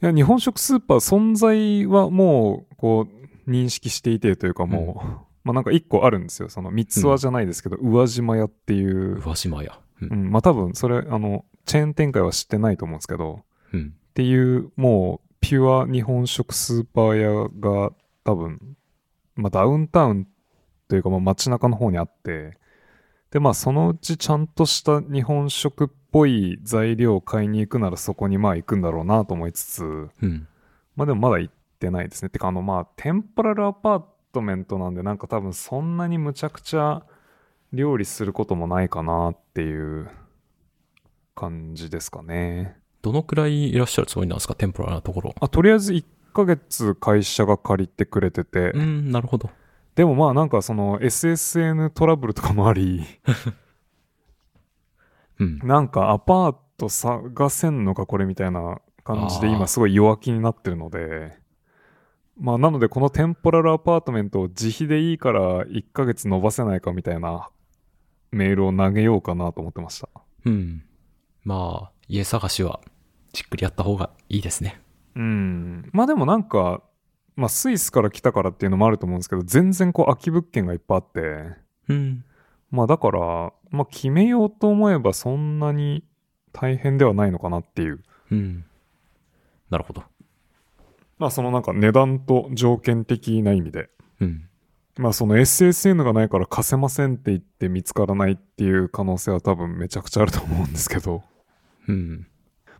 や、日本食スーパー存在はもう、こう、認識していてというかもう、まあなんか一個あるんですよ。その三つ輪じゃないですけど、宇和島屋っていう、宇和島屋。う。うんん、まあ多分それ、あの、チェーン展開は知ってないと思うんですけど、うん。っていう、もう、ピュア日本食スーパー屋が多分、まあダウンタウンというか、まあ街中の方にあって、で、まあそのうちちゃんとした日本食っぽい材料を買いに行くならそこにまあ行くんだろうなと思いつつ、うん。まあでもまだ行ってないですね。てかあのまあテンポラルアパートメントなんでなんか多分そんなにむちゃくちゃ料理することもないかなっていう感じですかね。どのくらいいらっしゃるつもりなんですかテンポラルなところ。あ、とりあえず1ヶ月会社が借りてくれてて、うん、なるほど。でもまあなんかその SSN トラブルとかもあり、うん。なんかアパート探せんのかこれみたいな感じで今すごい弱気になってるので、まあなのでこのテンポラルアパートメントを自費でいいから1ヶ月伸ばせないかみたいなメールを投げようかなと思ってました。うん。まあ、家探しはじっくりやった方がいいですね。うん。まあでもなんか、まあスイスから来たからっていうのもあると思うんですけど、全然こう空き物件がいっぱいあって、うん。まあだから、まあ決めようと思えばそんなに大変ではないのかなっていう。うん。なるほど。まあそのなんか値段と条件的な意味で。うん。まあその SSN がないから貸せませんって言って見つからないっていう可能性は多分めちゃくちゃあると思うんですけど。うん。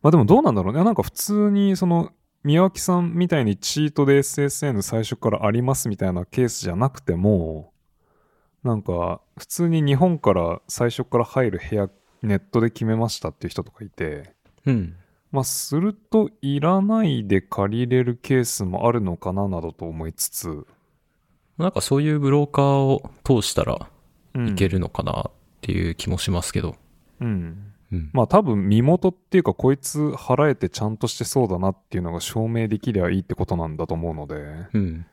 まあでもどうなんだろうね。なんか普通にその宮脇さんみたいにチートで SSN 最初からありますみたいなケースじゃなくても、なんか普通に日本から最初から入る部屋ネットで決めましたっていう人とかいて、うん。まあするといらないで借りれるケースもあるのかななどと思いつつ、なんかそういうブローカーを通したらうんいけるのかなっていう気もしますけど。うん。うん。まあ多分身元っていうかこいつ払えてちゃんとしてそうだなっていうのが証明できりゃいいってことなんだと思うので、うん。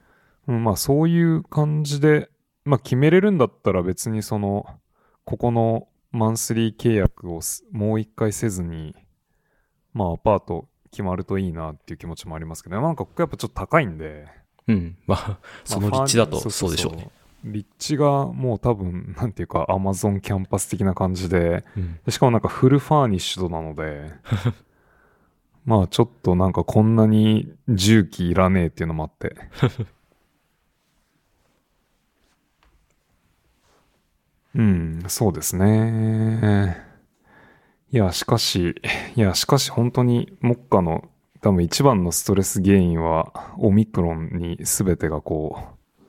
うん、まあそういう感じで、まあ決めれるんだったら別にそのここのマンスリー契約をすもう一回せずに、まあアパート決まるといいなっていう気持ちもありますけど、なんかここやっぱちょっと高いんで、うん。まあ、その立地だとそうでしょうね。立地がもう多分、なんていうか、アマゾンキャンパス的な感じで、うん。でしかもなんかフルファーニッシュドなので、まあちょっとなんかこんなに重機いらねえっていうのもあって。うん、そうですね。いや、しかし、いや、しかし本当に目下の多分一番のストレス原因はオミクロンに全てがこう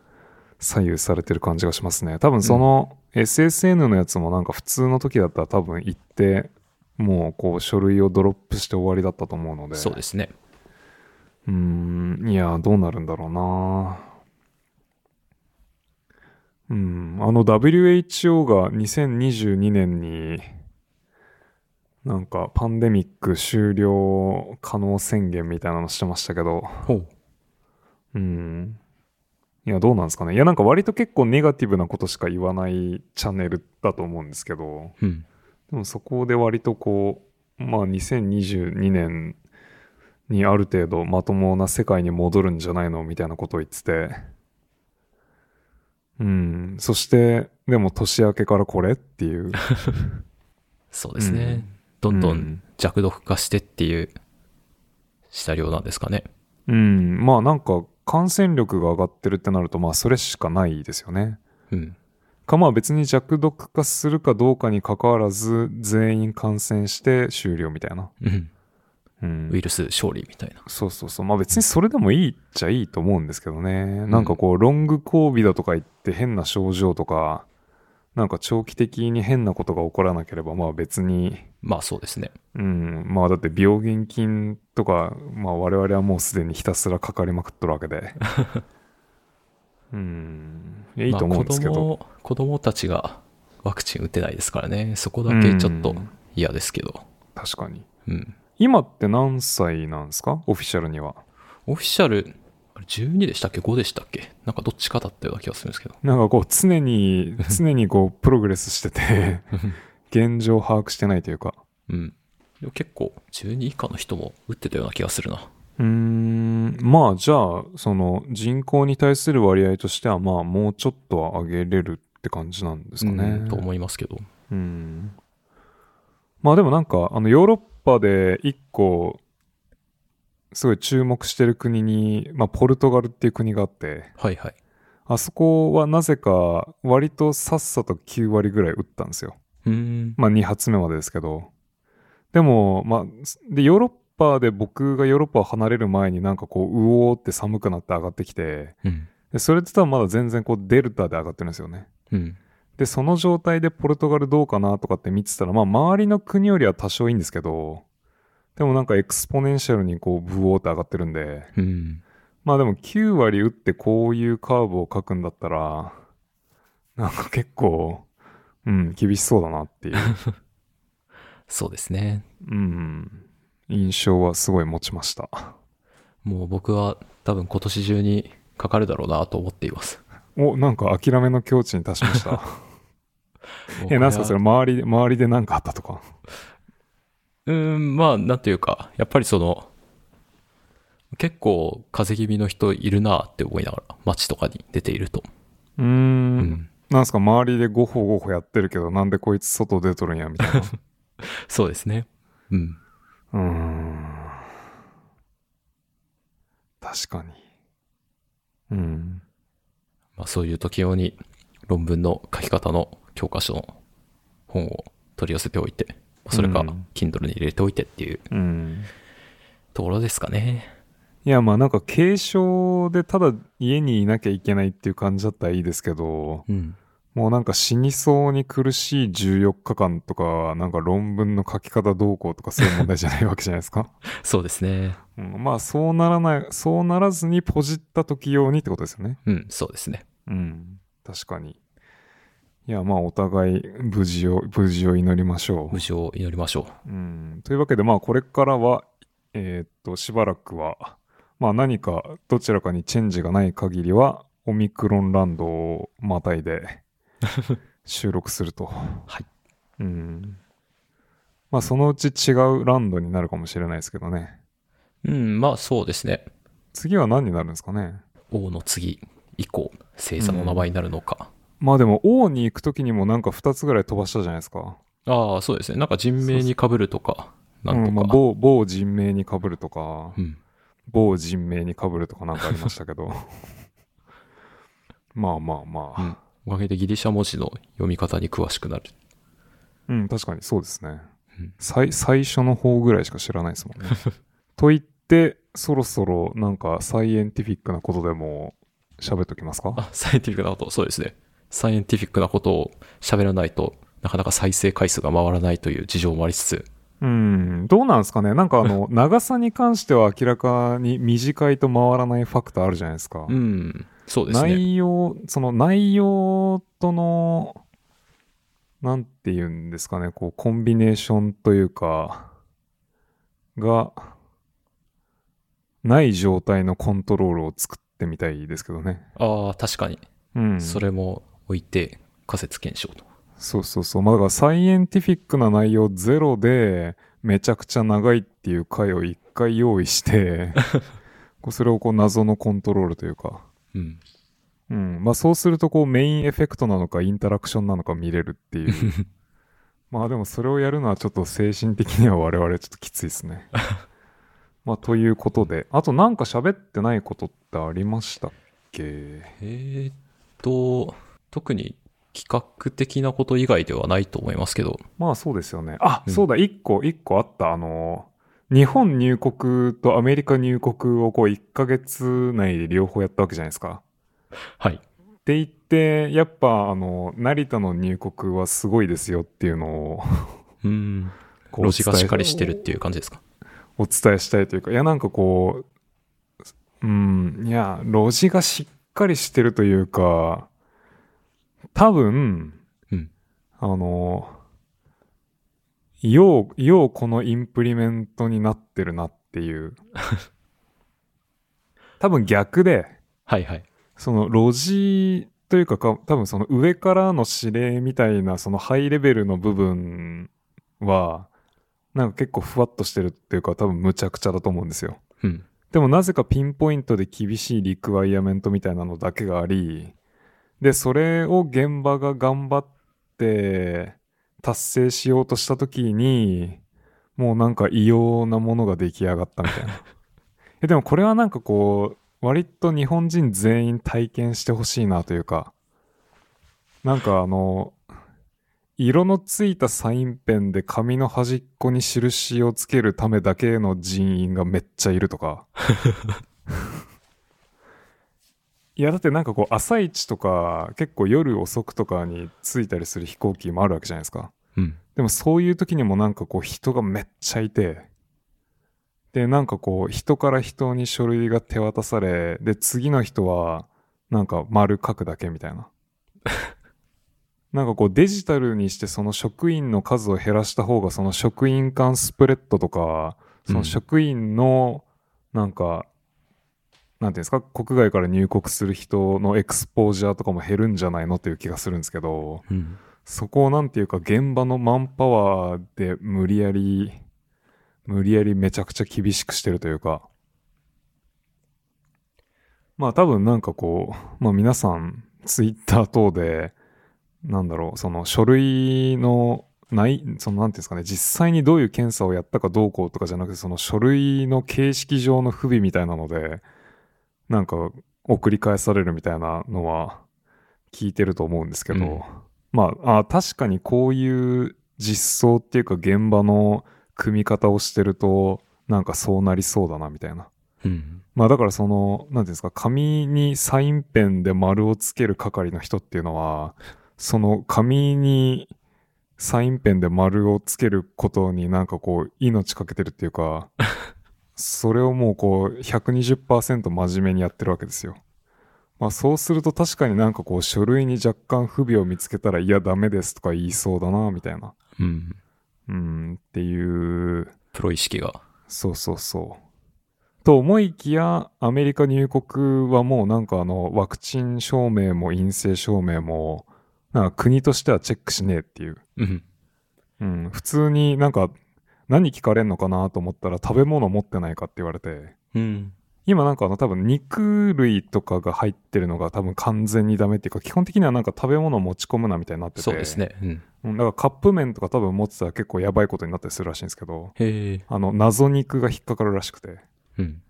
左右されてる感じがしますね。多分その SSN のやつもなんか普通の時だったら多分行ってもうこう書類をドロップして終わりだったと思うので。そうですね。うーん、いや、どうなるんだろうな。うん、あの WHO が2022年になんかパンデミック終了可能宣言みたいなのしてましたけど、ほう。うん。いや、どうなんですかね。いや、なんか割と結構ネガティブなことしか言わないチャンネルだと思うんですけど、うん。でもそこで割とこう、まあ2022年にある程度まともな世界に戻るんじゃないのみたいなことを言ってて、うん。そして、でも年明けからこれっていう。そうですね。うんどんどうんん弱毒化してっていうシナリオなんですかね。うん。まあなんか感染力が上がってるってなると、まあそれしかないですよね。うん。かまあ別に弱毒化するかどうかに関わらず全員感染して終了みたいな。うん。うんウイルス勝利みたいな。そうそうそう。まあ別にそれでもいいっちゃいいと思うんですけどね。なんかこう、ロング交尾だとか言って変な症状とか、なんか長期的に変なことが起こらなければ、まあ別に、まあそうですね。うん、まあだって病原菌とか、まあ我々はもうすでにひたすらかかりまくっとるわけで。うん、いやいいと思うんですけど。まあ子供、子供たちがワクチン打てないですからね。そこだけちょっとうん嫌ですけど。確かに。うん。今って何歳なんですか？オフィシャルには。オフィシャル、あれ12でしたっけ ?5 でしたっけ？なんかどっちかだったような気がするんですけど。なんかこう常に、常にこうプログレスしてて、現状把握してないというか。うん。でも結構12以下の人も打ってたような気がするな。うーん、まあじゃあ、その人口に対する割合としてはまあもうちょっとは上げれるって感じなんですかね。うんと思いますけど。うん。まあでもなんか、あのヨーロッパで一個、すごい注目してる国に、まあポルトガルっていう国があって、はいはい。あそこはなぜか割とさっさと9割ぐらい打ったんですよ。うーん。まあ2発目までですけど。でも、まあ、で、ヨーロッパで僕がヨーロッパを離れる前になんかこう、うおーって寒くなって上がってきて、うん。でそれって多分まだ全然こうデルタで上がってるんですよね。うん。で、その状態でポルトガルどうかなとかって見てたら、まあ周りの国よりは多少いいんですけど、でもなんか exponential にこう、ブオーって上がってるんで、うん。まあでも9割打ってこういうカーブを書くんだったら、なんか結構、うん、厳しそうだなっていう。そうですね。うん。印象はすごい持ちました。もう僕は多分今年中にかかるだろうなと思っています。お、なんか諦めの境地に達しました。え、なんすかそれれ周りで、周りで何かあったとか？うーん、まあ、なんていうか、やっぱりその、結構風邪気味の人いるなって思いながら、街とかに出ていると。うー。うんん。なんすか周りでゴホゴホやってるけど、なんでこいつ外出とるんや、みたいな。そうですね。うん。うーん。確かに。うん。まあそういう時用に論文の書き方の教科書の本を取り寄せておいて、まあそれかうん Kindle に入れておいてっていううん。ところですかね。いや、まあなんか軽症でただ家にいなきゃいけないっていう感じだったらいいですけど、うん。もうなんか死にそうに苦しい14日間とか、なんか論文の書き方どうこうとかそういう問題じゃないわけじゃないですか。そうですね。うん、まあそうならない、そうならずにポジった時用にってことですよね。うん、そうですね。うん。確かに。いや、まあお互い無事を、無事を祈りましょ無事を祈りましょう。うん。というわけでまあこれからは、えーっと、しばらくは、まあ何かどちらかにチェンジがない限りは、オミクロンランドをまたいで、収録すると。はい。うん。まあそのうち違うランドになるかもしれないですけどね。うん、まあそうですね。次は何になるんですかね？王の次以降、星座の名前になるのか。まあでも王に行く時にもなんか2つぐらい飛ばしたじゃないですか。ああ、そうですね。なんか人名に被るとか、なんとうんまあ、か。某某人名に被るとか、うん。某人名に被るとかなんかありましたけど。まあまあまあ。うん。おかげでギリシャ文字の読み方に詳しくなる。うん、確かにそうですね。うん最最初の方ぐらいしか知らないですもんね。と言って、そろそろなんかサイエンティフィックなことでも喋っときますか？あ、サイエンティフィックなこと、そうですね。サイエンティフィックなことを喋らないとなかなか再生回数が回らないという事情もありつつ、うん、どうなんですかねなんかあの、長さに関しては明らかに短いと回らないファクターあるじゃないですか。うん、そうですね。内容、その内容との、なんて言うんですかね、こう、コンビネーションというか、が、ない状態のコントロールを作ってみたいですけどね。ああ、確かに。うん。それも置いて仮説検証と。そうそうそう。まあだからサイエンティフィックな内容ゼロで、めちゃくちゃ長いっていう回を一回用意して、こうそれをこう謎のコントロールというか、うん。うん。まあそうするとこうメインエフェクトなのかインタラクションなのか見れるっていう。まあでもそれをやるのはちょっと精神的には我々ちょっときついですね。まあということで、あとなんか喋ってないことってありましたっけ？えーっと、特に企画的なこと以外ではないと思いますけど、まあそうですよね。あ、うんそうだ、一個、一個あった。あの、日本入国とアメリカ入国をこう1ヶ月内で両方やったわけじゃないですか。はい。って言って、やっぱあの、成田の入国はすごいですよっていうのを、うん。こう路地がしっかりしてるっていう感じですか？お伝えしたいというか、いやなんかこう、うん、いや、路地がしっかりしてるというか、多分、うん。あの、よう、ようこのインプリメントになってるなっていう。多分逆で、はいはい。その路地というかか、多分その上からの指令みたいなそのハイレベルの部分は、なんか結構ふわっとしてるっていうか多分むちゃくちゃだと思うんですよ。うん。でもなぜかピンポイントで厳しいリクワイアメントみたいなのだけがあり、で、それを現場が頑張って達成しようとした時に、もうなんか異様なものが出来上がったみたいな。えでもこれはなんかこう、割と日本人全員体験してほしいなというか、なんかあの、色のついたサインペンで紙の端っこに印をつけるためだけの人員がめっちゃいるとか。いやだってなんかこう朝一とか結構夜遅くとかに着いたりする飛行機もあるわけじゃないですか。うん。でもそういう時にもなんかこう人がめっちゃいて、でなんかこう人から人に書類が手渡され、で次の人はなんか丸書くだけみたいな。なんかこうデジタルにしてその職員の数を減らした方がその職員間スプレッドとか、その職員のなんか、なんていうんですか、国外から入国する人のエクスポージャーとかも減るんじゃないのっていう気がするんですけど、うん。そこをなんていうか現場のマンパワーで無理やり、無理やりめちゃくちゃ厳しくしてるというか。まあ多分なんかこう、まあ皆さんツイッター等で、なんだろう、その書類のない、そのなんていうんですかね、実際にどういう検査をやったかどうこうとかじゃなくて、その書類の形式上の不備みたいなので、なんか送り返されるみたいなのは聞いてると思うんですけど、うんまああ、確かにこういう実装っていうか現場の組み方をしてると、なんかそうなりそうだなみたいな。うん。まあだからその、なんていうんですか、紙にサインペンで丸をつける係の人っていうのは、その紙にサインペンで丸をつけることになんかこう命かけてるっていうか、それをもうこう120%真面目にやってるわけですよ。まあそうすると確かになんかこう書類に若干不備を見つけたらいやダメですとか言いそうだなみたいな。うん。うんっていうプロ意識が。そうそうそう。と思いきや、アメリカ入国はもうなんかあの、ワクチン証明も陰性証明も、なんか国としてはチェックしねえっていう。うん。うん、普通になんか何聞かれんのかなと思ったら食べ物持ってないかって言われて、うん。今なんかあの多分肉類とかが入ってるのが多分完全にダメっていうか、基本的にはなんか食べ物持ち込むなみたいになってて。そうです。ね。うん。うん、だからカップ麺とか多分持ってたら結構やばいことになったりするらしいんですけど。あの謎肉が引っかかるらしくて。うん。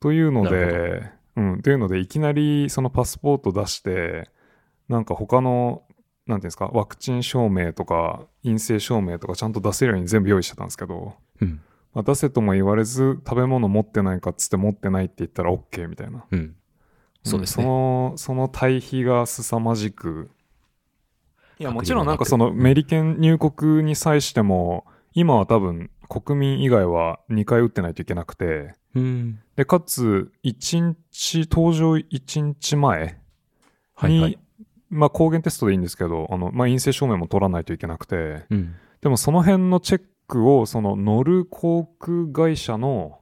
というのなで、うん、というので、いきなりそのパスポート出して、なんか他の、なんていうんですか、ワクチン証明とか、陰性証明とかちゃんと出せるように全部用意してたんですけど、うん。まあ、出せとも言われず、食べ物持ってないかっつって持ってないって言ったら OK みたいな。うん。そうですね。んその、その対比が凄まじく、いや、もちろんなんかそのメリケン入国に際しても、今は多分国民以外は2回打ってないといけなくて、うん。で、かつ、1日、登場1日前に、はいはい。まあ抗原テストでいいんですけど、あの、まあ陰性証明も取らないといけなくて、うん。でもその辺のチェックを、その乗る航空会社の、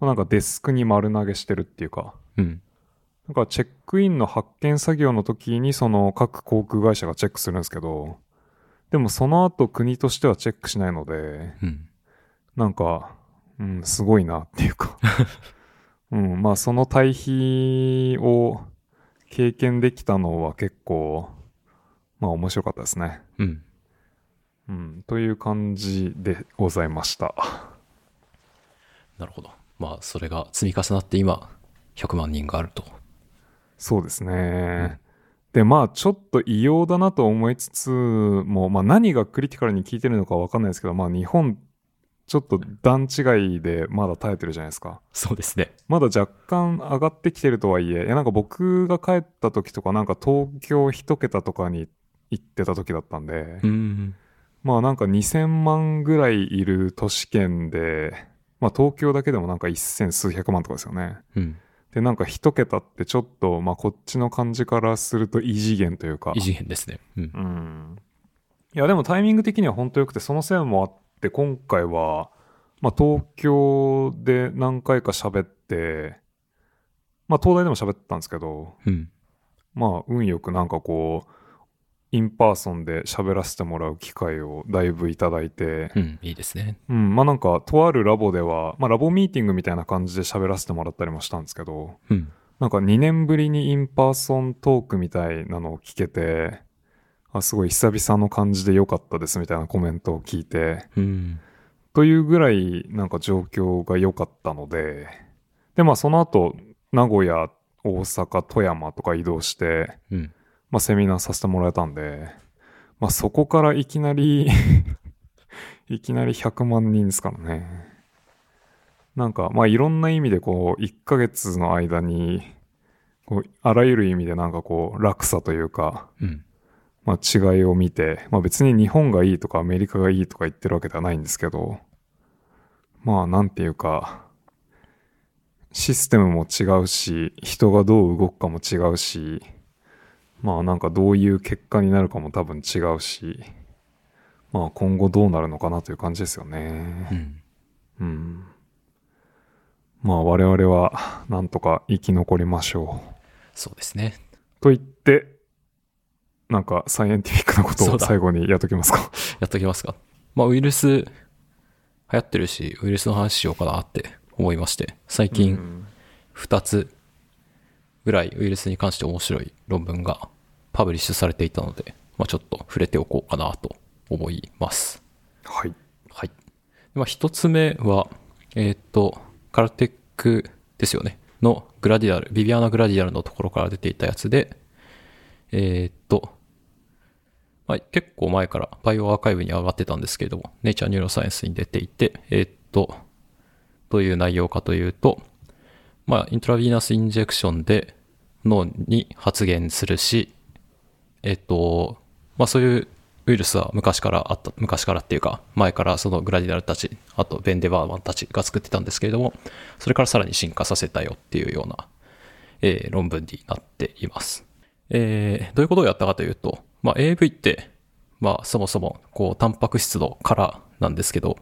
まあなんかデスクに丸投げしてるっていうか、うん。なんかチェックインの発見作業の時にその各航空会社がチェックするんですけど、でもその後国としてはチェックしないので、うん。なんか、うん、すごいなっていうか、うん、まあその対比を経験できたのは結構、まあ面白かったですね。うん。うん、という感じでございました。なるほど。まあ、それが積み重なって今、100万人があると。そうですね。で、まあ、ちょっと異様だなと思いつつも、まあ、何がクリティカルに効いてるのかわかんないですけど、まあ、日本、ちょっと段違いでまだ耐えてるじゃないですか。そうですね。まだ若干上がってきてるとはいえ、いや、なんか僕が帰った時とか、なんか東京一桁とかに行ってた時だったんで、うん。まあなんか2000万ぐらいいる都市圏で、まあ東京だけでもなんか1000数百万とかですよね。うん。で、なんか一桁ってちょっと、まあこっちの感じからすると異次元というか。異次元ですね。うん。うん。いや、でもタイミング的には本当良くて、その線もあって、今回は、まあ東京で何回か喋って、まあ東大でも喋ってたんですけど、うん。まあ運よくなんかこう、 in person で喋らせてもらう機会をだいぶいただいて、うん。いいですね。うん、まあなんか、とあるラボでは、まあラボミーティングみたいな感じで喋らせてもらったりもしたんですけど、うん。なんか2年ぶりに in person talk みたいなのを聞けて、あ、すごい久々の感じで良かったですみたいなコメントを聞いて、うん。というぐらいなんか状況が良かったので、で、まあその後、名古屋、大阪、富山とか移動して、うん。まあセミナーさせてもらえたんで、まあそこからいきなり、いきなり100万人ですからね。なんか、まあいろんな意味でこう、1ヶ月の間に、こう、あらゆる意味でなんかこう、落差というか、うん。まあ違いを見て、まあ別に日本がいいとかアメリカがいいとか言ってるわけではないんですけど、まあなんていうか、システムも違うし、人がどう動くかも違うし、まあなんかどういう結果になるかも多分違うし、まあ今後どうなるのかなという感じですようね。ん。うん。まあ我々はなんとか生き残りましょう。そうですね。と言って、なんかサイエンティフィックなことを最後にやっときますか？やっときますか。まあ、ウイルス、流行ってるし、ウイルスの話しようかなって思いまして、最う近ん2つぐらいウイルスに関して面白い論文がパブリッシュされていたので、まあ、ちょっと触れておこうかなと思います。はい。はい。まあ、一つ目は、えーっと、カルテックですよね。のグラディアル、ビビアナ・グラディアルのところから出ていたやつで、えーっと、まあ、結構前からバイオアーカイブに上がってたんですけれども、ネイチャー・ニューロサイエンスに出ていて、えーっと、どういう内容かというと、まあ、 intravenous injection で脳に発現するし、えっと、まあそういうウイルスは昔からあった、昔からっていうか、前からそのグラディナルたち、あと Ben Deverman たちが作ってたんですけれども、それからさらに進化させたよっていうような、えー論文になっています。えーどういうことをやったかというと、まあ AAV って、まあそもそも、こう、タンパク質の殻なんですけど、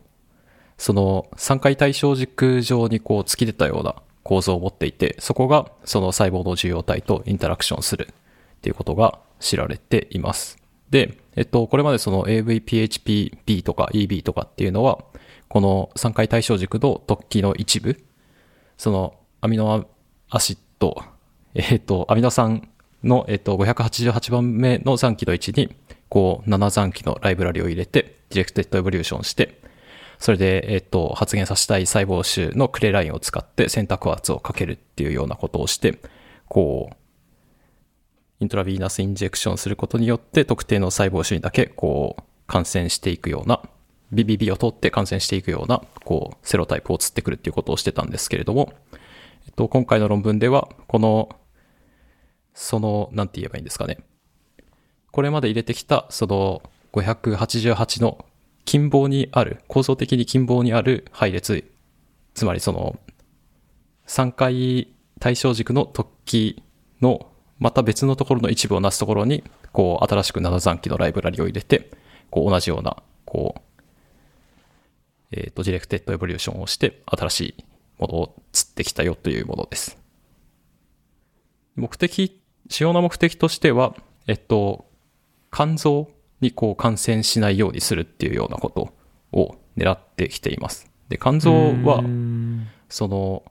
その3回対象軸上にこう突き出たような構造を持っていて、そこがその細胞の受容体とインタラクションするっていうことが知られています。で、えっと、これまでその AVPHPB とか EB とかっていうのは、この3回対象軸の突起の一部、そのアミノアシッド、えっと、アミノ酸の、えっと、588番目の残機の位置に、こう、7残基のライブラリを入れて、 directed evolution して、それで、えっと、発現させたい細胞種の Cre ラインを使って選択圧をかけるっていうようなことをして、こう、 intravenous injection することによって特定の細胞種にだけこう感染していくような BBB を通って感染していくようなこう serotype を釣ってくるっていうことをしてたんですけれども、えっと、今回の論文ではこのそのなんて言えばいいんですかねこれまで入れてきたその588の近傍にある構造的に近傍にある配列つまりその3回対称軸の突起のまた別のところの一部をなすところに、こう、新しく7残基のライブラリを入れて、こう、同じような、こう、えっ、と、 directed evolution をして、新しいものを釣ってきたよというものです。目的、主要な目的としては、えっと、肝臓にこう感染しないようにするっていうようなことを狙ってきています。で、肝臓は、その、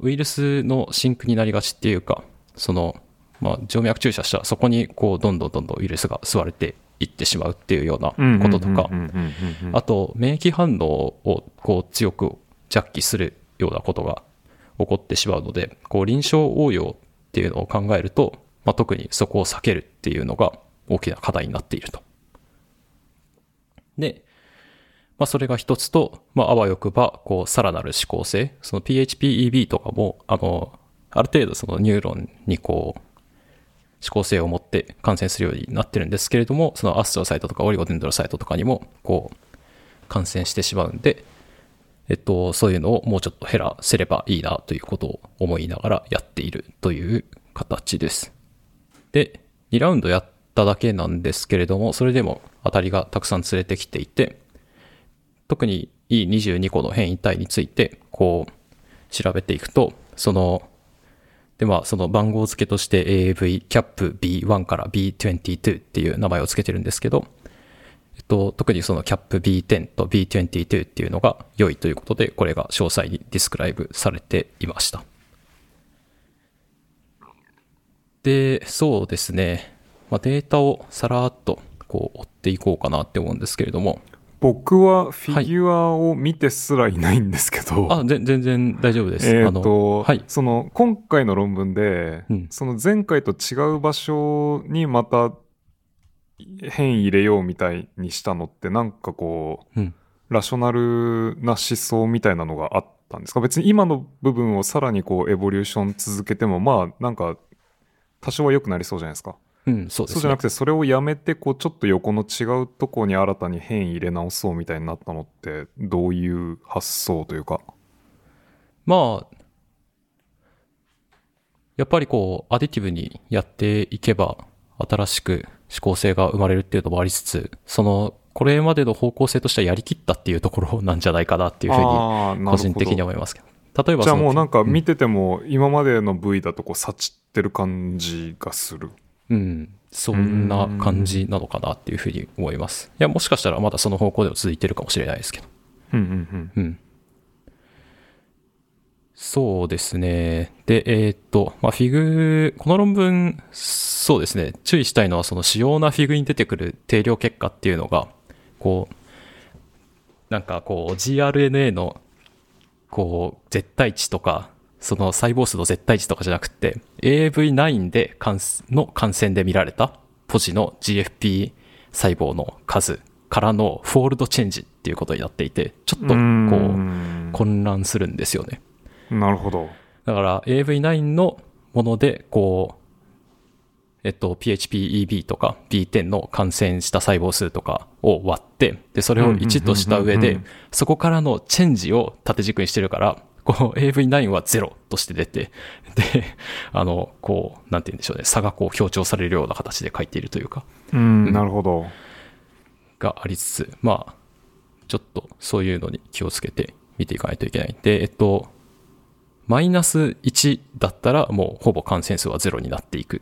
ウイルスのシンクになりがちっていうか、その、まあ、静脈注射したらそこにこう、どんどんどんどんウイルスが吸われていってしまうっていうようなこととか、あと、免疫反応をこう、強く弱気するようなことが起こってしまうので、こう、臨床応用っていうのを考えると、まあ、特にそこを避けるっていうのが大きな課題になっていると。で、まあ、それが一つと、まあ、あわよくば、こう、さらなる指向性、その PHPEB とかも、あの、ある程度そのニューロンにこう、指向性を持って感染するようになってるんですけれども、そのアストロサイトとかオリゴデンドロサイトとかにも、こう、感染してしまうんで、えっと、そういうのをもうちょっと減らせればいいなということを思いながらやっているという形です。で、2ラウンドやっただけなんですけれども、それでも当たりがたくさん連れてきていて、特に E22 個の変異体について、こう、調べていくと、その、で、まあ、その番号付けとして AAV キャップ B1 から B22 っていう名前を付けてるんですけど、えっと、特にそのキャップ B10 と B22 っていうのが良いということで、これが詳細にディスクライブされていました。で、そうですね。まあ、データをさらっとこう追っていこうかなって思うんですけれども、僕はフィギュアを見てすらいないんですけど、あ、ぜ全然大丈夫です。えっ、あのと、はい。その今回の論文で、うんその前回と違う場所にまた変異入れようみたいにしたのってなんかこううん。ラショナルな思想みたいなのがあったんですか？別に今の部分をさらにこうエボリューション続けてもまあなんか多少は良くなりそうじゃないですかうん、そうですね。そうじゃなくてそれをやめてこうちょっと横の違うとこに新たに変異入れ直そうみたいになったのってどういう発想というか？まあ、やっぱりこう、アディティブにやっていけば、新しく指向性が生まれるっていうのもありつつ、その、これまでの方向性としてはやりきったっていうところなんじゃないかなっていうふうに、個人的には思いますけど。例えばじゃあもうなんか見てても今までの V だとこう察ってる感じがする。うん、そんな感じなのかなっていうふうに思います。いや、もしかしたらまだその方向でも続いてるかもしれないですけど。うんうんうん。そうですね。で、えーっと、まあ、 fig、この論文、そうですね。注意したいのは、その主要な fig に出てくる定量結果っていうのが、こう、なんかこう、GRNA の、こう、絶対値とか、その細胞数の絶対値とかじゃなくて、 AAV9 で感の感染で見られたポジの GFP 細胞の数からの fold change っていうことになっていて、ちょっとこうう、ん混乱するんですよね。なるほど。だから AV9 のもので、こう、えっと、PHPEB とか B10 の感染した細胞数とかを割って、で、それを1とした上でそこからのチェンジを縦軸にしてるから、こう AV9 は0として出て、で、あの、こう、なんて言うんでしょうね、差がこう強調されるような形で書いているというか、うん、なるほど。がありつつ、まあ、ちょっとそういうのに気をつけて見ていかないといけない。で、えっと、マイナス1だったらもうほぼ感染数はゼロになっていく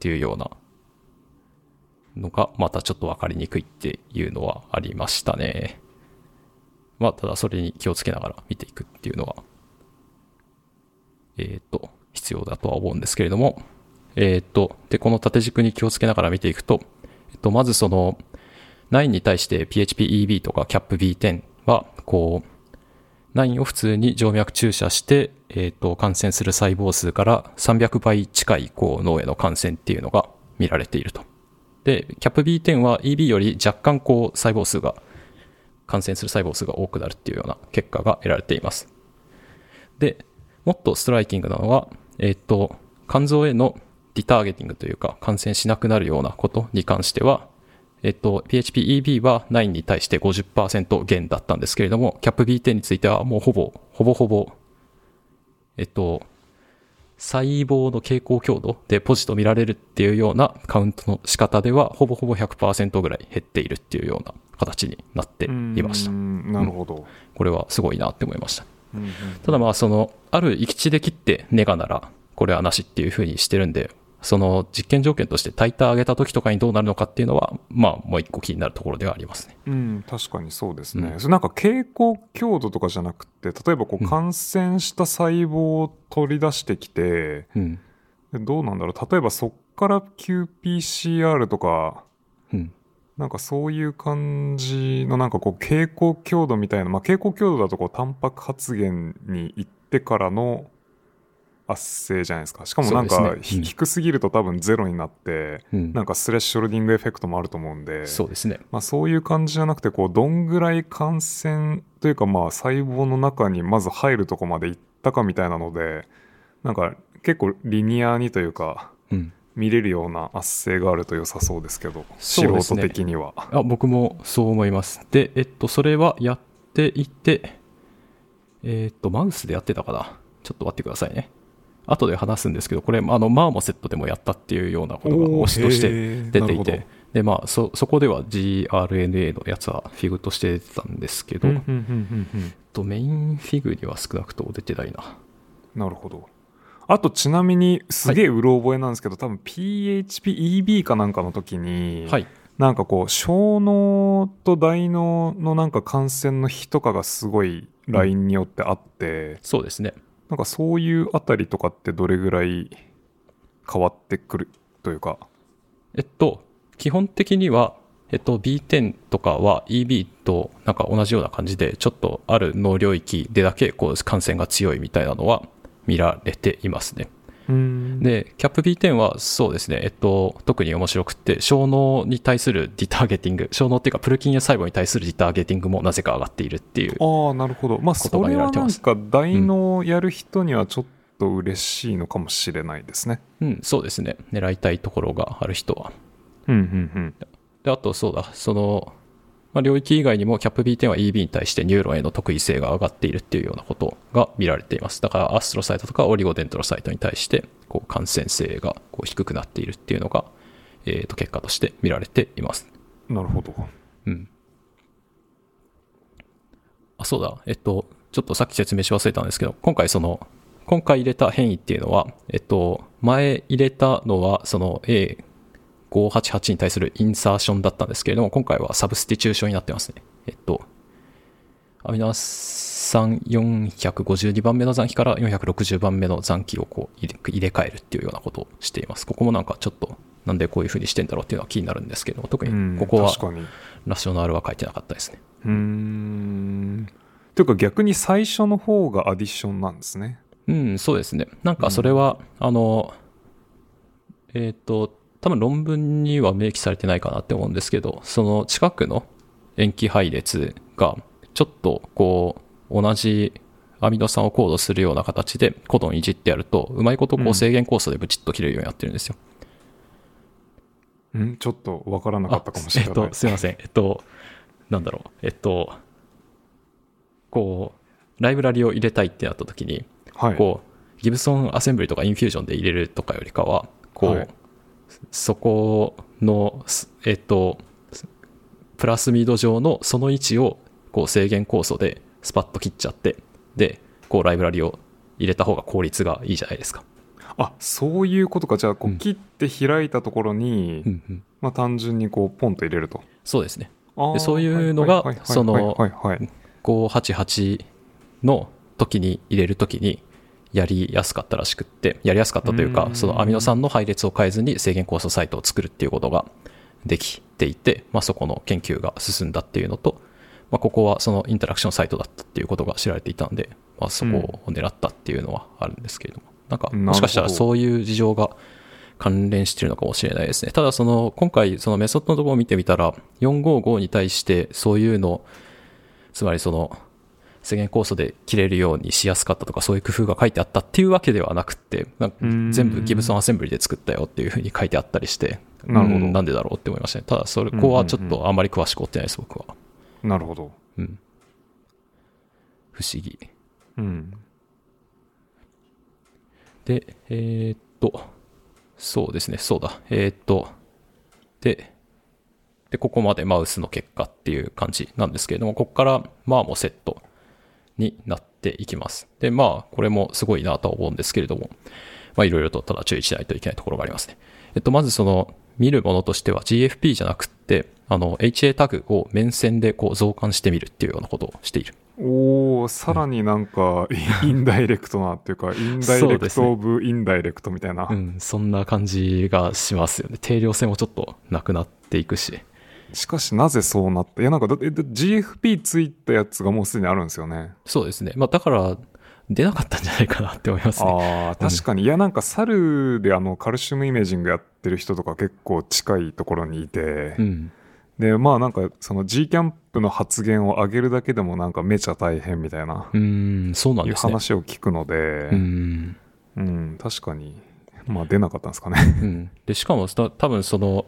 っていうようなのがまたちょっとわかりにくいっていうのはありましたね。まあ、ただそれに気をつけながら見ていくっていうのは、えっ、と、必要だとは思うんですけれども、えっ、と、で、この縦軸に気をつけながら見ていくと、えっと、まずその、9に対して PHP-EB とか CAPB10 は、こう、9を普通に静脈注射して、えっ、ー、と、感染する細胞数から300倍近い、こう、脳への感染っていうのが見られていると。で、CAPB10 は EB より若干、こう、細胞数が、感染する細胞数が多くなるっていうような結果が得られています。で、もっとストライキングなのは、えっ、ー、と、肝臓へのリターゲティングというか、感染しなくなるようなことに関しては、えっと、PHP-EB は9に対して50%減だったんですけれども、CAPB10 についてはもうほぼ、ほぼほぼ、えっと、細胞の傾向強度でポジと見られるっていうようなカウントの仕方では、ほぼほぼ100%ぐらい減っているっていうような形になっていました。なるほど、うん、これはすごいなって思いました。うんうん、ただまあ、その、ある域地で切ってネガなら、これはなしっていうふうにしてるんで、その実験条件としてタイター上げた時とかにどうなるのかっていうのは、まあ、もう一個気になるところではありますね。うん、確かにそうですね。うん、なんか傾向強度とかじゃなくて、例えばこう感染した細胞を取り出してきて、うん、どうなんだろう。例えばそっから qPCR とか、うん、なんかそういう感じのなんかこう傾向強度みたいな、まあ傾向強度だとこうタンパク発現に行ってからの圧性じゃないですか。しかもなんか、ね。うん、低すぎると多分ゼロになって、うん、なんかスレッショルディングエフェクトもあると思うんでそうですね、まあ、そういう感じじゃなくてこうどんぐらい感染というかまあ細胞の中にまず入るとこまでいったかみたいなのでなんか結構リニアにというか、うん、見れるような圧性があると良さそうですけど、素人的には。あ僕もそう思います。でえっとそれはやっていてえっとマウスでやってたかな。ちょっと待ってくださいね後で話すんですけど、これ、あの、マーモセットでもやったっていうようなことが推しとして出ていて、で、まあ、そ、そこでは GRNA のやつはフィグとして出てたんですけど、とメインフィグには少なくとも出てないな。なるほど。あとちなみにすげえうろ覚えなんですけど、はい、多分 PHPEB かなんかの時に、はい、なんかこう小脳と大脳のなんか感染の比とかがすごいラインによってあって、うん、そうですねなんかそういうあたりとかってどれぐらい変わってくるというか？えっと、基本的には、えっと、B10 とかは EB となんか同じような感じで、ちょっとある脳領域でだけこう感染が強いみたいなのは見られていますね。で、CAP-B10 はそうですね、えっと、特に面白くて、小脳に対する detargeting、小脳っていうか、プルキンエ細胞に対する detargeting もなぜか上がっているっていう。ああ、なるほど。まあ、それはなんか、大脳やる人にはちょっと嬉しいのかもしれないですね。うん、そうですね。狙いたいところがある人は。うん、うん、うん。で、あと、そうだ、その、まあ、領域以外にも CAP-B10 は eB に対してニューロンへの特異性が上がっているっていうようなことが見られています。だからアストロサイトとかオリゴデントロサイトに対してこう感染性がこう低くなっているっていうのが、えー、と結果として見られています。なるほど。うん。あ、そうだ。えっと、ちょっとさっき説明し忘れたんですけど、今回その、今回入れた変異っていうのは、えっと、前入れたのは、その A、588に対するインサーションだったんですけれども、今回はサブスティチューションになってますね。えっと、アミノ酸452番目の残機から460番目の残機をこう入れ替えるっていうようなことをしています。ここもなんかちょっとなんでこういうふうにしてんだろうっていうのは気になるんですけど特にここはラショナルは書いてなかったですね。うん。というか逆に最初の方がアディションなんですね。うん、そうですね。なんかそれは、うん、あの、えっ、ー、と、多分論文には明記されてないかなって思うんですけど、その近くの塩基配列がちょっとこう同じアミノ酸をコードするような形でコドンいじってやると、うまいことこう制限酵素でブチッと切れるようになってるんですよ。うん、ちょっとわからなかったかもしれない。えっと、すいません。えっと、なんだろう。えっと、こう、ライブラリを入れたいってなった時に、はい、こう、ギブソンアセンブリとかインフュージョンで入れるとかよりかは、こう、はいそこの、えっと、プラスミード上のその位置をこう制限酵素でスパッと切っちゃって、で、こうライブラリを入れた方が効率がいいじゃないですか。あそういうことか。じゃあこう切って開いたところに、まあ単純にこうポンと入れると。そうですね。でそういうのがそのはいはいはい588の時に入れる時にやりやすかったらしくって、やりやすかったというかう、ん。そのアミノ酸の配列を変えずに制限酵素サイトを作るっていうことができていて、まあ、そこの研究が進んだっていうのと、まあ、ここはそのインタラクションサイトだったっていうことが知られていたんで、まあ、そこを狙ったっていうのはあるんですけれども、なんか、もしかしたらそういう事情が関連してるのかもしれないですね。ただ、その、今回、そのメソッドのところを見てみたら、455に対してそういうの、つまりその、制限酵素で切れるようにしやすかったとかそういう工夫が書いてあったっていうわけではなくって全部ギブソンアセンブリで作ったよっていうふうに書いてあったりしてなるほど。うんなんでだろうって思いましたね。ただそれここはちょっとあんまり詳しく追ってないです僕は、なるほど。うん、不思議。うん。でえーっとそうですねそうだ。えーっとででここまでマウスの結果っていう感じなんですけれどもここからマーモセットになっていきます。で、まあ、これもすごいなとは思うんですけれども、まあ、いろいろとただ注意しないといけないところがありますね。えっと、まずその、見るものとしては GFP じゃなくって、あの、HA タグを面線でこう増刊してみるっていうようなことをしている。おおさらになんか、インダイレクトなっていうかインダイレクトオブインダイレクトみたいな、うん、そんな感じがしますよね。定量性もちょっとなくなっていくし。しかしなぜそうなった？いやなんかだえだ GFP ついたやつがもうすでにあるんですよねそうですね。まあ、だから、出なかったんじゃないかなって思いますね。ああ確かに、いやなんか猿であのカルシウムイメージングやってる人とか結構近いところにいて、うん。でまあなんかその G キャンプの発言を上げるだけでもなんかめちゃ大変みたいな、うん、そうなんいうですね。話を聞くのでうん。うん、確かにまあ出なかったんですかねうん、でしかもた多分その、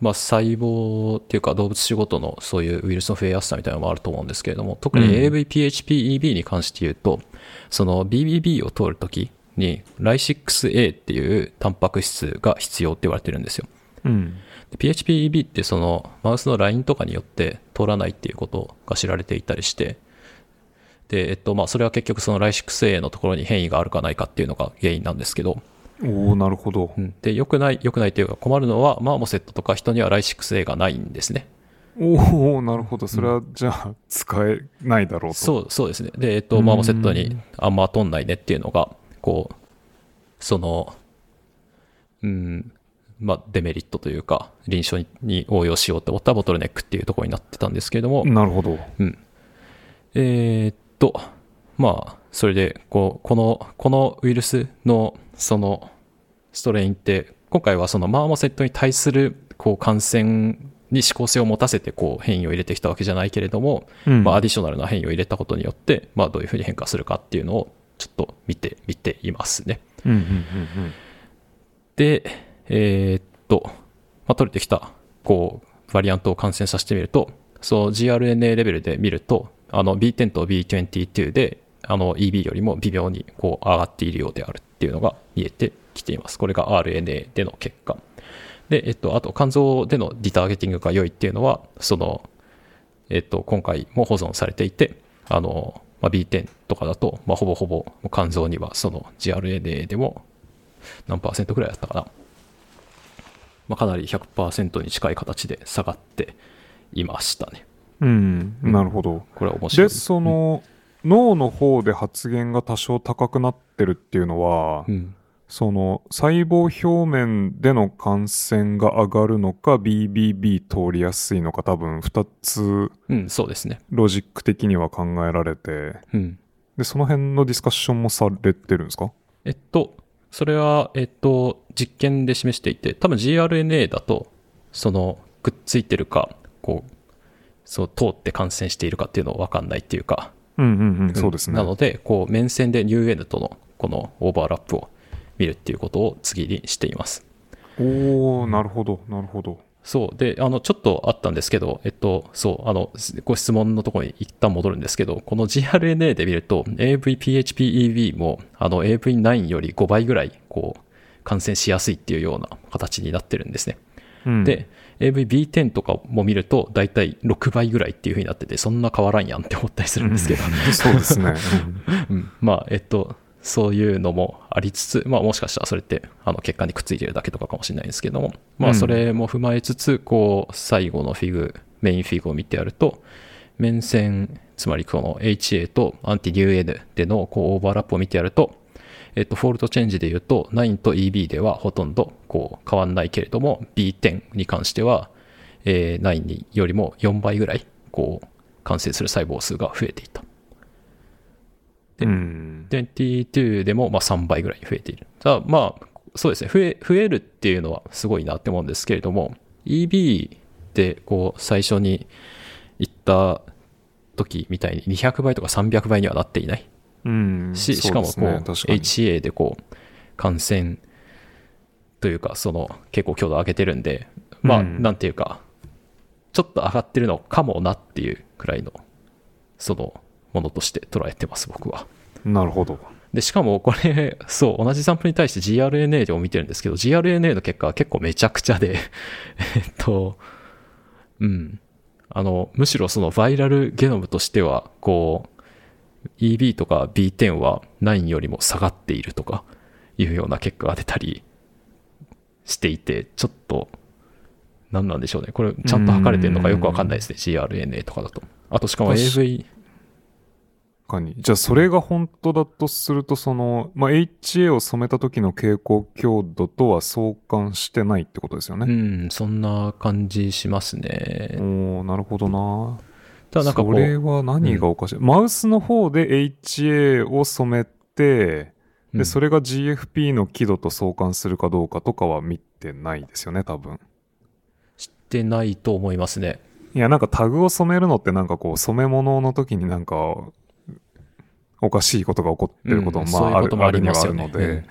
まあ、細胞っていうか動物種ごとのそういうウイルスの増えやすさみたいなのもあると思うんですけれども特にうん。AVPHPEB に関して言うと、その BBB を通るときに Ly6A っていうタンパク質が必要って言われてるんですよ。うん。で PHPEB ってそのマウスのラインとかによって通らないっていうことが知られていたりしてで、えっとまあ、それは結局その Ly6A のところに変異があるかないかっていうのが原因なんですけどおおなるほど。うん。で、良くない、良くないというか困るのは、マーモセットとか人にはライシックス A がないんですね。おおなるほど。それはじゃあ使えないだろうと。そう、そうですね。で、えっと、うん。マーモセットにあんま通んないねっていうのが、こう、その、うん、まあ、デメリットというか、臨床にに応用しようと思ったボトルネックっていうところになってたんですけれども、なるほど。うん。えーっと、まあ、それで、こう、この、このウイルスの、その、ストレインって、今回はそのマーモセットに対する、こう、感染に指向性を持たせて、こう、変異を入れてきたわけじゃないけれども、うんまあ、アディショナルな変異を入れたことによって、まあ、どういうふうに変化するかっていうのを、ちょっと見て、見ていますね。うんうんうんうんで、えーっと、まあ、取れてきた、こう、バリアントを感染させてみると、そう gRNA レベルで見ると、あの B10 と B22 で、あの EB よりも微妙にこう上がっているようであるっていうのが見えてきています。これが RNA での結果。で、えっと、あと肝臓でのリターゲティングが良いっていうのは、その、えっと、今回も保存されていて、あの、まあ、B10 とかだと、まあ、ほぼほぼ肝臓にはその gRNA でも何パーセントぐらいだったかな。まあ、かなり100%に近い形で下がっていましたね。うんなるほどこれは面白い。でその、脳の方で発現が多少高くなってるっていうのは、うん、その細胞表面での感染が上がるのか BBB 通りやすいのか多分2つうん、そうですね。ロジック的には考えられてうん。でその辺のディスカッションもされてるんですか？えっと、それは、えっと、実験で示していて、多分 gRNA だと、その、くっついてるか、こう、そう、通って感染しているかっていうのは分かんないっていうか、うんうんうんそうですねなので、こう、面線で NewN との、このオーバーラップを見るっていうことを次にしています。おおなるほどなるほどそう。で、あの、ちょっとあったんですけど、えっと、そう、あの、ご質問のところに一旦戻るんですけど、この gRNA で見ると、AVPHPEV も、あの、AV9 より5倍ぐらい、こう、感染しやすいっていうような形になってるんですね。うんで、AVB10 とかも見ると、だいたい6倍ぐらいっていう風になってて、そんな変わらんやんって思ったりするんですけど、うん。そうですね、うん。まあ、えっと、そういうのもありつつ、まあもしかしたらそれってあの血管にくっついてるだけとかかもしれないんですけども、まあそれも踏まえつつ、こう最後のフィグ、main fig を見てやると、免染、つまりこの HA とアンティニュー N でのこうオーバーラップを見てやると、えっと、 fold change で言うと、9と eB ではほとんどこう変わんないけれども、B10 に関しては、えー、9よりも4倍ぐらい、こう、感染する細胞数が増えていた。でうん。22でもまあ3倍ぐらいに増えている。ただまあ、そうですね、増え、増えるっていうのはすごいなって思うんですけれども、EB でこう最初に行った時みたいに200倍とか300倍にはなっていない。うん。し、しかもこう、HA でこう、感染というか、その結構強度上げてるんで、まあ、うんなんていうか、ちょっと上がってるのかもなっていうくらいの、そのものとして捉えてます、僕は。なるほど。で、しかもこれ、そう、同じサンプルに対して GRNA でも見てるんですけど、GRNA の結果は結構めちゃくちゃで、えっと、うん。あの、むしろそのバイラルゲノムとしては、こう、EB とか B10 は9よりも下がっているとかいうような結果が出たりしていて、ちょっと、何なんでしょうね。これ、ちゃんと測れてるのかよくわかんないですね。GRNA とかだと。あと、しかも確 AV、かに。じゃあ、それが本当だとすると、その、まあ、HA を染めた時の蛍光強度とは相関してないってことですようね。ん、そんな感じしますね。おーなるほどな。ただなんかこ、れは何がおかしい、マウスの方で HA を染めて、で、うんそれが GFP の輝度と相関するかどうかとかは見てないですよね、多分。してないと思いますね。いや、なんかタグを染めるのってなんかこう、染め物の時になんか、おかしいことが起こってることも、うんまあ、あるありにはあるので、うん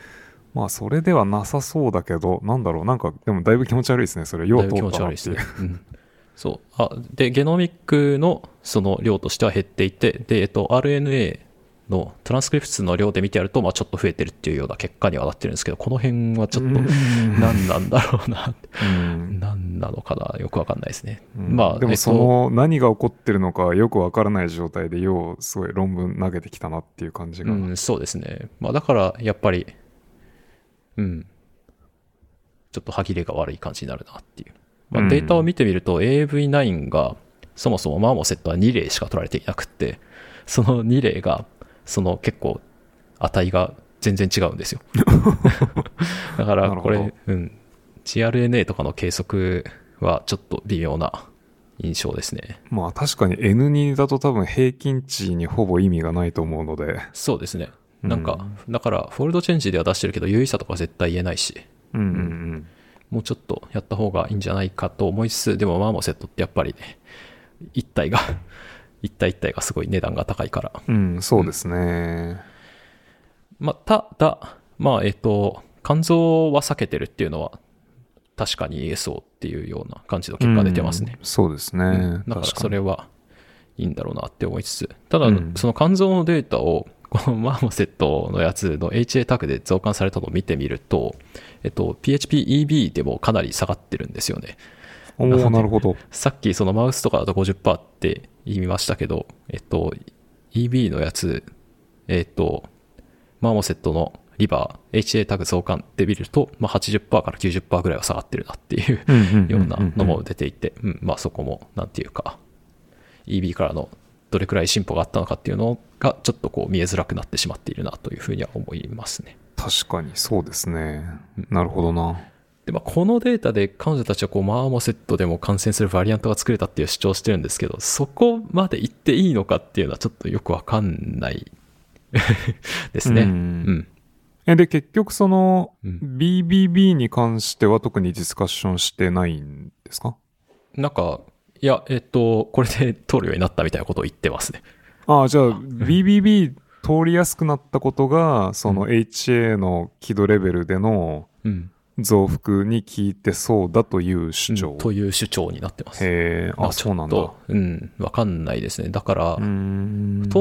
まあ、それではなさそうだけど、なんだろう、なんか、でもだいぶ気持ち悪いですね、それ。よう通だいぶ気ったなっていう持ち悪いですね。うんそう。あ、で、ゲノミックのその量としては減っていて、で、えっと、RNA のトランスクリプト数の量で見てやると、まあちょっと増えてるっていうような結果にはなってるんですけど、この辺はちょっと何なんだろうな何なのかな、よくわかんないですね。うんまあ、でもえっとその何が起こってるのかよくわからない状態でようすごい論文投げてきたなっていう感じが、うん、そうですね。まあだから、やっぱり、うん、ちょっと歯切れが悪い感じになるなっていう。まあ、うん。データを見てみると、AV9 が、そもそもマーモセットは2例しか取られていなくって、その2例が、その結構、値が全然違うんですよ。だから、これ、うん、GRNA とかの計測はちょっと微妙な印象ですね。まあ確かに N2 だと多分平均値にほぼ意味がないと思うので。そうですね。なんか、だから、 fold change では出してるけど、有意差とかは絶対言えないし、うんうんもうちょっとやった方がいいんじゃないかと思いつつ、でもマーモセットってやっぱりね、一体が、一体一体がすごい値段が高いから。うん、うん、そうですね、まあ、ただ、まあ、えっ、と、肝臓は避けてるっていうのは、確かに言えそうっていうような感じの結果が出てますね。う。んそうですね、うん。だからそれはいいんだろうなって思いつつ、ただうん、その肝臓のデータを、このマーモセットのやつの HA タグで増刊されたのを見てみると、えっと、PHP-EB でもかなり下がってるんですよね。おおなるほどさっきそのマウスとかだと50%って言いましたけど、えっと、EB のやつ、えっと、マーモセットのリバー、HA タグ増刊で見ると、まあ、80%から90%ぐらいは下がってるなっていうようなのも出ていて、うん、まあそこも、なんていうか、EB からのどれくらい進歩があったのかっていうのが、ちょっとこう見えづらくなってしまっているなというふうには思いますね。確かにそうですね。なるほどな。で、まあ、このデータで彼女たちはこうマーモセットでも感染するバリアントが作れたっていう主張をしてるんですけど、そこまで言っていいのかっていうのはちょっとよくわかんないですね。ううん。ん。えで結局そのうん。BBB に関しては特にディスカッションしてないんですか？なんか、いや、えっと、これで通るようになったみたいなことを言ってますね。ああ、じゃあ、BBB 通りやすくなったことが、その HA の輝度レベルでのうん。増幅に効いてそうだという主張。という主張になってます。へえ、あ、そうなんだ。っとうん、わかんないですね。だから。通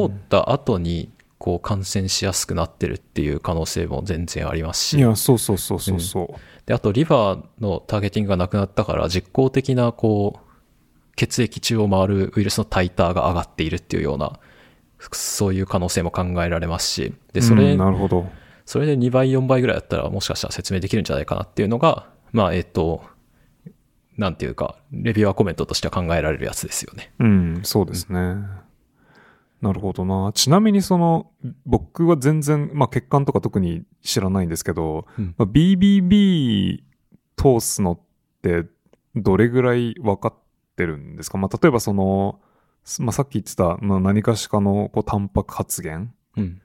った後に、こう感染しやすくなってるっていう可能性も全然ありますし。いや、そうそうそうそうそう。で、あと、リバーのターゲティングがなくなったから、実効的な、こう、血液中を回るウイルスのタイターが上がっているっていうようなそういう可能性も考えられますし、で、それ、うんなるほど。それで2倍、4倍ぐらいだったらもしかしたら説明できるんじゃないかなっていうのが、まあ、えっ、と、なんていうか、レビュアーコメントとしては考えられるやつですよね。うん、そうですね。なるほどな。ちなみにその、僕は全然、まあ血管とか特に知らないんですけど、うんまあ、BBB 通すのってどれぐらい分かってるんですか？まあ例えばその、まあさっき言ってた、まあ、何かしかのこうタンパク発言うん。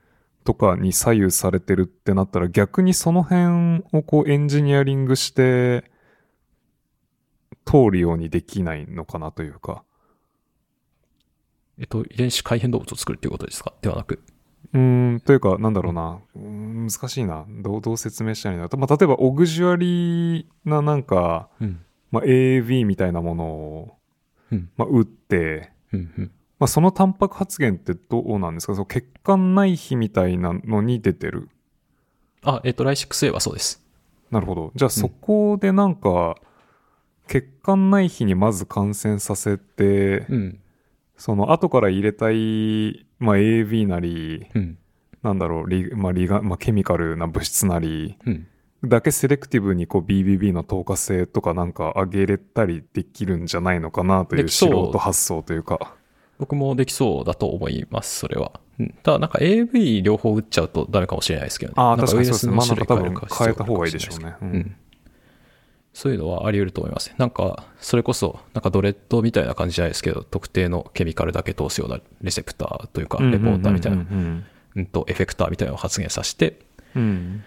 とかに左右されてるってなったら逆にその辺をこうエンジニアリングして通るようにできないのかなというか。えっと、遺伝子改変動物を作るっていうことですか？ではなく。うーん、というか、なんだろうな。うーん難しいな。どう、どう説明したらいいのまあ、例えば、オグジュアリーななんか、うん。まあ、AAV みたいなものを、うん。まあ、打って、うん。うん。まあ、そのタンパク発現ってどうなんですか？その血管内皮みたいなのに出てる。あ、えっと、ライシックス A はそうです。なるほど。じゃあ、そこでなんか、血管内皮にまず感染させて、うん。その後から入れたい、まあ、AAV なり、うん。なんだろう、リ,、まあリガまあ、ケミカルな物質なり、うん。だけセレクティブにこう BBB の透過性とかなんか上げれたりできるんじゃないのかなという素人発想というか。僕もできそうだと思います、それは。うん。ただ、なんか AV 両方打っちゃうとダメかもしれないですけどね。ああ、なん確かにそうですね。まあなんか多分変えた方がいいでしょうね。ううんん。そういうのはあり得ると思います。なんか、それこそ、なんかドレッドみたいな感じじゃないですけど、特定のケミカルだけ通すようなレセプターというか、レポーターみたいな、うんうんと、エフェクターみたいなのを発現させて、うんうん。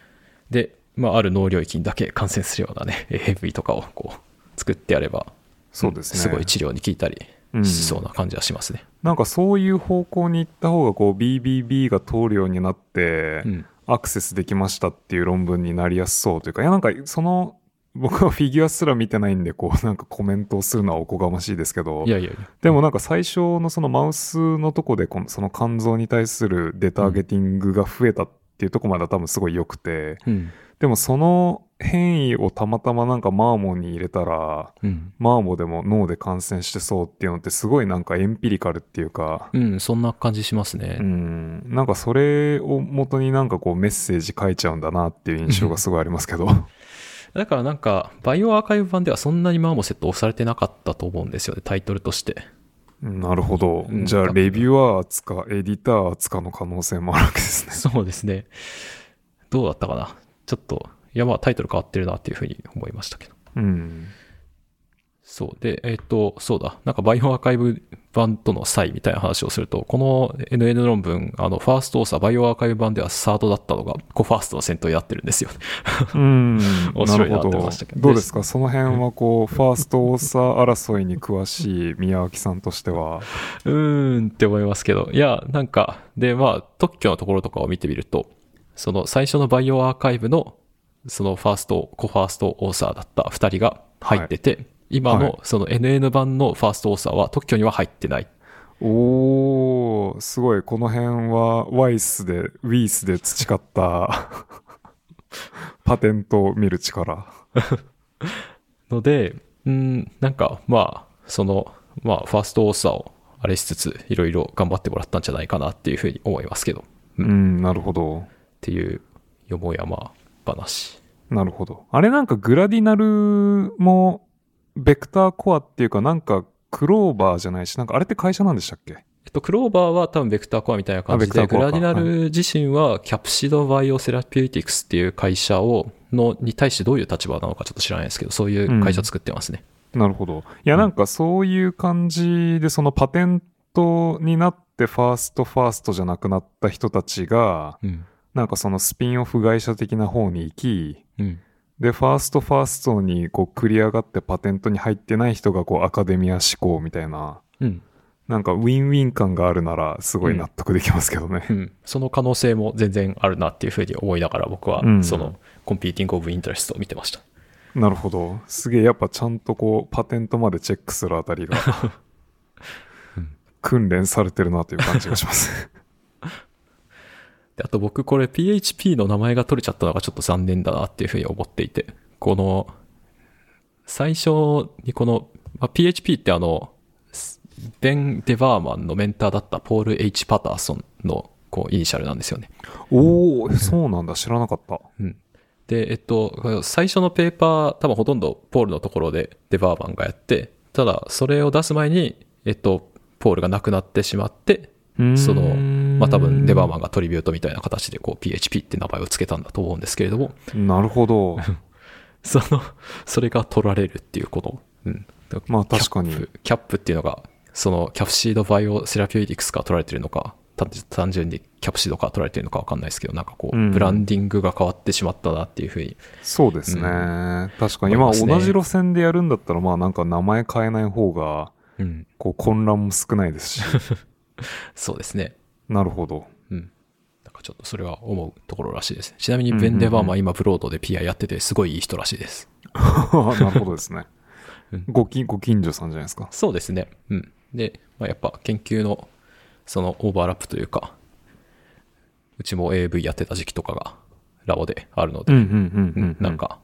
で、まあ、ある脳領域にだけ感染するようなね、AV とかをこう、作ってやれば、そうですね。すごい治療に効いたりうんしそうな感じはしますね。なんかそういう方向に行った方がこう BBB が通るようになって、うん。アクセスできましたっていう論文になりやすそうというか、いやなんかその、僕はフィギュアすら見てないんで、こうなんかコメントをするのはおこがましいですけど、いやいやいや。でもなんか最初のそのマウスのとこでこのその肝臓に対するデターゲティングが増えたっていうとこまでは多分すごい良くて、うん。でもその変異をたまたまなんかマーモに入れたら、うん。マーモでも脳で感染してそうっていうのってすごいなんかエンピリカルっていうか、うん、そんな感じしますね。うん、なんかそれを元になんかこうメッセージ書いちゃうんだなっていう印象がすごいありますけど。だからなんか、バイオアーカイブ版ではそんなにマーモセット押されてなかったと思うんですよね、タイトルとして。なるほど。うんじゃあレビュアーつかエディターつかの可能性もあるわけですね。そうですね。どうだったかな？ちょっと、いやまあタイトル変わってるなっていうふうに思いましたけど。うん。そう。で、えっ、と、そうだ。なんかバイオアーカイブ版との差異みたいな話をすると、この NN 論文、あの、ファーストオーサー、バイオアーカイブ版ではサードだったのが、コファーストの先頭になってるんですよ。うん。面白いなるほどって思いましたけどどうですか？その辺はこう、ファーストオーサー争いに詳しい宮脇さんとしては。うーんって思いますけど。いや、なんか、で、まあ、特許のところとかを見てみると、その最初のバイオアーカイブの、そのファースト、コファーストオーサーだった二人が入ってて、今はいのその NN 版のファーストオーサーは特許には入ってない。おー、すごい。この辺はワイスで、ウィースで培ったパテントを見る力。ので、うん、なんか、まあ、その、まあ、 first author をあれしつつ、いろいろ頑張ってもらったんじゃないかなっていうふうに思いますけど、っうん、なるほど。ていう、よもやま話。なるほど。あれなんかグラディナルも、ベクターコアっていうかなんかクローバーじゃないし、なんかあれって会社なんでしたっけ？えっと、クローバーは多分 vector core みたいな感じで、グラディナル自身は Capsida Biotherapeutics っていう会社を、の、に対してどういう立場なのかちょっと知らないですけど、そういう会社作ってますね。なるほど。いや、なんかそういう感じで、そのパテントになって first first じゃなくなった人たちが、うん。なんかそのスピンオフ会社的な方に行き、うん。で、 first first にこう繰り上がってパテントに入ってない人がこうアカデミア志向みたいな、うん。なんか win-win 感があるならすごい納得できますけどね。うん。その可能性も全然あるなっていうふうに思いながら僕はう、んその、コンピーティングオブインタレストを見てました。なるほど。すげえやっぱちゃんとこうパテントまでチェックするあたりが、訓練されてるなという感じがします。であと僕これ PHP の名前が取れちゃったのがちょっと残念だなっていうふうに思っていて、この、最初にこの、まあ、PHP ってあの、ベン・デバーマンのメンターだったポール・ H・ パターソンのこうイニシャルなんですよね。おおそうなんだ知らなかったうん。で、えっと、最初のペーパー、多分ほとんどポールのところでデバーマンがやって、ただ、それを出す前に、えっと、ポールが亡くなってしまって、その、まあ多分デバーマンがトリビュートみたいな形でこう PHP って名前を付けたんだと思うんですけれども、ンなるほど。その、それが取られるっていうこの、うん。まあ確かに。キャップっていうのが、その Capsida Biotherapeutics から取られてるのか、単単純に capsid から取られてるのかわかんないですけど、なんかこう、うん。ブランディングが変わってしまったなっていうふうに、そうですね、う確かに。まあ同じ路線でやるんだったらまあなんか名前変えない方がうん、こう混乱も少ないですし そうですね。なるほどうん。なんかちょっとそれは思うところらしいですね。ちなみにベン・デバーマン今ブロードで PI やっててすごいいい人らしいです。なるほどですねうんごきご近所さんじゃないですかそうですね。うん。で、まあ、やっぱ研究のそのオーバーラップというか、うちも AV やってた時期とかがラボであるので、なんか、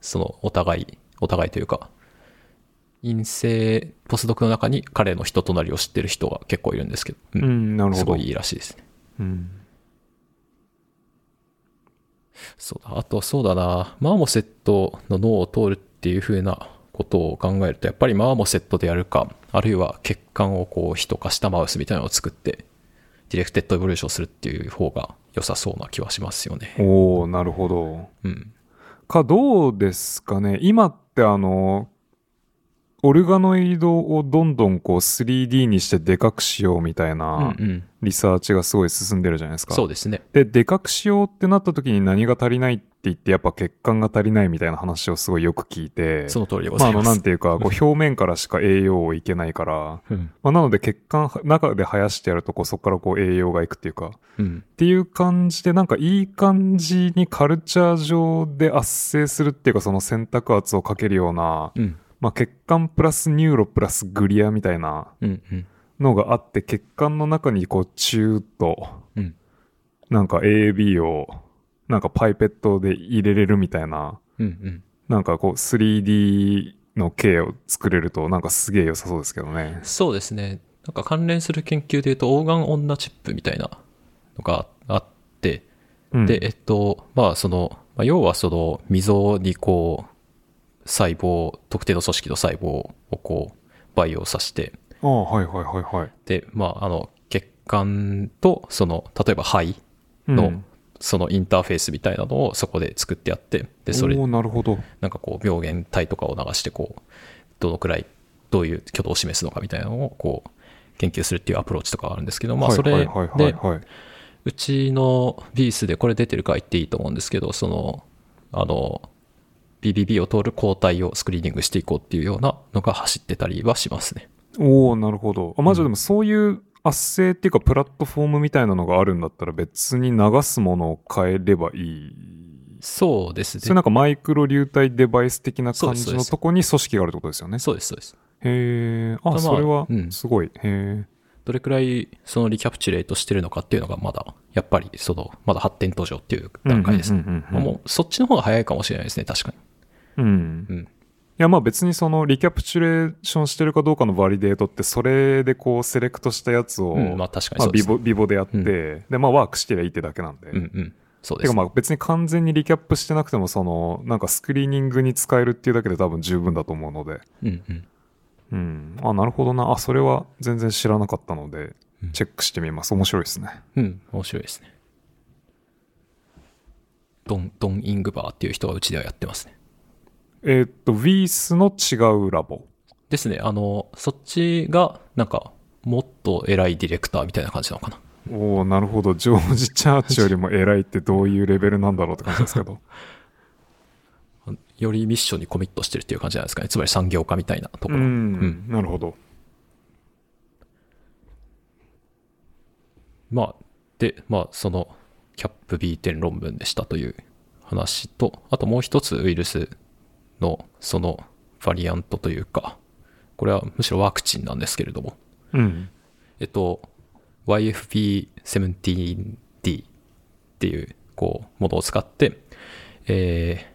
そのお互い、お互いというか、陰性ポスドクの中に彼の人となりを知ってる人が結構いるんですけど、ううんんなるほど。すごいいいらしいです。ね。うん。そうだ、あとそうだな、マーモセットの脳を通るっていう風なことを考えると、やっぱりマーモセットでやるか、あるいは血管をこう人化したマウスみたいなのを作って、directed evolution するっていう方が良さそうな気はしますよね。おおなるほど。うん。かどうですかね。今ってあのオルガノイドをどんどんこう 3D にしてでかくしようみたいうんなうん。リサーチがすごい進んでるじゃないですか。そうですね。で、でかくしようってなった時に何が足りないって言って、やっぱ血管が足りないみたいな話をすごいよく聞いて、その通りでごまあ、あの、ざいます。なんていうか、こう表面からしか栄養をいけないから、うん。まあ、なので血管中で生やしてやると、こう、そこからこう栄養がいくっていうか、うん。っていう感じで、なんかいい感じにカルチャー上で圧生するっていうか、その選択圧をかけるような、うん。まあ、血管プラスニューロプラスグリアみたいな。のがあって、血管の中にこう、チューッと、うん。なんか AB を、なんかパイペットで入れれるみたいな。なんかこう 3D の形を作れると、なんかすげえ良さそうですけどね。そうですね。なんか関連する研究で言うと、オーガンオンナチップみたいなのがあって、うんで、えっと、まあ、その、まあ、要はその、溝にこう、細胞、特定の組織の細胞をこう、培養させて、ああ、はいはいはいはい。で、まあ、あの、血管と、その、例えば肺のうん、そのインターフェースみたいなのをそこで作ってやって、で、それなるほど。なんかこう、病原体とかを流して、こう、どのくらい、どういう挙動を示すのかみたいなのを、こう、研究するっていうアプローチとかがあるんですけど、まあ、それで。うちのビースでこれ出てるか言っていいと思うんですけど、その、あの、BBB を通る抗体をスクリーニングしていこうっていうようなのが走ってたりはしますね。おおなるほど。あ、まじでもそういう圧政っていうかプラットフォームみたいなのがあるんだったら別に流すものを変えればいい。そうですね。それなんかマイクロ流体デバイス的な感じのとこに組織があるってことですよね。そうです、そうです。へえ。あ、まあそれはうんすごい。へえ。どれくらいそのリキャプチュレートしてるのかっていうのがまだ、やっぱりその、まだ発展途上っていう段階ですね。うんうんうんうんもうそっちの方が早いかもしれないですね、確かに。うん。うん。いやまあ別にそのリキャプチュレーションしてるかどうかのバリデートってそれでこうセレクトしたやつを、うん、まあ確かにそうです、ね。ボビボでやって、うんでまあワークしてりゃいいってだけなんで。うんうん。そうです、てかまあ別に完全にリキャップしてなくてもそのなんかスクリーニングに使えるっていうだけで多分十分だと思うので。うんうん。うん。あ、なるほどな。あ、それは全然知らなかったのでうん、チェックしてみます。面白いですね。うん、面白いですね。ドン、ドン・イングバーっていう人がうちではやってますね。えーっと、ウィースの違うラボ。ですね、あの、そっちが、なんか、もっと偉いディレクターみたいな感じなのかな。おおなるほど。ジョージ・チャーチよりも偉いってどういうレベルなんだろうって感じですけど。よりミッションにコミットしてるっていう感じなんですかね。つまり産業化みたいなとこうろ。ん。なるほど。まあ、で、まあ、その、キャップ B 点論文でしたという話と、あともう一つウイルスの、その、バリアントというか、これはむしろワクチンなんですけれども、うん。えっと、YFP17D っていう、こう、ものを使って、えー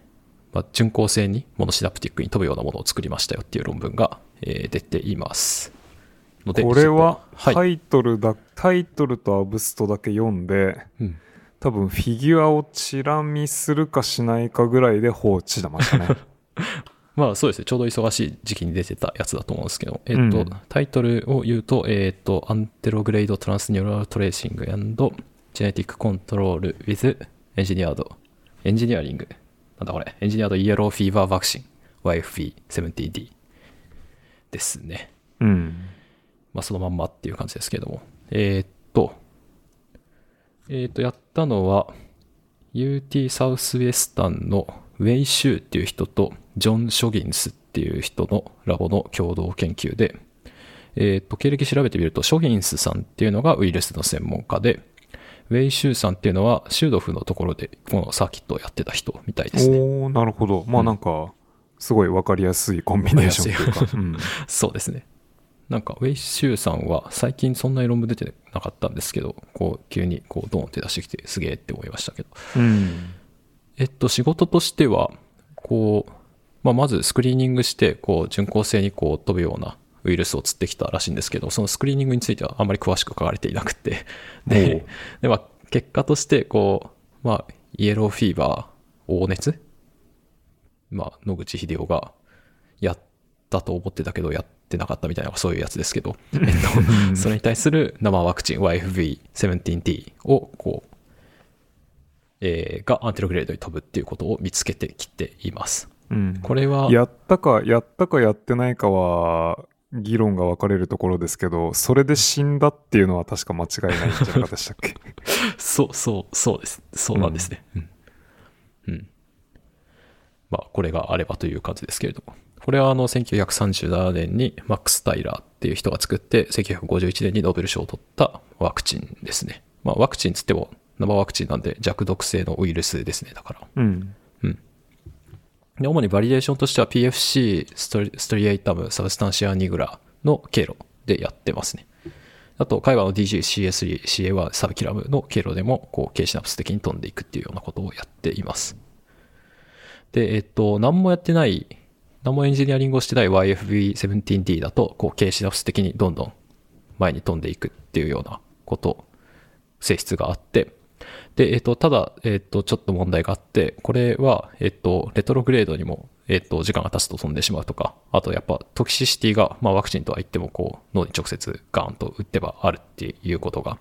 まあ、巡航性にモノシナプティックに飛ぶようなものを作りましたよっていう論文が、えー出ています。ので、これは。タイトルだ、タイトルとアブストだけ読んで、うん多分フィギュアをチラ見するかしないかぐらいで放置してましたね。まあそうですね、ちょうど忙しい時期に出てたやつだと思うんですけど、えっ、と、うんタイトルを言うと、えっ、と、アンテログレードトランスニューラルトレーシングジェネティックコントロール with エンジニアード、エンジニアリング、なんだこれ、エンジニアードイエローフィーバーワクチン YFV70D ですね。うん。まあそのまんまっていう感じですけども。えーっと、えーっと、やったのは、UT サウスウェスタンのウェイ・シューっていう人と、ジョン・ショギンスっていう人のラボの共同研究で、えーっと、経歴調べてみると、ショギンスさんっていうのがウイルスの専門家で、ウェイ・シューさんっていうのは、シュードフのところでこのサーキットをやってた人みたいですね。おー、なるほど。まあなんか、すごいわかりやすいコンビネーションというか。うん そうですね。なんか、ウェイシューさんは最近そんなに論文出てなかったんですけど、こう、急にこう、ドーンって出してきてすげえって思いましたけど。うん。えっと、仕事としては、こう、まあ、まずスクリーニングして、こう、巡航性にこう、飛ぶようなウイルスを釣ってきたらしいんですけど、そのスクリーニングについてはあんまり詳しく書かれていなくて、で、でまあ、結果として、こう、まあ、イエローフィーバー、黄熱？まあ、野口英世がやったと思ってたけど、やってなかったみたいな、そういうやつですけど、えっと、それに対する生ワクチン YFV17T を、こう、えーがアンテログレードに飛ぶっていうことを見つけてきています。うん。これは、やったか、やったかやってないかは、議論が分かれるところですけど、それで死んだっていうのは確か間違いないんじゃなかでしたっけ？そう、そう、そうです。そうなんですね。うん。うん。まあ、これがあればという感じですけれども。これはあの、1937年にマックス・タイラーっていう人が作って、1951年にノーベル賞を取ったワクチンですね。まあ、ワクチンつっても生ワクチンなんで弱毒性のウイルスですね。だから。うん。で主にバリデーションとしては PFC ストリエイタムサブスタンシアニグラの経路でやってますね。あと、海外の DGCS3、CA1 サブキラムの経路でも、こう、K シナプス的に飛んでいくっていうようなことをやっています。で、えっと、何もやってない、何もエンジニアリングをしてない YFV17D だと、こう、K シナプス的にどんどん前に飛んでいくっていうようなこと、性質があって、で、えっ、と、ただ、えっ、と、ちょっと問題があって、これは、えっ、と、レトログレードにも、えっ、と、時間が経つと飛んでしまうとか、あとやっぱトキシシティが、まあワクチンとは言っても、こう、脳に直接ガーンと打ってばあるっていうことが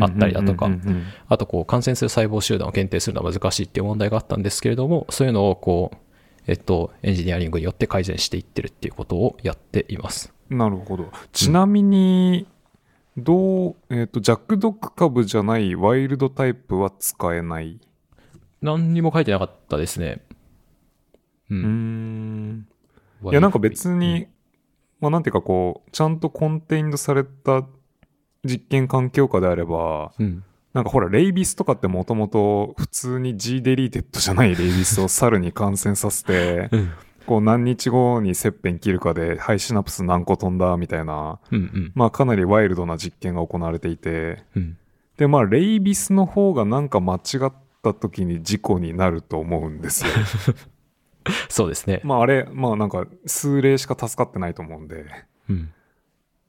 あったりだとかあとこう、感染する細胞集団を限定するのは難しいっていう問題があったんですけれども、そういうのをこう、えっと、エンジニアリングによって改善していってるっていうことをやっています。なるほど。ちなみに、どう、えっ、と、弱毒株じゃないワイルドタイプは使えない？何にも書いてなかったですね。ううーん。ん。いや、なんか別に、まあなんていうかこう、ちゃんとコンテインドされた実験環境下であれば、うん。なんかほら、 rabies とかってもともと普通に G デリーテッドじゃないレイビスを猿に感染させて、うん。こう何日後に切片切るかで、ハイシナプス何個飛んだみたいな、うん。うん。まあかなりワイルドな実験が行われていて、うん。で、まあ rabies の方がなんか間違った時に事故になると思うんですよ。そうですね。まああれ、まあなんか数例しか助かってないと思うんで。うん。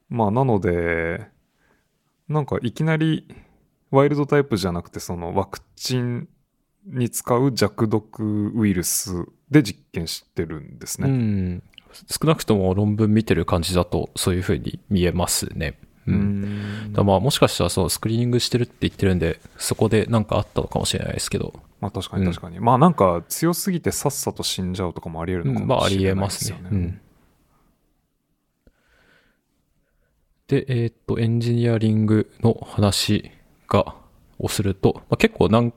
まあなので、なんかいきなりワイルドタイプじゃなくてそのワクチンに使う弱毒ウイルスで実験してるんですうね。ん。少なくとも論文見てる感じだと、そういうふうに見えますね。う。うんんだまあもしかしたらそうスクリーニングしてるって言ってるんで、そこでなんかあったのかもしれないですけど、まあ確かに確かに。まあなんか強すぎてさっさと死んじゃうとかもあり得るのかうんまあありえもしれないますね。ですよね。うん。で、えーっと、エンジニアリングの話が、をすると、まあ、結構何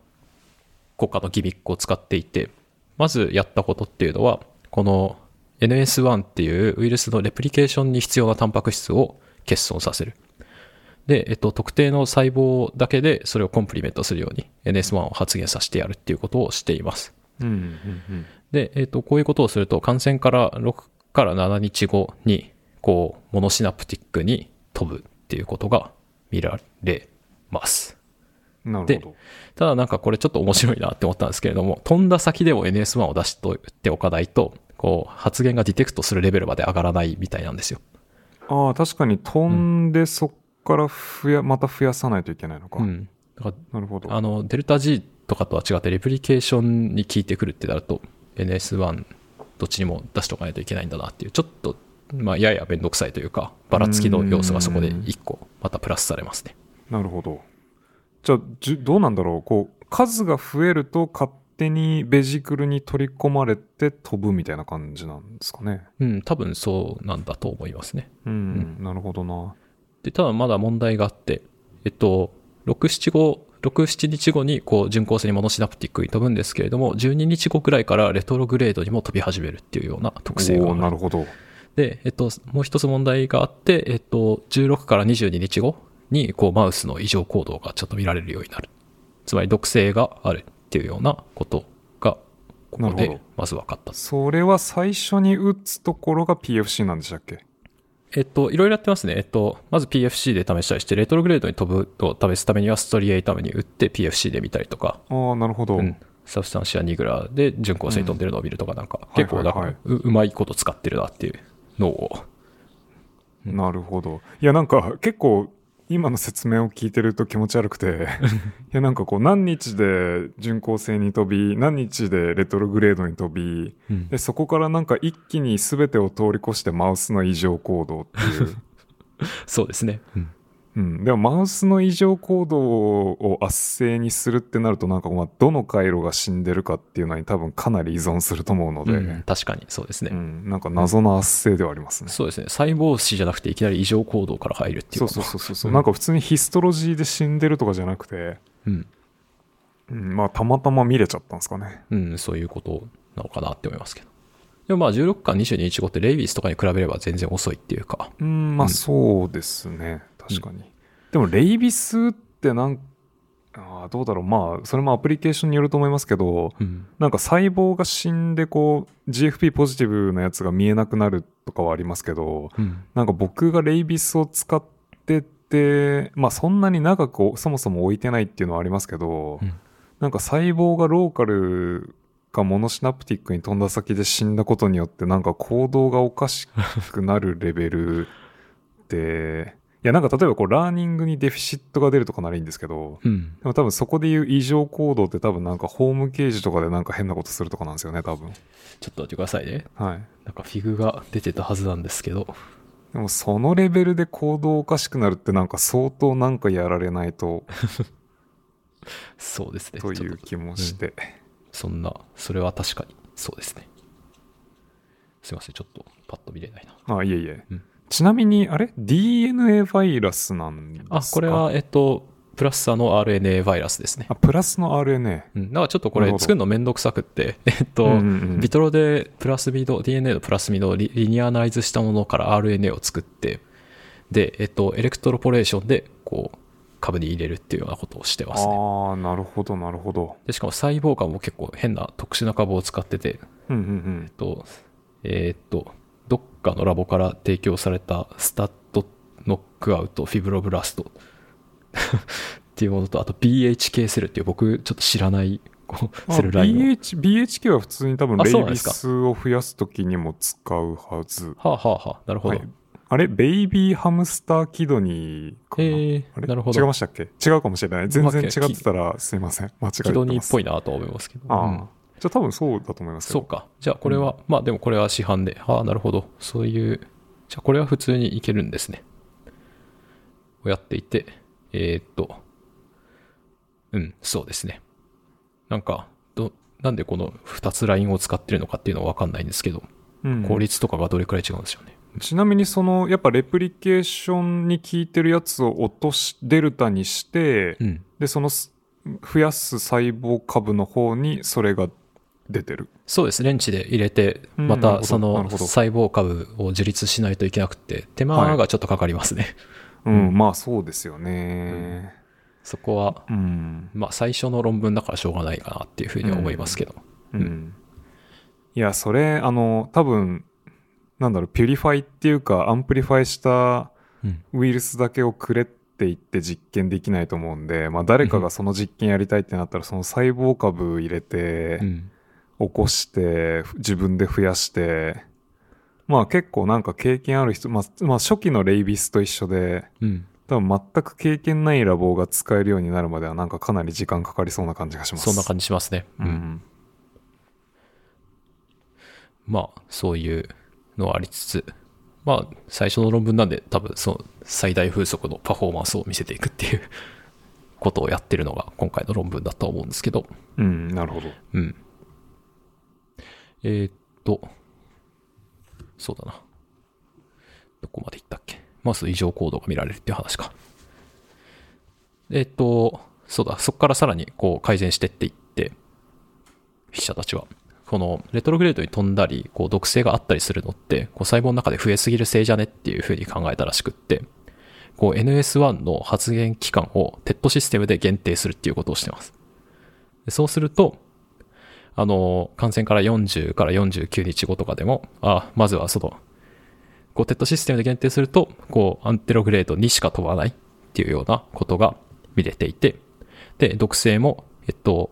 個かのギミックを使っていて、まずやったことっていうのは、この NS1 っていうウイルスのレプリケーションに必要なタンパク質を欠損させる。で、えっと、特定の細胞だけでそれをコンプリメントするように NS1 を発現させてやるっていうことをしています。うんうんうんで、えっ、と、こういうことをすると、感染から6から7日後に、こう、モノシナプティックに飛ぶっていうことが見られます。でなるほど。ただなんかこれちょっと面白いなって思ったんですけれども、飛んだ先でも NS1 を出しておいておかないと、こう、発言がディテクトするレベルまで上がらないみたいなんですよ。ああ、確かに飛んでそっから増や、また増やさないといけないのか。うん。だからなるほど。あの、デルタ G とかとは違って、レプリケーションに効いてくるってなると、NS1 どっちにも出しとかないといけないんだなっていう、ちょっと、まあ、ややめんどくさいというか、ばらつきの要素がそこで1個、またプラスされますね。なるほど。じゃあ、じゅどうなんだろう？こう、数が増えると勝手にベジクルに取り込まれて飛ぶみたいな感じなんですかね。うん、多分そうなんだと思いますね。うん、なるほどな。で、ただまだ問題があって、えっと、6、7後、6、7日後にこう巡航性にモノシナプティックに飛ぶんですけれども、12日後くらいからレトログレードにも飛び始めるっていうような特性がおあるーなるほど。で、えっと、もう一つ問題があって、えっと、16から22日後に、こう、マウスの異常行動がちょっと見られるようになる。つまり、毒性があるっていうようなことが、ここでまず分かった。それは最初に打つところが PFC なんでしたっけ？えっと、いろいろやってますね。えっと、まず PFC で試したりして、レトログレードに飛ぶを試すためには、ストリエイために打って PFC で見たりとか、ああ、なるほど。うん。サブスタンシアニグラで巡航性に飛んでるのを見るとか、なんか、うん結構、だからはいはい、ううまいこと使ってるなっていうのを、なるほど。いや、なんか結構今の説明を聞いてると気持ち悪くて、いや、なんかこう何日で巡航性に飛び、何日でレトログレードに飛び、うんで、そこからなんか一気に全てを通り越してマウスの異常行動っていう。そうですね。うんうん、でもマウスの異常行動を圧政にするってなるとなんかまあどの回路が死んでるかっていうのに多分かなり依存すると思うので、うん確かにそうですね。うん、なんか謎の圧政ではありますね。そうですね。細胞死じゃなくていきなり異常行動から入るっていうそうそうそうそう、うんなんか普通にヒストロジーで死んでるとかじゃなくて、うん。うん、まあたまたま見れちゃったんですかね。うん、そういうことなのかなって思いますけど。でもまあ16巻22日後ってレイビスとかに比べれば全然遅いっていうか。うん、まあうんそうですね。確かに。でもレイビスってなんあーどうだろうまあそれもアプリケーションによると思いますけどうん。なんか細胞が死んでこう GFP ポジティブなやつが見えなくなるとかはありますけどうん。なんか僕がレイビスを使っててまあそんなに長くそもそも置いてないっていうのはありますけど、うんなんか細胞がローカルかモノシナプティックに飛んだ先で死んだことによってなんか行動がおかしくなるレベルでいやなんか例えばこうラーニングにデフィシットが出るとかならいいんですけどうん。でも多分そこでいう異常行動って多分なんかホームケージとかでなんか変なことするとかなんですよね多分ちょっと待ってくださいね。はいなんかフィグが出てたはずなんですけど。でもそのレベルで行動おかしくなるってなんか相当なんかやられないとそうですね。という気もして、そんな、それは確かにそうですね。すいません、ちょっとパッと見れないな。あいえいえ、うんちなみにあれ？DNA バイラスなんですか？あ、これは、えっと、プラス差の RNA バイラスですね。あプラスの RNA うん。だからちょっとこれ作るのめんどくさくって、えっと、うんうんうin vitro でプラスミド、DNA のプラスミドを linearize したものから RNA を作って、で、えっと、エレクトロポレーションで、こう、株に入れるっていうようなことをしてますね。ああなるほどなるほど。で、しかも細胞株も結構変な特殊な株を使ってて、うんうんえっと、えーっと、どっかのラボから提供された STAT knockout fibroblast。っていうものと、あと BHK セルっていう僕ちょっと知らないセルラインを。BH BHK は普通に多分あレイビスを増やすときにも使うはず。はあはあはあ、なるほど。はい。あれベイビーハムスターキドニーかな、えーなるほど。違いましたっけ？違うかもしれない。全然違まあってたらすいません。間違えてキドニーますっぽいなとは思いますけど。ああ、うんじゃあ多分そうだと思いますそうか。じゃあこれは、まあでもこれは市販で。ああ、なるほど。そういう、じゃあこれは普通にいけるんですね。をやっていて、えーっと、うん、そうですね。なんか、ど、なんでこの2つラインを使ってるのかっていうのはわかんないんですけど、うん効率とかがどれくらい違うんですよね。ちなみにそのやっぱレプリケーションに効いてるやつを落としデルタにして、うん。でそのす増やす細胞株の方にそれが出てる。そうです。レンチで入れて、うん。またその細胞株を樹立しないといけなくて、手間がちょっとかかりますね。うん、うん。まあそうですよね。そこは、うん、まあ最初の論文だからしょうがないかなっていうふうには思いますけど。うん。いやそれあの多分なんだろう purify っていうか amplify したうん。ウイルスだけをくれって言って実験できないと思うんで、まあ、誰かがその実験やりたいってなったらその細胞株入れて、うん。起こして自分で増やしてまあ結構なんか経験ある人、まあ、まあ初期のレイビスと一緒で、うん。多分全く経験ないラボが使えるようになるまではなんかかなり時間かかりそうな感じがします。そんな感じしますね。う。ん。まあ、そういうのはありつつ、まあ、最初の論文なんで多分その最大風速のパフォーマンスを見せていくっていうことをやってるのが今回の論文だとは思うんですけど、うん、なるほど。うん。えーっと、そうだな。どこまで行ったっけ？マウス異常行動が見られるっていう話か。えーっと、そうだ、そこからさらにこう改善してっていって、筆者たちは。この retrograde に飛んだり、こう毒性があったりするのって、こう細胞の中で増えすぎるせいじゃねっていうふうに考えたらしくって、こう NS1 の発現期間を Tet system で限定するっていうことをしてます。そうすると、あの、感染から40から49日後とかでも、あ、まずはその、こう、 Tet system で限定すると、こう、 anterograde にしか飛ばないっていうようなことが見れていて、で、毒性も、えっと、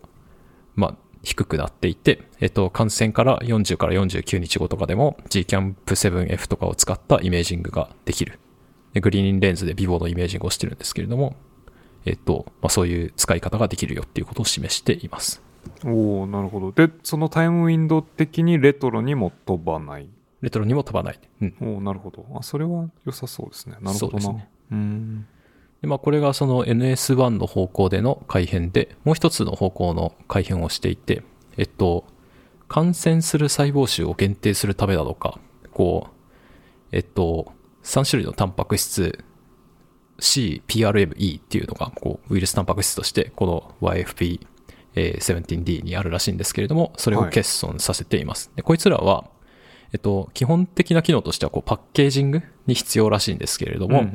まあ、低くなっていて、えっと、感染から40から49日後とかでも GCaMP7f とかを使ったイメージングができる。で GRIN レンズで in vivo のイメージングをしてるんですけれども、えっと、まあ、そういう使い方ができるよっていうことを示しています。おおなるほど。で、そのタイムウィンドウ的にレトロにも飛ばない。レトロにも飛ばない。うん。おおなるほど。あ、それは良さそうですね。なるほどな。そうですねん。で、まあ、これがその NS1 の方向での改変で、もう一つの方向の改変をしていて、えっと、感染する細胞種を限定するためなのか、こう、えっと、3種類のタンパク質 C、PRME っていうのが、こう、ウイルスタンパク質として、この YFP、えー 17D にあるらしいんですけれども、それを欠損させています。でこいつらは、えっと、基本的な機能としては、こう、パッケージングに必要らしいんですけれども、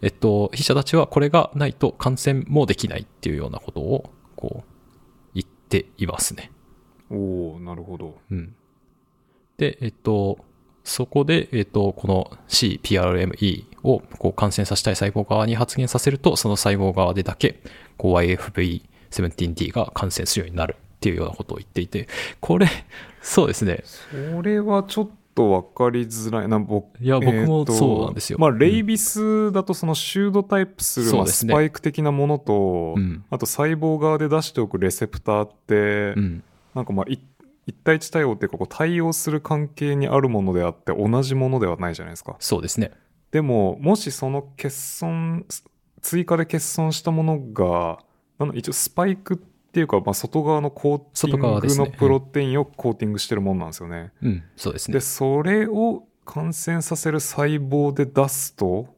えっと、筆者たちはこれがないと感染もできないっていうようなことを、こう、言っていますね。うん。おおなるほど。うん。で、えっと、そこで、えっと、この CPRME をこう感染させたい細胞側に発現させると、その細胞側でだけ、こう YFV17D が感染するようになるっていうようなことを言っていて、これ、そうですね。それはちょっと分かりづらいな、僕。いや僕もそうなんですよまあ、うんレイビスだとそのシュードタイプする、スパイク的なものと、うん。あと細胞側で出しておくレセプターって、うん。なんかまあ、い一対一対応っていうかこう対応する関係にあるものであって同じものではないじゃないですか。そうですね。でも、もしその欠損、追加で欠損したものが、な一応スパイクっていうか、まあ、外側のコーティングのプロテインをコーティングしてるものなんですよね。うん。そうですねで、。それを感染させる細胞で出すと、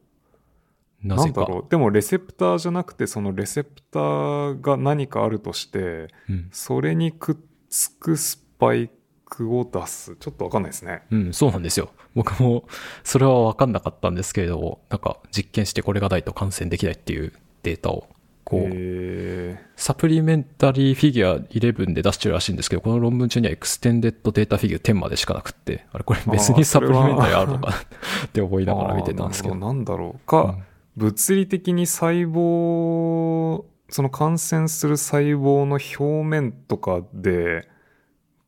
なぜだろう。でもレセプターじゃなくて、そのレセプターが何かあるとして、うん。それにくっつくスパイクを出す。ちょっとわかんないですね。うん、そうなんですよ。僕も、それは分かんなかったんですけれども、なんか実験してこれがないと感染できないっていうデータを、こう、え supplementary figure 11で出してるらしいんですけど、この論文中には extended data figure 10までしかなくって、あれこれ別に supplementary あるのかなって思いながら見てたんですけど。なんだろうか、物理的に細胞、その感染する細胞の表面とかで、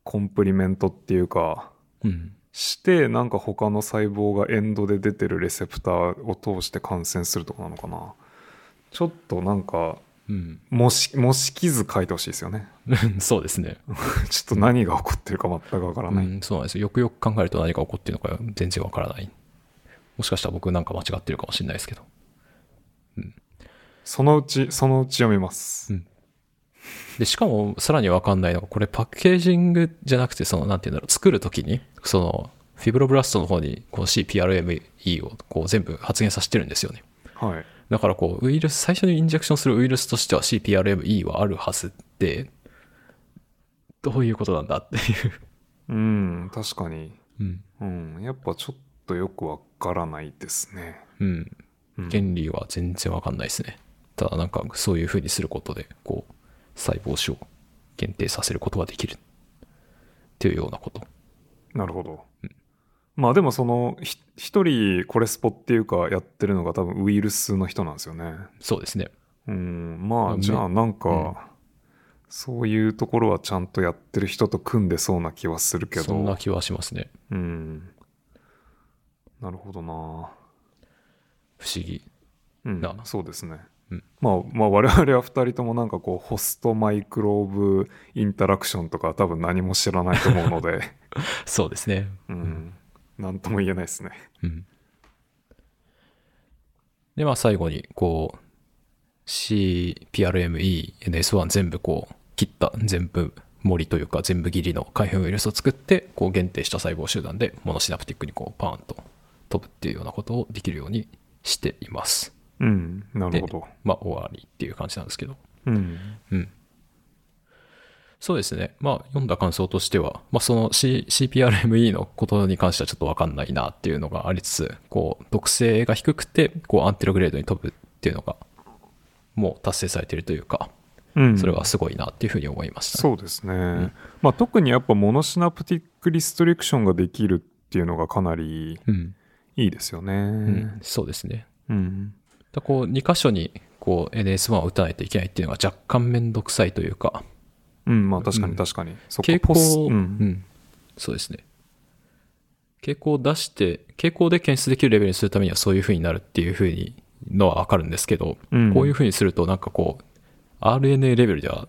コンプリメントっていうか、うん。して、なんか他の細胞がエンドで出てるレセプターを通して感染するとかなのかな。ちょっとなんか、うん。模式、模式図書いてほしいですよね。うん。そうですね。ちょっと何が起こってるか全くわからない。うん、そうなんですよ。よくよく考えると何が起こってるのか全然わからない。もしかしたら僕なんか間違ってるかもしれないですけど。そのうち、そのうち読みます。で、しかも、さらにわかんないのが、これパッケージングじゃなくて、その、なんていうんだろう、作るときに、その、フィブロブラストの方に、こう CPRME を、こう、全部発現させてるんですよね。はい。だから、こう、ウイルス、最初にインジェクションするウイルスとしては CPRME はあるはずで、どういうことなんだっていう。うん、確かに。うん。うん、やっぱちょっとよくわからないですね。うん。うん原理は全然わかんないですね。ただ、なんか、そういう風にすることで、こう、細胞種を限定させることができる。っていうようなこと。なるほど。まあでもその、ひ一人コレスポっていうかやってるのが多分ウイルスの人なんですよね。そうですね。うん、まああじゃあなんうんか、そういうところはちゃんとやってる人と組んでそうな気はするけど。そんな気はしますね。うん。なるほどな不思議。うんなそうですね、うんまあまあ我々は2人ともなんかこうホストマイクローブインタラクションとか多分何も知らないと思うので そうですね。うん何とも言えないですねうん。で、まあ最後に、こう、C、PRM、E、NS1 全部こう、切った、全部森というか全部切りの開閉ウイルスを作って、こう限定した細胞集団でモノシナプティックにこうパーンと飛ぶっていうようなことをできるようにしています。うんなるでほど、まあ終わりっていう感じなんですけど。うんうん。そうですね。まあ、読んだ感想としては、まあ、その C、CPRME のことに関してはちょっとわかんないなっていうのがありつつ、こう、毒性が低くて、こう、アンテログレードに飛ぶっていうのが、もう達成されているというか、うんそれはすごいなっていうふうに思いました、そうですね、まあ、特にやっぱモノシナプティックリストリクションができるっていうのがかなりうん。いいですよねうん。そうですね。うんだこう、2箇所に、こう、NS1 を打たないといけないっていうのが若干めんどくさいというか、うん、まあ確かにうん。確かに、そこ傾ポス向、ううん。ん、そうですね。傾向を出して、傾向で検出できるレベルにするためにはそういう風になるっていう風にのはわかるんですけど、うん。こういう風にするとなんかこう、RNA レベルでは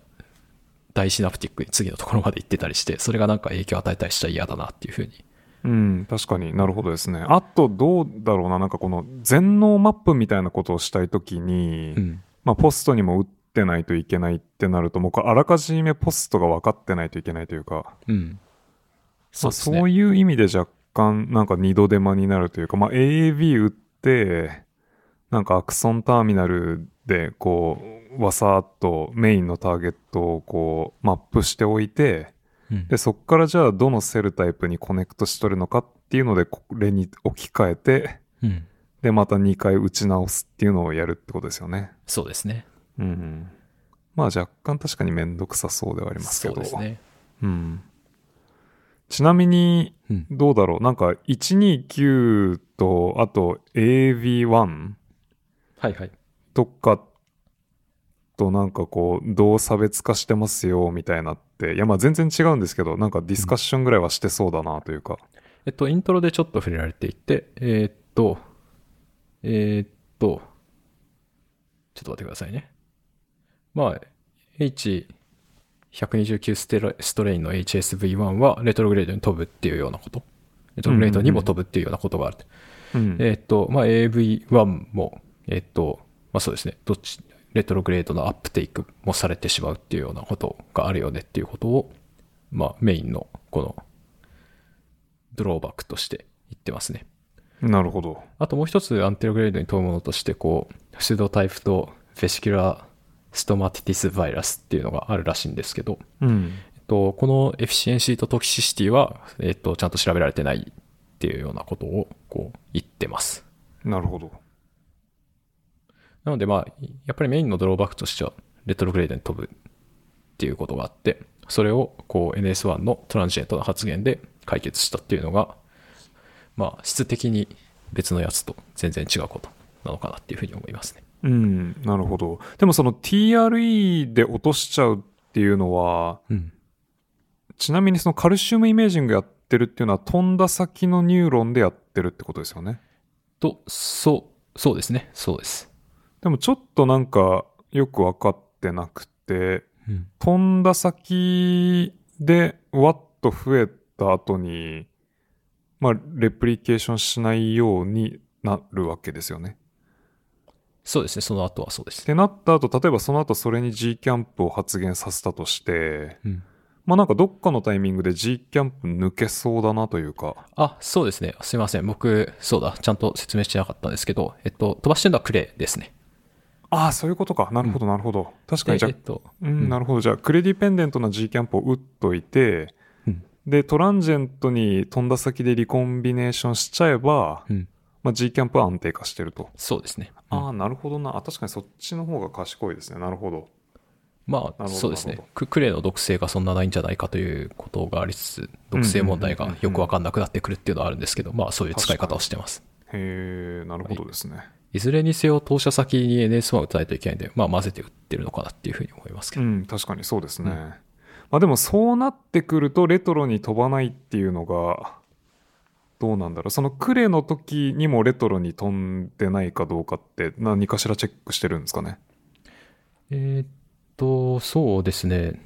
大シナプティックに次のところまで行ってたりして、それがなんか影響を与えたりしたら嫌だなっていう風に。うん、確かに。なるほどですね。あとどうだろうな。なんかこの全脳マップみたいなことをしたいときに、うん。まあ、ポストにも打ってないといけないってなるともうこれあらかじめポストが分かってないといけないというかうん。そ,、そうね。そういう意味で若干なんか二度手間になるというか、まあ、AAB 打ってなんかアクソンターミナルでこうわさっとメインのターゲットをこうマップしておいてうんでそこからじゃあどのセルタイプにコネクトしとるのかっていうのでこれに置き換えてうん。でまた2回打ち直すっていうのをやるってことですよねそうですね。うんまあ若干確かにめんどくさそうではありますけどそうですね。うん、ちなみにうん。どうだろう？なんか129とあと AV1 はいはい。とかとなんかこうどう差別化してますよみたいなっていやまあ全然違うんですけどなんかディスカッションぐらいはしてそうだなというか、えっと、イントロでちょっと触れられていて、えーっと、えーっと、ちょっと待ってくださいね。まあ、H129 ステレストレインの HSV1 はレトログレードに飛ぶっていうようなこと。レトログレードにも飛ぶっていうようなことがある。うんえーっと、まあ AAV1 も、えーっと、まあそうですね、どっち、 retrograde の uptake もされてしまうっていうようなことがあるよねっていうことを、まあメインのこの drawback として言ってますね。なるほどあともう一つアンテログレードに問うものとして、こう、 pseudotyped vesicular stomatitis virus っていうのがあるらしいんですけど、うんえっと、この efficiency と toxicity は、えっと、ちゃんと調べられてないっていうようなことを、こう、言ってます。なるほどなのでまあ、やっぱりメインのドローバックとしては、レトログレードに飛ぶっていうことがあって、それをこう NS1 のトランジェントの発言で解決したっていうのが、まあ、質的に別のやつと全然違うことなのかなっていうふうに思いますね。うんなるほどでもその TRE で落としちゃうっていうのはうん。ちなみにそのカルシウムイメージングやってるっていうのは飛んだ先のニューロンでやってるってことですよね？と、そう、そうですね。そうです。でもちょっとなんかよく分かってなくてうん。飛んだ先でワッと増えた後にまあレプリケーションしないようになるわけですよね。そうですね。その後はそうでっす。てなった後例えばその後それに G キャンプを発言させたとしてうん。まあなんかどっかのタイミングで G キャンプ抜けそうだなというかあ、そうですね。すいません。僕、そうだ。ちゃんと説明してなかったんですけど、えっと、飛ばしてるのはクレイですね。ああそういうことかなるほどなるほど、確かにじゃあでえっと、うん、なるほど。じゃあ、クレディペンデントな G キャンプを打っといて、うんで、トランジェントに飛んだ先でリコンビネーションしちゃえば、うん。まあ、G キャンプは安定化してると。そうですね。ああ、なるほどな。あ、確かにそっちの方が賢いですね。なるほど。まあ、そうですね。ククレイの毒性がそんなないんじゃないかということがありつつ、毒性問題がよくわかんなくなってくるっていうのはあるんですけど、まあそういう使い方をしてます。へえ、なるほどですね。いずれにせよ投射先に NS1 を打たないといけないんで、まあ混ぜて打ってるのかなっていうふうに思いますけど。うん、確かにそうですね。うんまあでもそうなってくるとレトロに飛ばないっていうのが、どうなんだろうそのクレの時にもレトロに飛んでないかどうかって何かしらチェックしてるんですかね？えーっと、そうですね。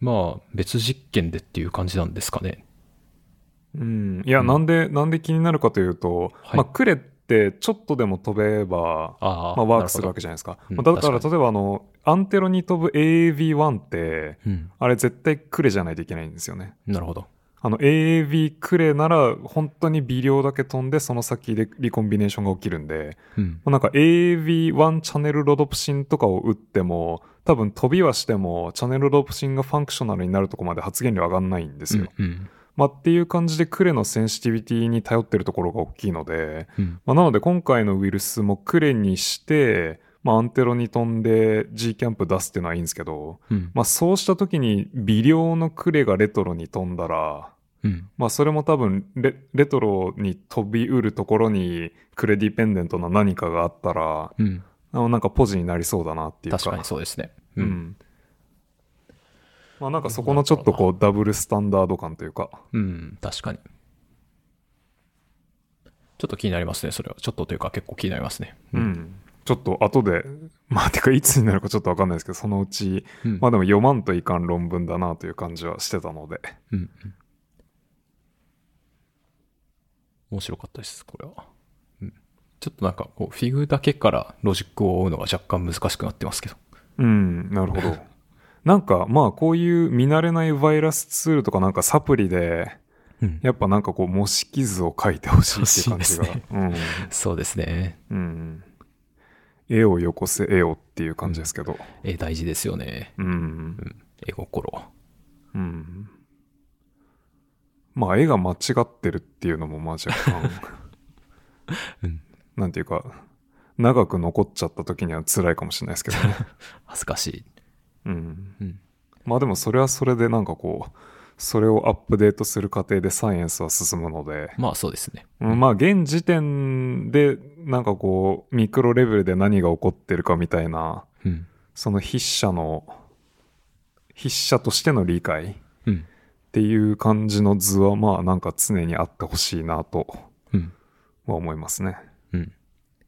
まあ、別実験でっていう感じなんですかね。うん、いや、うんなんで、なんで気になるかというと、はいまあ、クレってちょっとでも飛べば、まあ、ワークするわけ。けじゃないですか。うんまあだから、例えばあの、アンテロに飛ぶ AAV1 って、うん。あれ絶対クレじゃないといけないんですよね。なるほど。あの AAV クレなら本当に微量だけ飛んでその先でリコンビネーションが起きるんで、うん。なんか AAV1 チャンネルロドプシンとかを打っても多分飛びはしてもチャンネルロドプシンがファンクショナルになるとこまで発現量上がんないんですよ。うんうん。まあっていう感じでクレのセンシティビティに頼ってるところが大きいので、うん。まあ、なので今回のウイルスもクレにして、まあ、アンテロに飛んで G キャンプ出すっていうのはいいんですけど、うん。まあ、そうした時に微量のクレがレトロに飛んだら、うん。まあ、それも多分レレトロに飛びうるところにクレディペンデントな何かがあったらうん。あのなんかポジになりそうだなっていうか確かにそうですね。う。うん。んまあなんかそこのちょっとこうダブルスタンダード感というかうん。確かに。ちょっと気になりますね、それは。ちょっとというか結構気になりますね。うん、ちょっと後で まあてかいつになるかちょっとわかんないですけどそのうちうん。まあでも読まんといかん論文だなという感じはしてたのでうん。うん面白かったです、これは。うん。ちょっとなんか、こう、フィグだけからロジックを追うのが若干難しくなってますけど。うんなるほどなんかまあこういう見慣れないバイラスツールとかなんかサプリでうん。やっぱなんかこう模式図を書いてほしいっていう感じが、欲しいうんそうですね。うん絵をよこせ絵をっていう感じですけどえ、大事ですよね。うんうん。絵心。うんまあ絵が間違ってるっていうのもまあ若干、うんなんていうか長く残っちゃった時には辛いかもしれないですけどね 恥ずかしい。うんうん。まあでもそれはそれでなんかこうそれをアップデートする過程でサイエンスは進むので、まあそうですね。うんまあ現時点でなんかこうミクロレベルで何が起こってるかみたいなうん。その筆者の筆者としての理解っうん。ていう感じの図はまあなんか常にあってほしいなとうん。は思いますね。うん。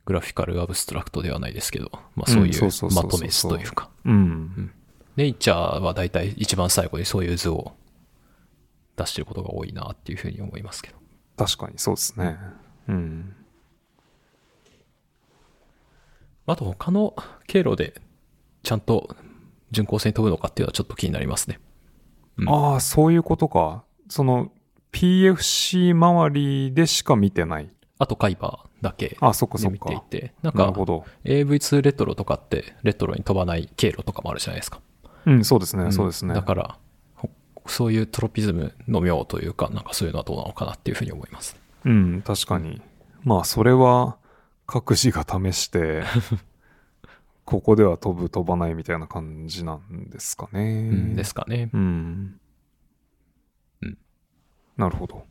グラフィカルアブストラクトではないですけど、まあそういうまとめ図というか。うん。ネイチャーは大体一番最後にそういう図を出してることが多いなっていうふうに思いますけど。確かにそうですね。うん。あと他の経路でちゃんと巡航線に飛ぶのかっていうのはちょっと気になりますね。うんああ、そういうことか。その PFC 周りでしか見てない。あとカイバーだけで見そっか。ていて、なんかなるほど。AV2 レトロとかってレトロに飛ばない経路とかもあるじゃないですか。うん、そうですね、んそうですね。だから、ほそういうトロピズムの妙というか、なんかそういうのはどうなのかなっていうふうに思います。うん、確かに。まあ、それは各自が試して、ここでは飛ぶ、飛ばないみたいな感じなんですかね。うん、ですかね。うん。うん。なるほど。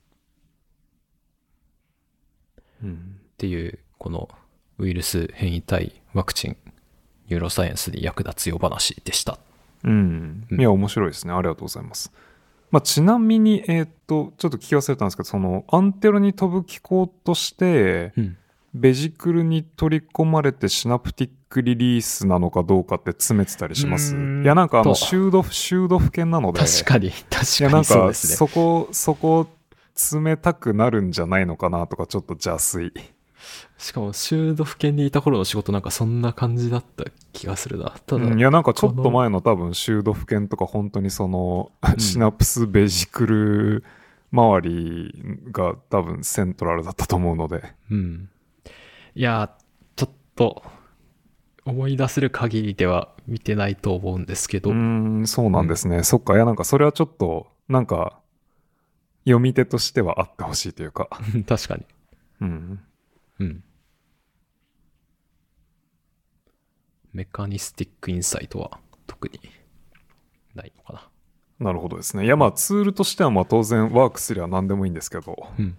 うん。っていう、このウイルス変異体ワクチン、ニューロサイエンスに役立つよ話でした。うん。うんいや、面白いですね。ありがとうございます。まあ、ちなみに、えーっと、ちょっと聞き忘れたんですけど、その、アンテロに飛ぶ機構として、うん。ベジクルに取り込まれてシナプティックリリースなのかどうかって詰めてたりします？いや、なんかあの、と修道、修道府県なので。確かに、い確や、かにそうなんか、ですね。そこ、そこ、詰めたくなるんじゃないのかなとか、ちょっと邪推。しかも、修道府県にいた頃の仕事なんかそんな感じだった気がするな。ただ、うんいや、なんかちょっことの前の多分、修道府県とか、本当にその、うんシナプスベジクル周りが多分セントラルだったと思うので。うん。いや、ちょっと、思い出せる限りでは見てないと思うんですけど、うーん、そうなんですね。そっか、いや、なんかそれはちょっと、なんか、読み手としてはあってほしいというか。確かに。うん。うん。メカニスティックインサイトは特にないのかな。なるほどですね。いや、まあ、ツールとしては、まあ、当然、ワークすりゃ何でもいいんですけど。うん。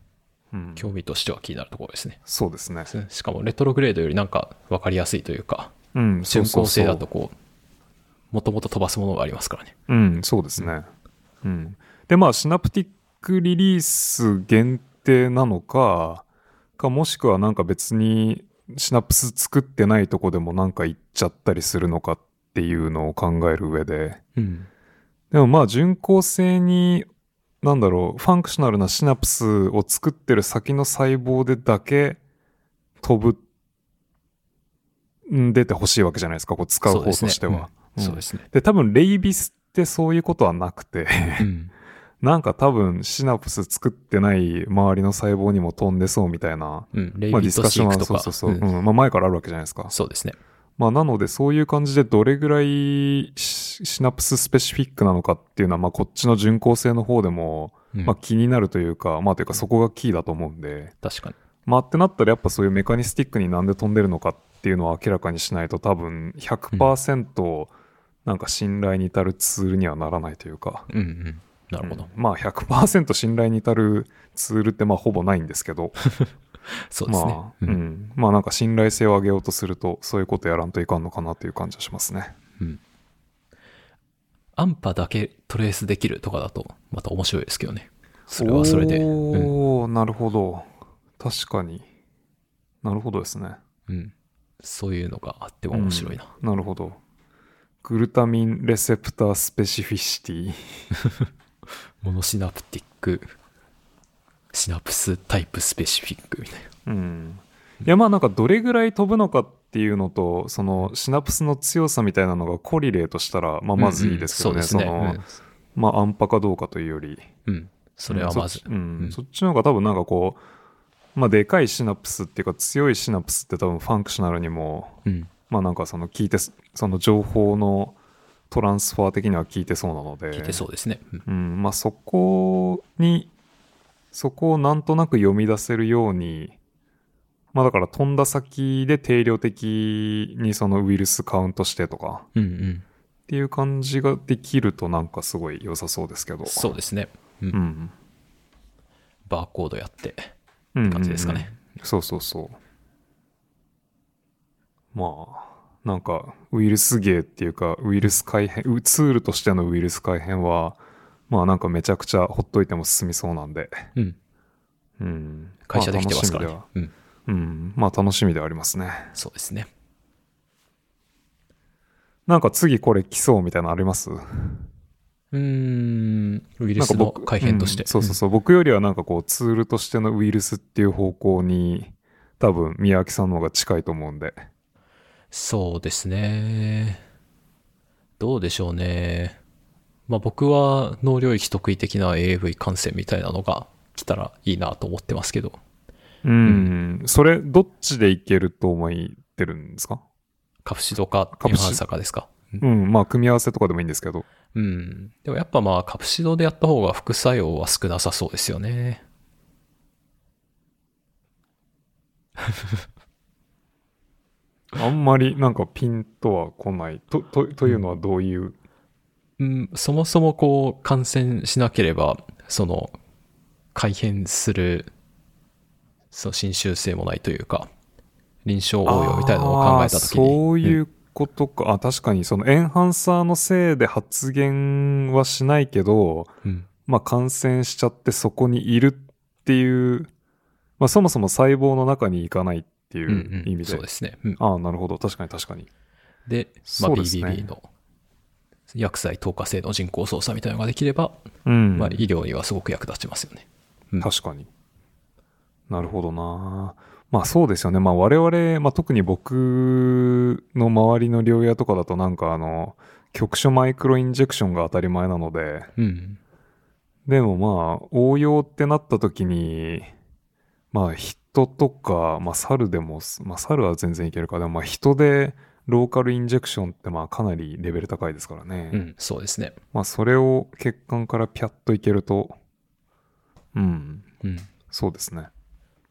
うん。興味としては気になるところですね。そうですね。しかもレトログレードよりなんか分かりやすいというか、うん、そう巡航そうそう性だとこう、もともと飛ばすものがありますからね。うん、そうですね。うん。で、まあ、シナプティックリリース限定なのか、かもしくはなんか別にシナプス作ってないとこでもなんか行っちゃったりするのかっていうのを考える上で、うん。でもまあ順行性に、なんだろう、ファンクショナルなシナプスを作ってる先の細胞でだけ飛ぶ、ん出てほしいわけじゃないですか、こう使う方としては。うんそうですね。で、多分レイビスってそういうことはなくて、うん。なんか多分シナプス作ってない周りの細胞にも飛んでそうみたいな、うん。レイまあビットディスカッションは。そうそうそう、うんうんまあ前からあるわけじゃないですか。そうですね。まあなのでそういう感じでどれぐらいシシナプススペシフィックなのかっていうのは、まあこっちの順行性の方でも、うんまあ気になるというか、まあというかそこがキーだと思うんで、確かに。まあってなったらやっぱそういうメカニスティックになんで飛んでるのかっていうのを明らかにしないと多分100%なんか信頼に至るツールにはならないというか、うんうん。なるほど。うんまあ100%信頼に至るツールってまあほぼないんですけど、そうですね。まあ、ううんん。まあなんか信頼性を上げようとするとそういうことやらんといかんのかなという感じはしますね。アンパだけトレースできるとかだと、また面白いですけどね。それはそれで。うん。おー、なるほど。確かに。なるほどですね。うん。そういうのがあっても面白いな。なるほど。グルタミンレセプタースペシフィシティ。モノシナプティック、シナプスタイプスペシフィックみたいな。うん。いやまあなんかどれぐらい飛ぶのかっていうのと、そのシナプスの強さみたいなのがコリレートしたら、まあまずいいですけどね。うんうんそのね。まあ安波かどうかというより。うん。うんそれはまずうんそっち。の方が多分なんかこう、まあでかいシナプスっていうか強いシナプスって多分ファンクショナルにも、うん。まあなんかその聞いて、その情報のトランスファー的には聞いてそうなので。聞いてそうですね。うんうん、まあそこに、そこをなんとなく読み出せるように、まあだから飛んだ先で定量的にそのウイルスカウントしてとかうんうん。っていう感じができるとなんかすごい良さそうですけど。そうですね。うんうん。バーコードやって。うん。感じですかねうん。そうそうそう。まあ、なんかウイルス芸っていうかウイルス改変、うツールとしてのウイルス改変は、まあなんかめちゃくちゃほっといても進みそうなんで。うん。うん。会社できてますからまあうん。うん。まあ楽しみではありますね。そうですね。なんか次これ来そうみたいなのあります？うーん。ウイルスの僕改変として。うんそうそうそう。僕よりはなんかこうツールとしてのウイルスっていう方向に多分宮脇さんの方が近いと思うんで。そうですね。どうでしょうね。まあ僕は脳領域得意的な AAV 感染みたいなのが来たらいいなと思ってますけど。うん。それどっちでいけると思ってるんですか？カプシドかカプシエンハンサーかですか？うん。まあ組み合わせとかでもいいんですけど。うん。でもやっぱまあカプシドでやった方が副作用は少なさそうですよね。あんまりなんかピンとは来ない。と、と、というのはどういう。うん、そもそもこう感染しなければ、その改変する、その侵襲性もないというか、臨床応用みたいなのを考えたときに。そういううことか。あ、確かにそのエンハンサーのせいで発現はしないけど、ん。うんまあ感染しちゃってそこにいるっていう、まあそもそも細胞の中に行かないっていうんううん意味で。そうですね。うんああ、なるほど。確かに確かに。で、まあ、BBB の薬剤透過性の人工操作みたいなのができれば、うん。まあ、医療にはすごく役立ちますよね。うん確かに。なるほどな。まあそうですよね。まあ我々、まあ特に僕の周りの療養とかだとなんかあの、局所マイクロインジェクションが当たり前なので、うん。でもまあ応用ってなった時に、まあ人とか、まあ猿でも、まあ猿は全然いけるか、でもまあ人でローカルインジェクションってまあかなりレベル高いですからね。うん、そうですね。まあそれを血管からピャッといけると、うん、うん。そうですね。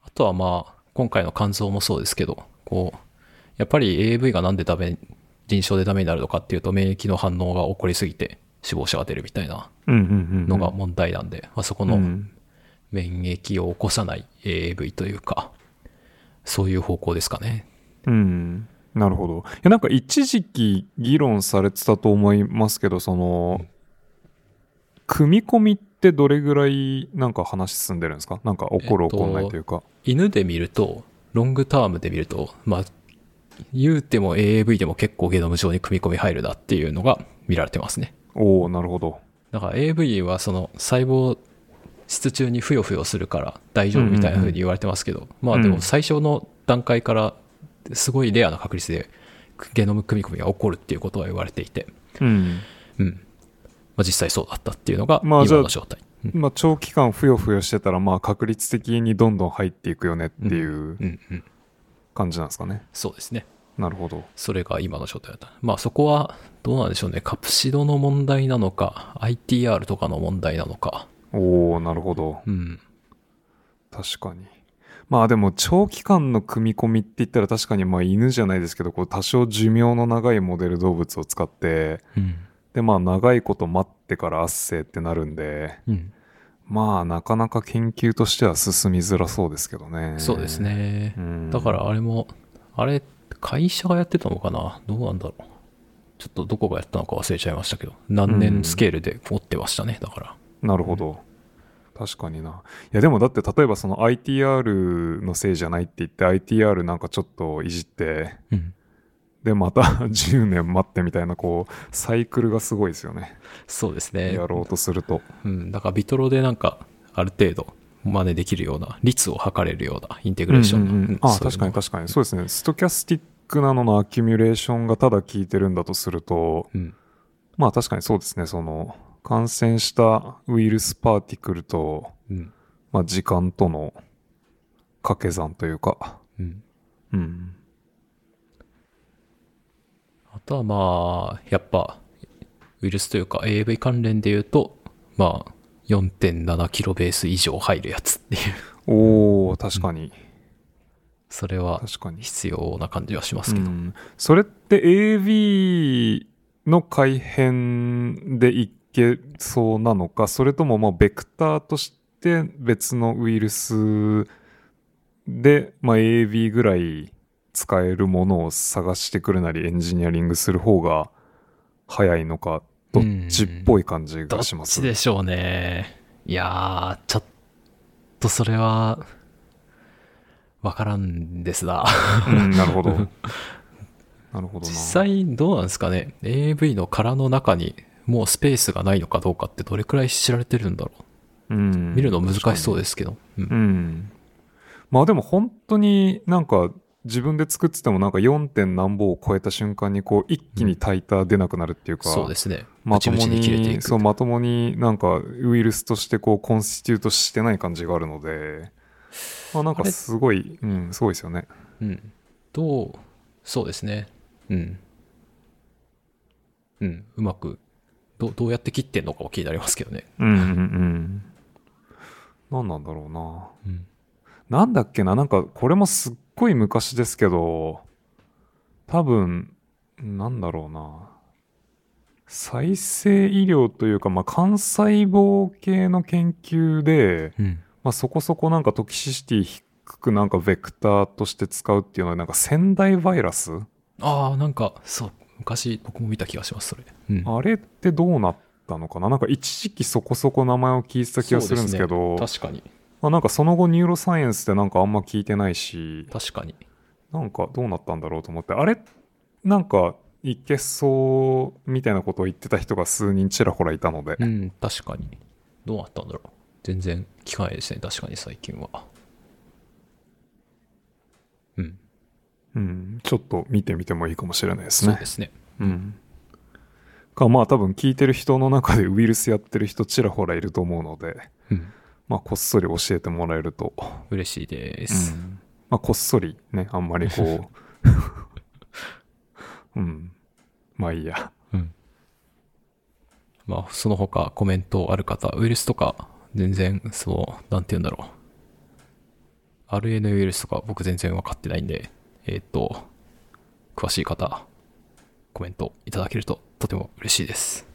あとはまあ、今回の肝臓もそうですけど、こう、やっぱり AAV がなんでダメ、臨床でダメになるのかっていうと、免疫の反応が起こりすぎて死亡者が出るみたいなうんうんうんうん。のが問題なんで、まあ、そこのうん免疫を起こさない AAV というか、そういう方向ですかね。うん。なるほど。いや、なんか一時期議論されてたと思いますけど、その、組み込みっってどれぐらいなんか話進んでるんですか？なんか起こるえっと起こんないというか。犬で見ると、ロングタームで見ると、まあ、言うても AAV でも結構ゲノム上に組み込み入るなっていうのが見られてますね。おおなるほど。だから AV はその細胞質中にふよふよするから大丈夫みたいな風に言われてますけど、まあでも最初の段階からすごいレアな確率でゲノム組み込みが起こるっていうことは言われていて、うん。うん。まあ実際そうだったっていうのが今の状態。うんまあ長期間ふよふよしてたらまあ確率的にどんどん入っていくよねっていううんうん。感じなんですかね。そうですね。なるほど。それが今の状態だった。まあそこはどうなんでしょうね。カプシドの問題なのか、ITR とかの問題なのか。おおなるほど。うん。確かに。まあでも長期間の組み込みって言ったら確かにまあ犬じゃないですけど、こう多少寿命の長いモデル動物を使って、うん。でまあ長いこと待ってから圧生ってなるんで、うん。まあなかなか研究としては進みづらそうですけどね。そうです。ねう。ん、だからあれも、あれ、会社がやってたのかな？どうなんだろう。ちょっとどこがやったのか忘れちゃいましたけど、何年スケールで持ってましたね。だから。なるほど。確かにな。いやでもだって例えばその ITR のせいじゃないって言って ITR なんかちょっといじって、うん。でまた 10年待ってみたいなこうサイクルがすごいですよね。そうですね。やろうとすると。うん。だからビトロでなんか、ある程度、真似できるような、率を測れるようなインテグレーションの。うんうんうんあうんそういうの確かに確かにそうですねストキャスティックなののアキュミュレーションがただ効いてるんだとするとうん。まあ確かにそうですねその感染したウイルスパーティクルと、うん。まあ、時間との掛け算というか。うん。うん。あとはまあ、やっぱ、ウイルスというか AV 関連で言うと、まあ、4.7キロベース以上入るやつっていう、おお確かに、それは確かに、必要な感じはしますけど。うん。それって AV の改変でいけそうなのかそれともまあベクターとして別のウイルスで、まあ、AV ぐらい使えるものを探してくるなりエンジニアリングする方が早いのかどっちっぽい感じどっがしますちでしょうね。いやー、ちょっとそれは、わからんですな。うん なるほどなるほどな実際どうなんですかね ?AV の殻の中にもうスペースがないのかどうかってどれくらい知られてるんだろうんう見るの難しそうですけど。うんうん。まあでも本当になんか自分で作っててもなんか 4. 点何歩を超えた瞬間にこう一気にタイター出なくなるっていうか、そうですね。まともに。そうまともになんかウイルスとしてこうコンスティテュートしてない感じがあるので、まあなんかすごい、うん、すごいですよね。うん。どう、そうですね。うん。うん。うまく、どうどうやって切ってんのかは気になりますけどね。うんうんうん。何なんだろうな。うん。なんだっけな、なんかこれもすっごい昔ですけど、多分、なんだろうな。再生医療というか、まあ、幹細胞系の研究で、うん。まあ、そこそこなんかトキシシティ低くなんかベクターとして使うっていうのは、なんか仙台バイラス？ああ、なんか、そう。昔僕も見た気がします、それ。うん。あれってどうなったのかな？なんか一時期そこそこ名前を聞いてた気がするんですけど、ね確かに。まあ、なんかその後ニューロサイエンスってなんかあんま聞いてないし、確かに。なんかどうなったんだろうと思って、あれ？なんかいけそうみたいなことを言ってた人が数人ちらほらいたので、うん、確かに。どうなったんだろう。全然聞かないですね、確かに最近は。うん。うん、ちょっと見てみてもいいかもしれないですねそうで。すね。うん。か、まあ多分聞いてる人の中でウイルスやってる人ちらほらいると思うので、うん。まあこっそり教えてもらえると、嬉しいでうす。ん、まあこっそりね、あんまりこう、うん。まあいいや。うん。まあ、その他コメントある方、ウイルスとか、全然、そう、なんて言うんだろう。RNA ウイルスとか僕全然分かってないんで、えーっと、詳しい方、コメントいただけるととても嬉しいです。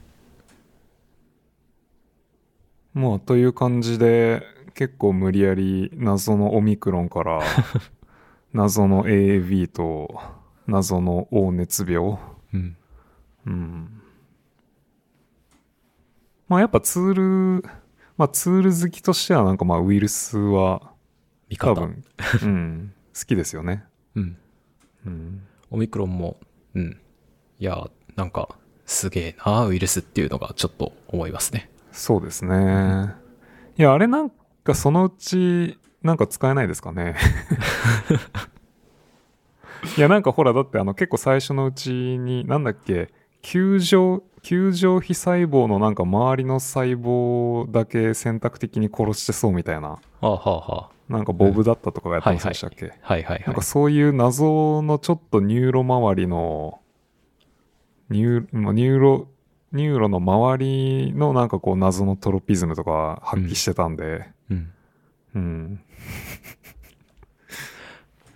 まあという感じで、結構無理やり謎のオミクロンから、謎の AAV と謎の黄熱病。うん。うん。まあやっぱツール、まあツール好きとしてはなんかまあウイルスは。多分、うん、好きですよね。うん。うん。オミクロンも、うん。いや、なんか、すげえな、ウイルスっていうのがちょっと思いますね。そうですね。いや、あれなんかそのうちなんか使えないですかね。いや、なんかほら、だってあの結構最初のうちに、なんだっけ、球状、球状非細胞のなんか周りの細胞だけ選択的に殺してそうみたいな、はあ、はあはなんかボブだったとかがやってませんでしたっけ、あ、はいはいはいなんか。そういう謎のちょっとニューロ周りの、ニューまあニューロ、ニューロの周りのなんかこう謎のトロピズムとか発揮してたんで、うん。うん。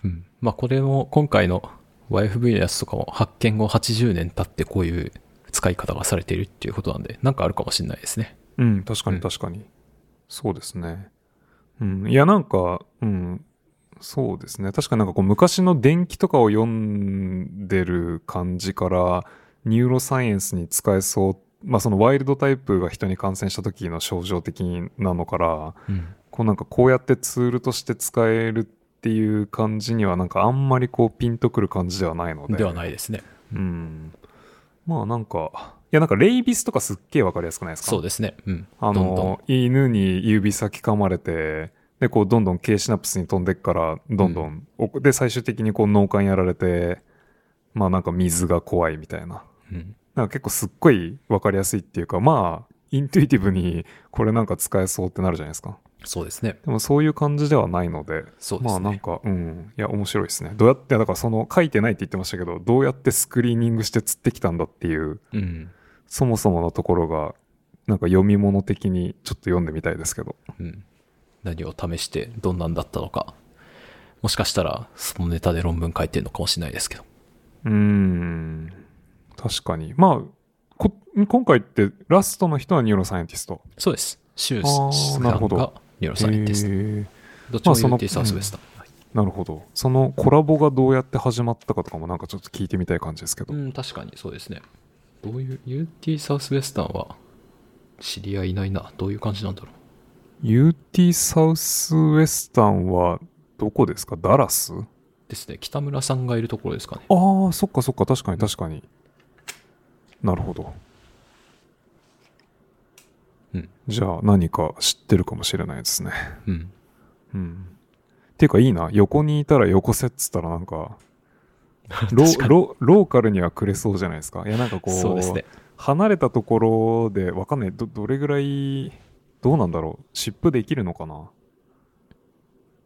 うん。まあこれも今回の YFV のやつとかも発見後80年経ってこういう使い方がされているっていうことなんで、なんかあるかもしれないですね。うん、確かに確かに。そうですね。うん。いや、なんか、うん。そうですね。確かになんかこう昔の伝記とかを読んでる感じから、ニューロサイエンスに使えそう。まあそのワイルドタイプが人に感染した時の症状的なのから、うん。こうなんかこうやってツールとして使えるっていう感じにはなんかあんまりこうピンとくる感じではないので。ではないですね。うん。まあなんか、いやなんかレイビスとかすっげえわかりやすくないですか？そうですね。うん。あどんどんの、犬に指先噛まれて、で、こう、どんどん K シナプスに飛んでっから、どんどん、おで、最終的にこう、脳幹やられて、まあなんか水が怖いみたいな。うん。なんか結構すっごいわかりやすいっていうか、まあ、イントゥイティブにこれなんか使えそうってなるじゃないですか。そうですね。でもそういう感じではないので、そうですね。まあなんか、うん。いや、面白いですね。どうやって、だからその書いてないって言ってましたけど、どうやってスクリーニングして釣ってきたんだっていう、うん。そもそものところが、なんか読み物的にちょっと読んでみたいですけど。うん。何を試してどんなんだったのか。もしかしたら、そのネタで論文書いてるのかもしれないですけど。うーん。確かに。まあ、こ今回ってラストの人は neuroscientist。そうです。シュあーースさんなるほどがニューロサイエンティスト。どっちも UT サウスウェスタン。はいなるほど。そのコラボがどうやって始まったかとかもなんかちょっと聞いてみたい感じですけど。うん、確かにそうですね。どういう、UT Southwestern は知り合いいないな。どういう感じなんだろ UT サウスウェスタンはどこですか？ダラス？う。ですね。北村さんがいるところですかね。ああ、そっかそっか、確かに確かに。なるほど。うん。じゃあ何か知ってるかもしれないですね。うん。うん。っていうかいいな。横にいたら横せっつったらなんか、ロロローカルにはくれそうじゃないですか。いやなんかこう、ね。離れたところでわかんない。ど、どれぐらい、どうなんだろう。シップできるのかな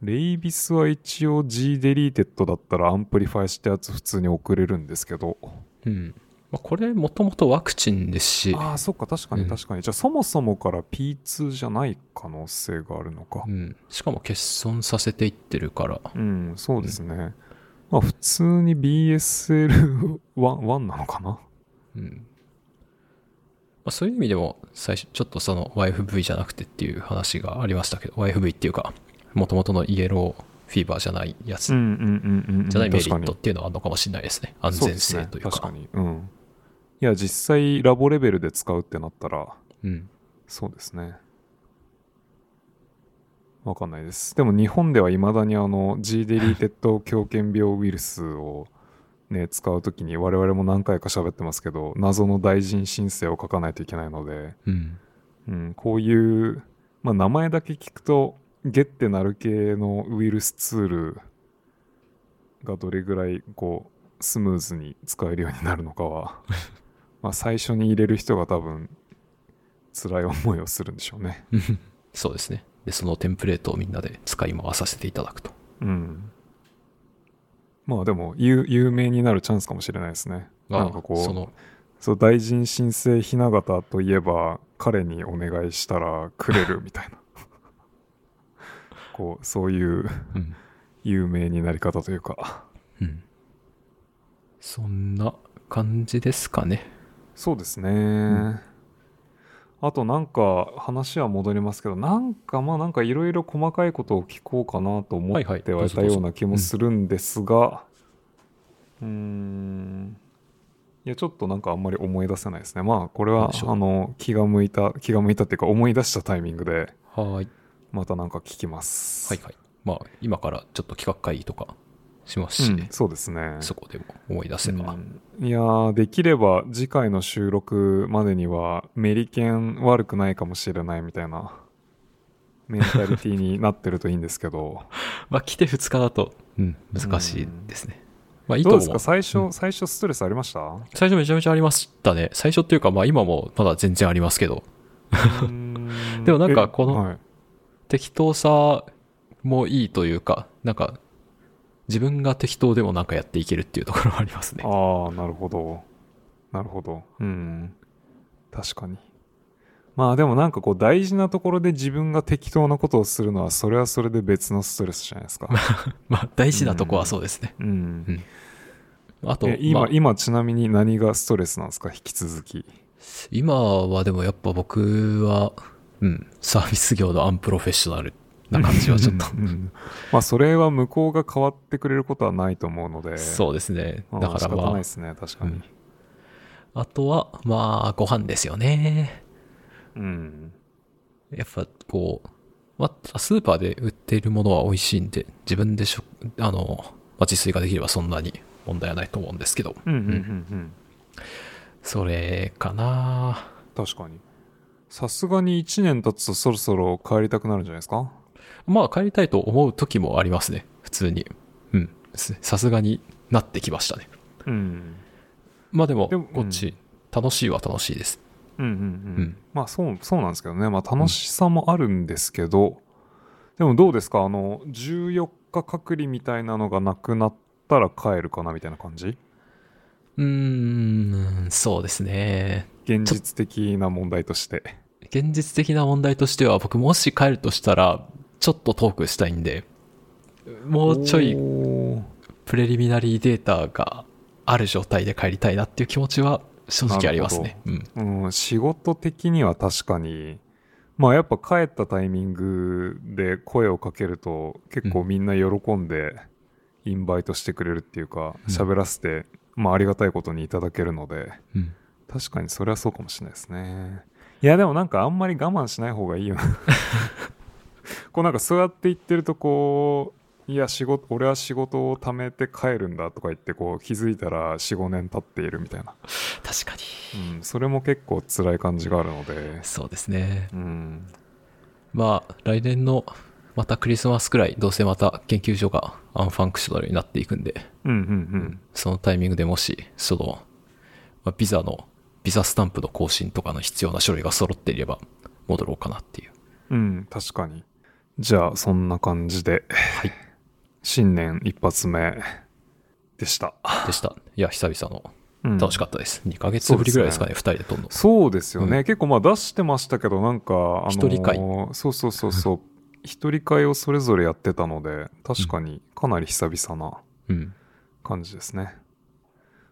レイビスは一応 G デリーテッドだったらアンプリファイしたやつ普通に送れるんですけど。うん。まあ、これもともとワクチンですし、ああ、そっか、確かうんに確かに。じゃあそもそもから P2 じゃない可能性があるのかう。ん。しかも欠損させていってるから、うん、そうですね。まあ普通に BSL1 1なのかな？うん。まあ、そういう意味でも、最初、ちょっとその YFV じゃなくてっていう話がありましたけど、YFV っていうか、もともとの yellow fever じゃないやつ、うんうんうんうん。じゃないメリットっていうのはあるのかもしれないですね。安全性というか。かに。うん。いや、実際ラボレベルで使うってなったら、うん。そうですね。わかんないです。でも日本では未だにあの G デリーテッド狂犬病ウイルスをね、使うときに我々も何回か喋ってますけど、謎の大臣申請を書かないといけないので、うん。うん、こういう、まあ名前だけ聞くと、ゲってなる系のウイルスツールがどれぐらいこう、スムーズに使えるようになるのかは、まあ最初に入れる人が多分、辛い思いをするんでしょうね。そうですね。で、そのテンプレートをみんなで使い回させていただくと。うん。まあでも、有有名になるチャンスかもしれないですね。なんかこう、その、そう、大臣申請ひな形といえば、彼にお願いしたらくれる みたいな。こう、そういううん。有名になり方というか。うん。そんな感じですかね。そうですね。あとなんか話は戻りますけど、なんかまあなんかいろいろ細かいことを聞こうかなと思ってはいたような気もするんですが、うーん。いやちょっとなんかあんまり思い出せないですねまあこれはあの気が向いた気が向いたっていうか思い出したタイミングではい。またなんか聞きますはいはい。まあ、今からちょっと企画会議とかしますし、うん、そうですね。そこでも思い出せば。うん。いやーできれば次回の収録までにはメリケン悪くないかもしれないみたいなメンタリティになってるといいんですけど。まあ、来て2日だと、うん、難しいですね。まあ、いいどうですと思う。か？最初、うん。最初ストレスありました？最初めちゃめちゃありましたね。最初っていうか、まあ今もまだ全然ありますけど、でもなんかこの適当さもいいというか、なんか、自分が適当でもなんかやっていけるっていうところはありますね。ああなるほど。なるほど。うん。確かに。まあでもなんかこう大事なところで自分が適当なことをするのはそれはそれで別のストレスじゃないですか。まあ大事なとこはそうですね。うん。あと、え今、まあ今ちなみに何がストレスなんですか？引き続き。今はでもやっぱ僕は、うん、サービス業のアンプロフェッショナルな感じはちょっと。うん。うんまあそれは向こうが変わってくれることはないと思うので。そうですね。まあだからまあ。仕方ないで、すね確かに。あとは、まあ、ご飯ですよね。うん。やっぱこう、まあ、スーパーで売っているものは美味しいんで、自分でしょ、あの、まあ、自炊ができればそんなに問題はないと思うんですけど、うんうんうんうんそれかな。確かに。さすがに1年経つとそろそろ帰りたくなるんじゃないですか？まあ、帰りたいと思う時もありますね。普通に。うん。すさすがになってきましたね。うんまあでも、こっち、楽しいは楽しいです。うんうんうん、うんまあそうそうなんですけどねまあ楽しさもあるんですけど、でもどうですか？あの14日隔離みたいなのがなくなったら帰るかなみたいな感じ？うーん、そうですね。現実的な問題として現実的な問題としては、僕もし帰るとしたら、ちょっとトークしたいんで、もうちょいプレリミナリーデータがある状態で帰りたいなっていう気持ちは正直ありますね。うん。うん、仕事的には確かにまあやっぱ帰ったタイミングで声をかけると結構みんな喜んでインバイトしてくれるっていうかうん喋、らせて、まあ、ありがたいことにいただけるのでうん。確かにそれはそうかもしれないですねいやでもなんかあんまり我慢しない方がいいよな こうなんかそうやって言ってるとこういや仕事俺は仕事を貯めて帰るんだとか言ってこう気づいたら45年経っているみたいな確かに。うん、それも結構辛い感じがあるので、そうですね。うん、まあ、来年のまたクリスマスくらい、どうせまた研究所が unfunctional になっていくんで、うん、うん、うん。そのタイミングでもし、その、まあ、ビザの、ビザスタンプの更新とかの必要な書類が揃っていれば、戻ろうかなっていう。うん、確かに。じゃあ、そんな感じで、はい。新年一発目でした。でした。いや、久々のうん楽しかったです。2ヶ月ぶりぐらいですかね、2人で撮るの。そうですよね、うん結構まあ出してましたけど、なんか、あのー一人会そうそうそうそう。一人会をそれぞれやってたので、確かにかなり久々なうん。感じですね。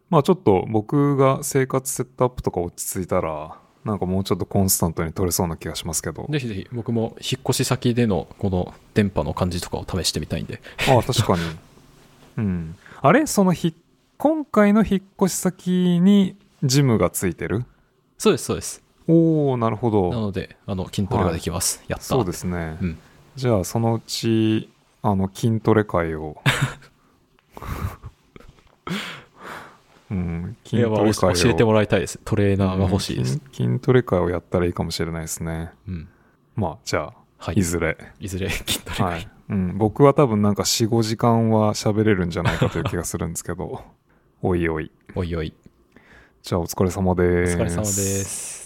まあちょっと僕が生活セットアップとか落ち着いたら、なんかもうちょっとコンスタントに取れそうな気がしますけど。ぜひぜひ、僕も引っ越し先でのこの電波の感じとかを試してみたいんで。ああ、確かに。うん。あれそのひ、今回の引っ越し先にジムがついてる？そうです、そうです。おおなるほなど。ので、あの、筋トレができます。やった。そうですね。うん。じゃあ、そのうち、あの、筋トレ会を。うん、筋トレ会を。教えてもらいたいです。トレーナーが欲しいです。うん筋筋トレ会をやったらいいかもしれないですね。うん。まあ、じゃあ、はい。いずれ。いずれ 筋トレが、はい。うん、僕は多分なんか4、5時間は喋れるんじゃないかという気がするんですけど、おいおい。おいおい。じゃあお疲れ様おです。疲れ様です。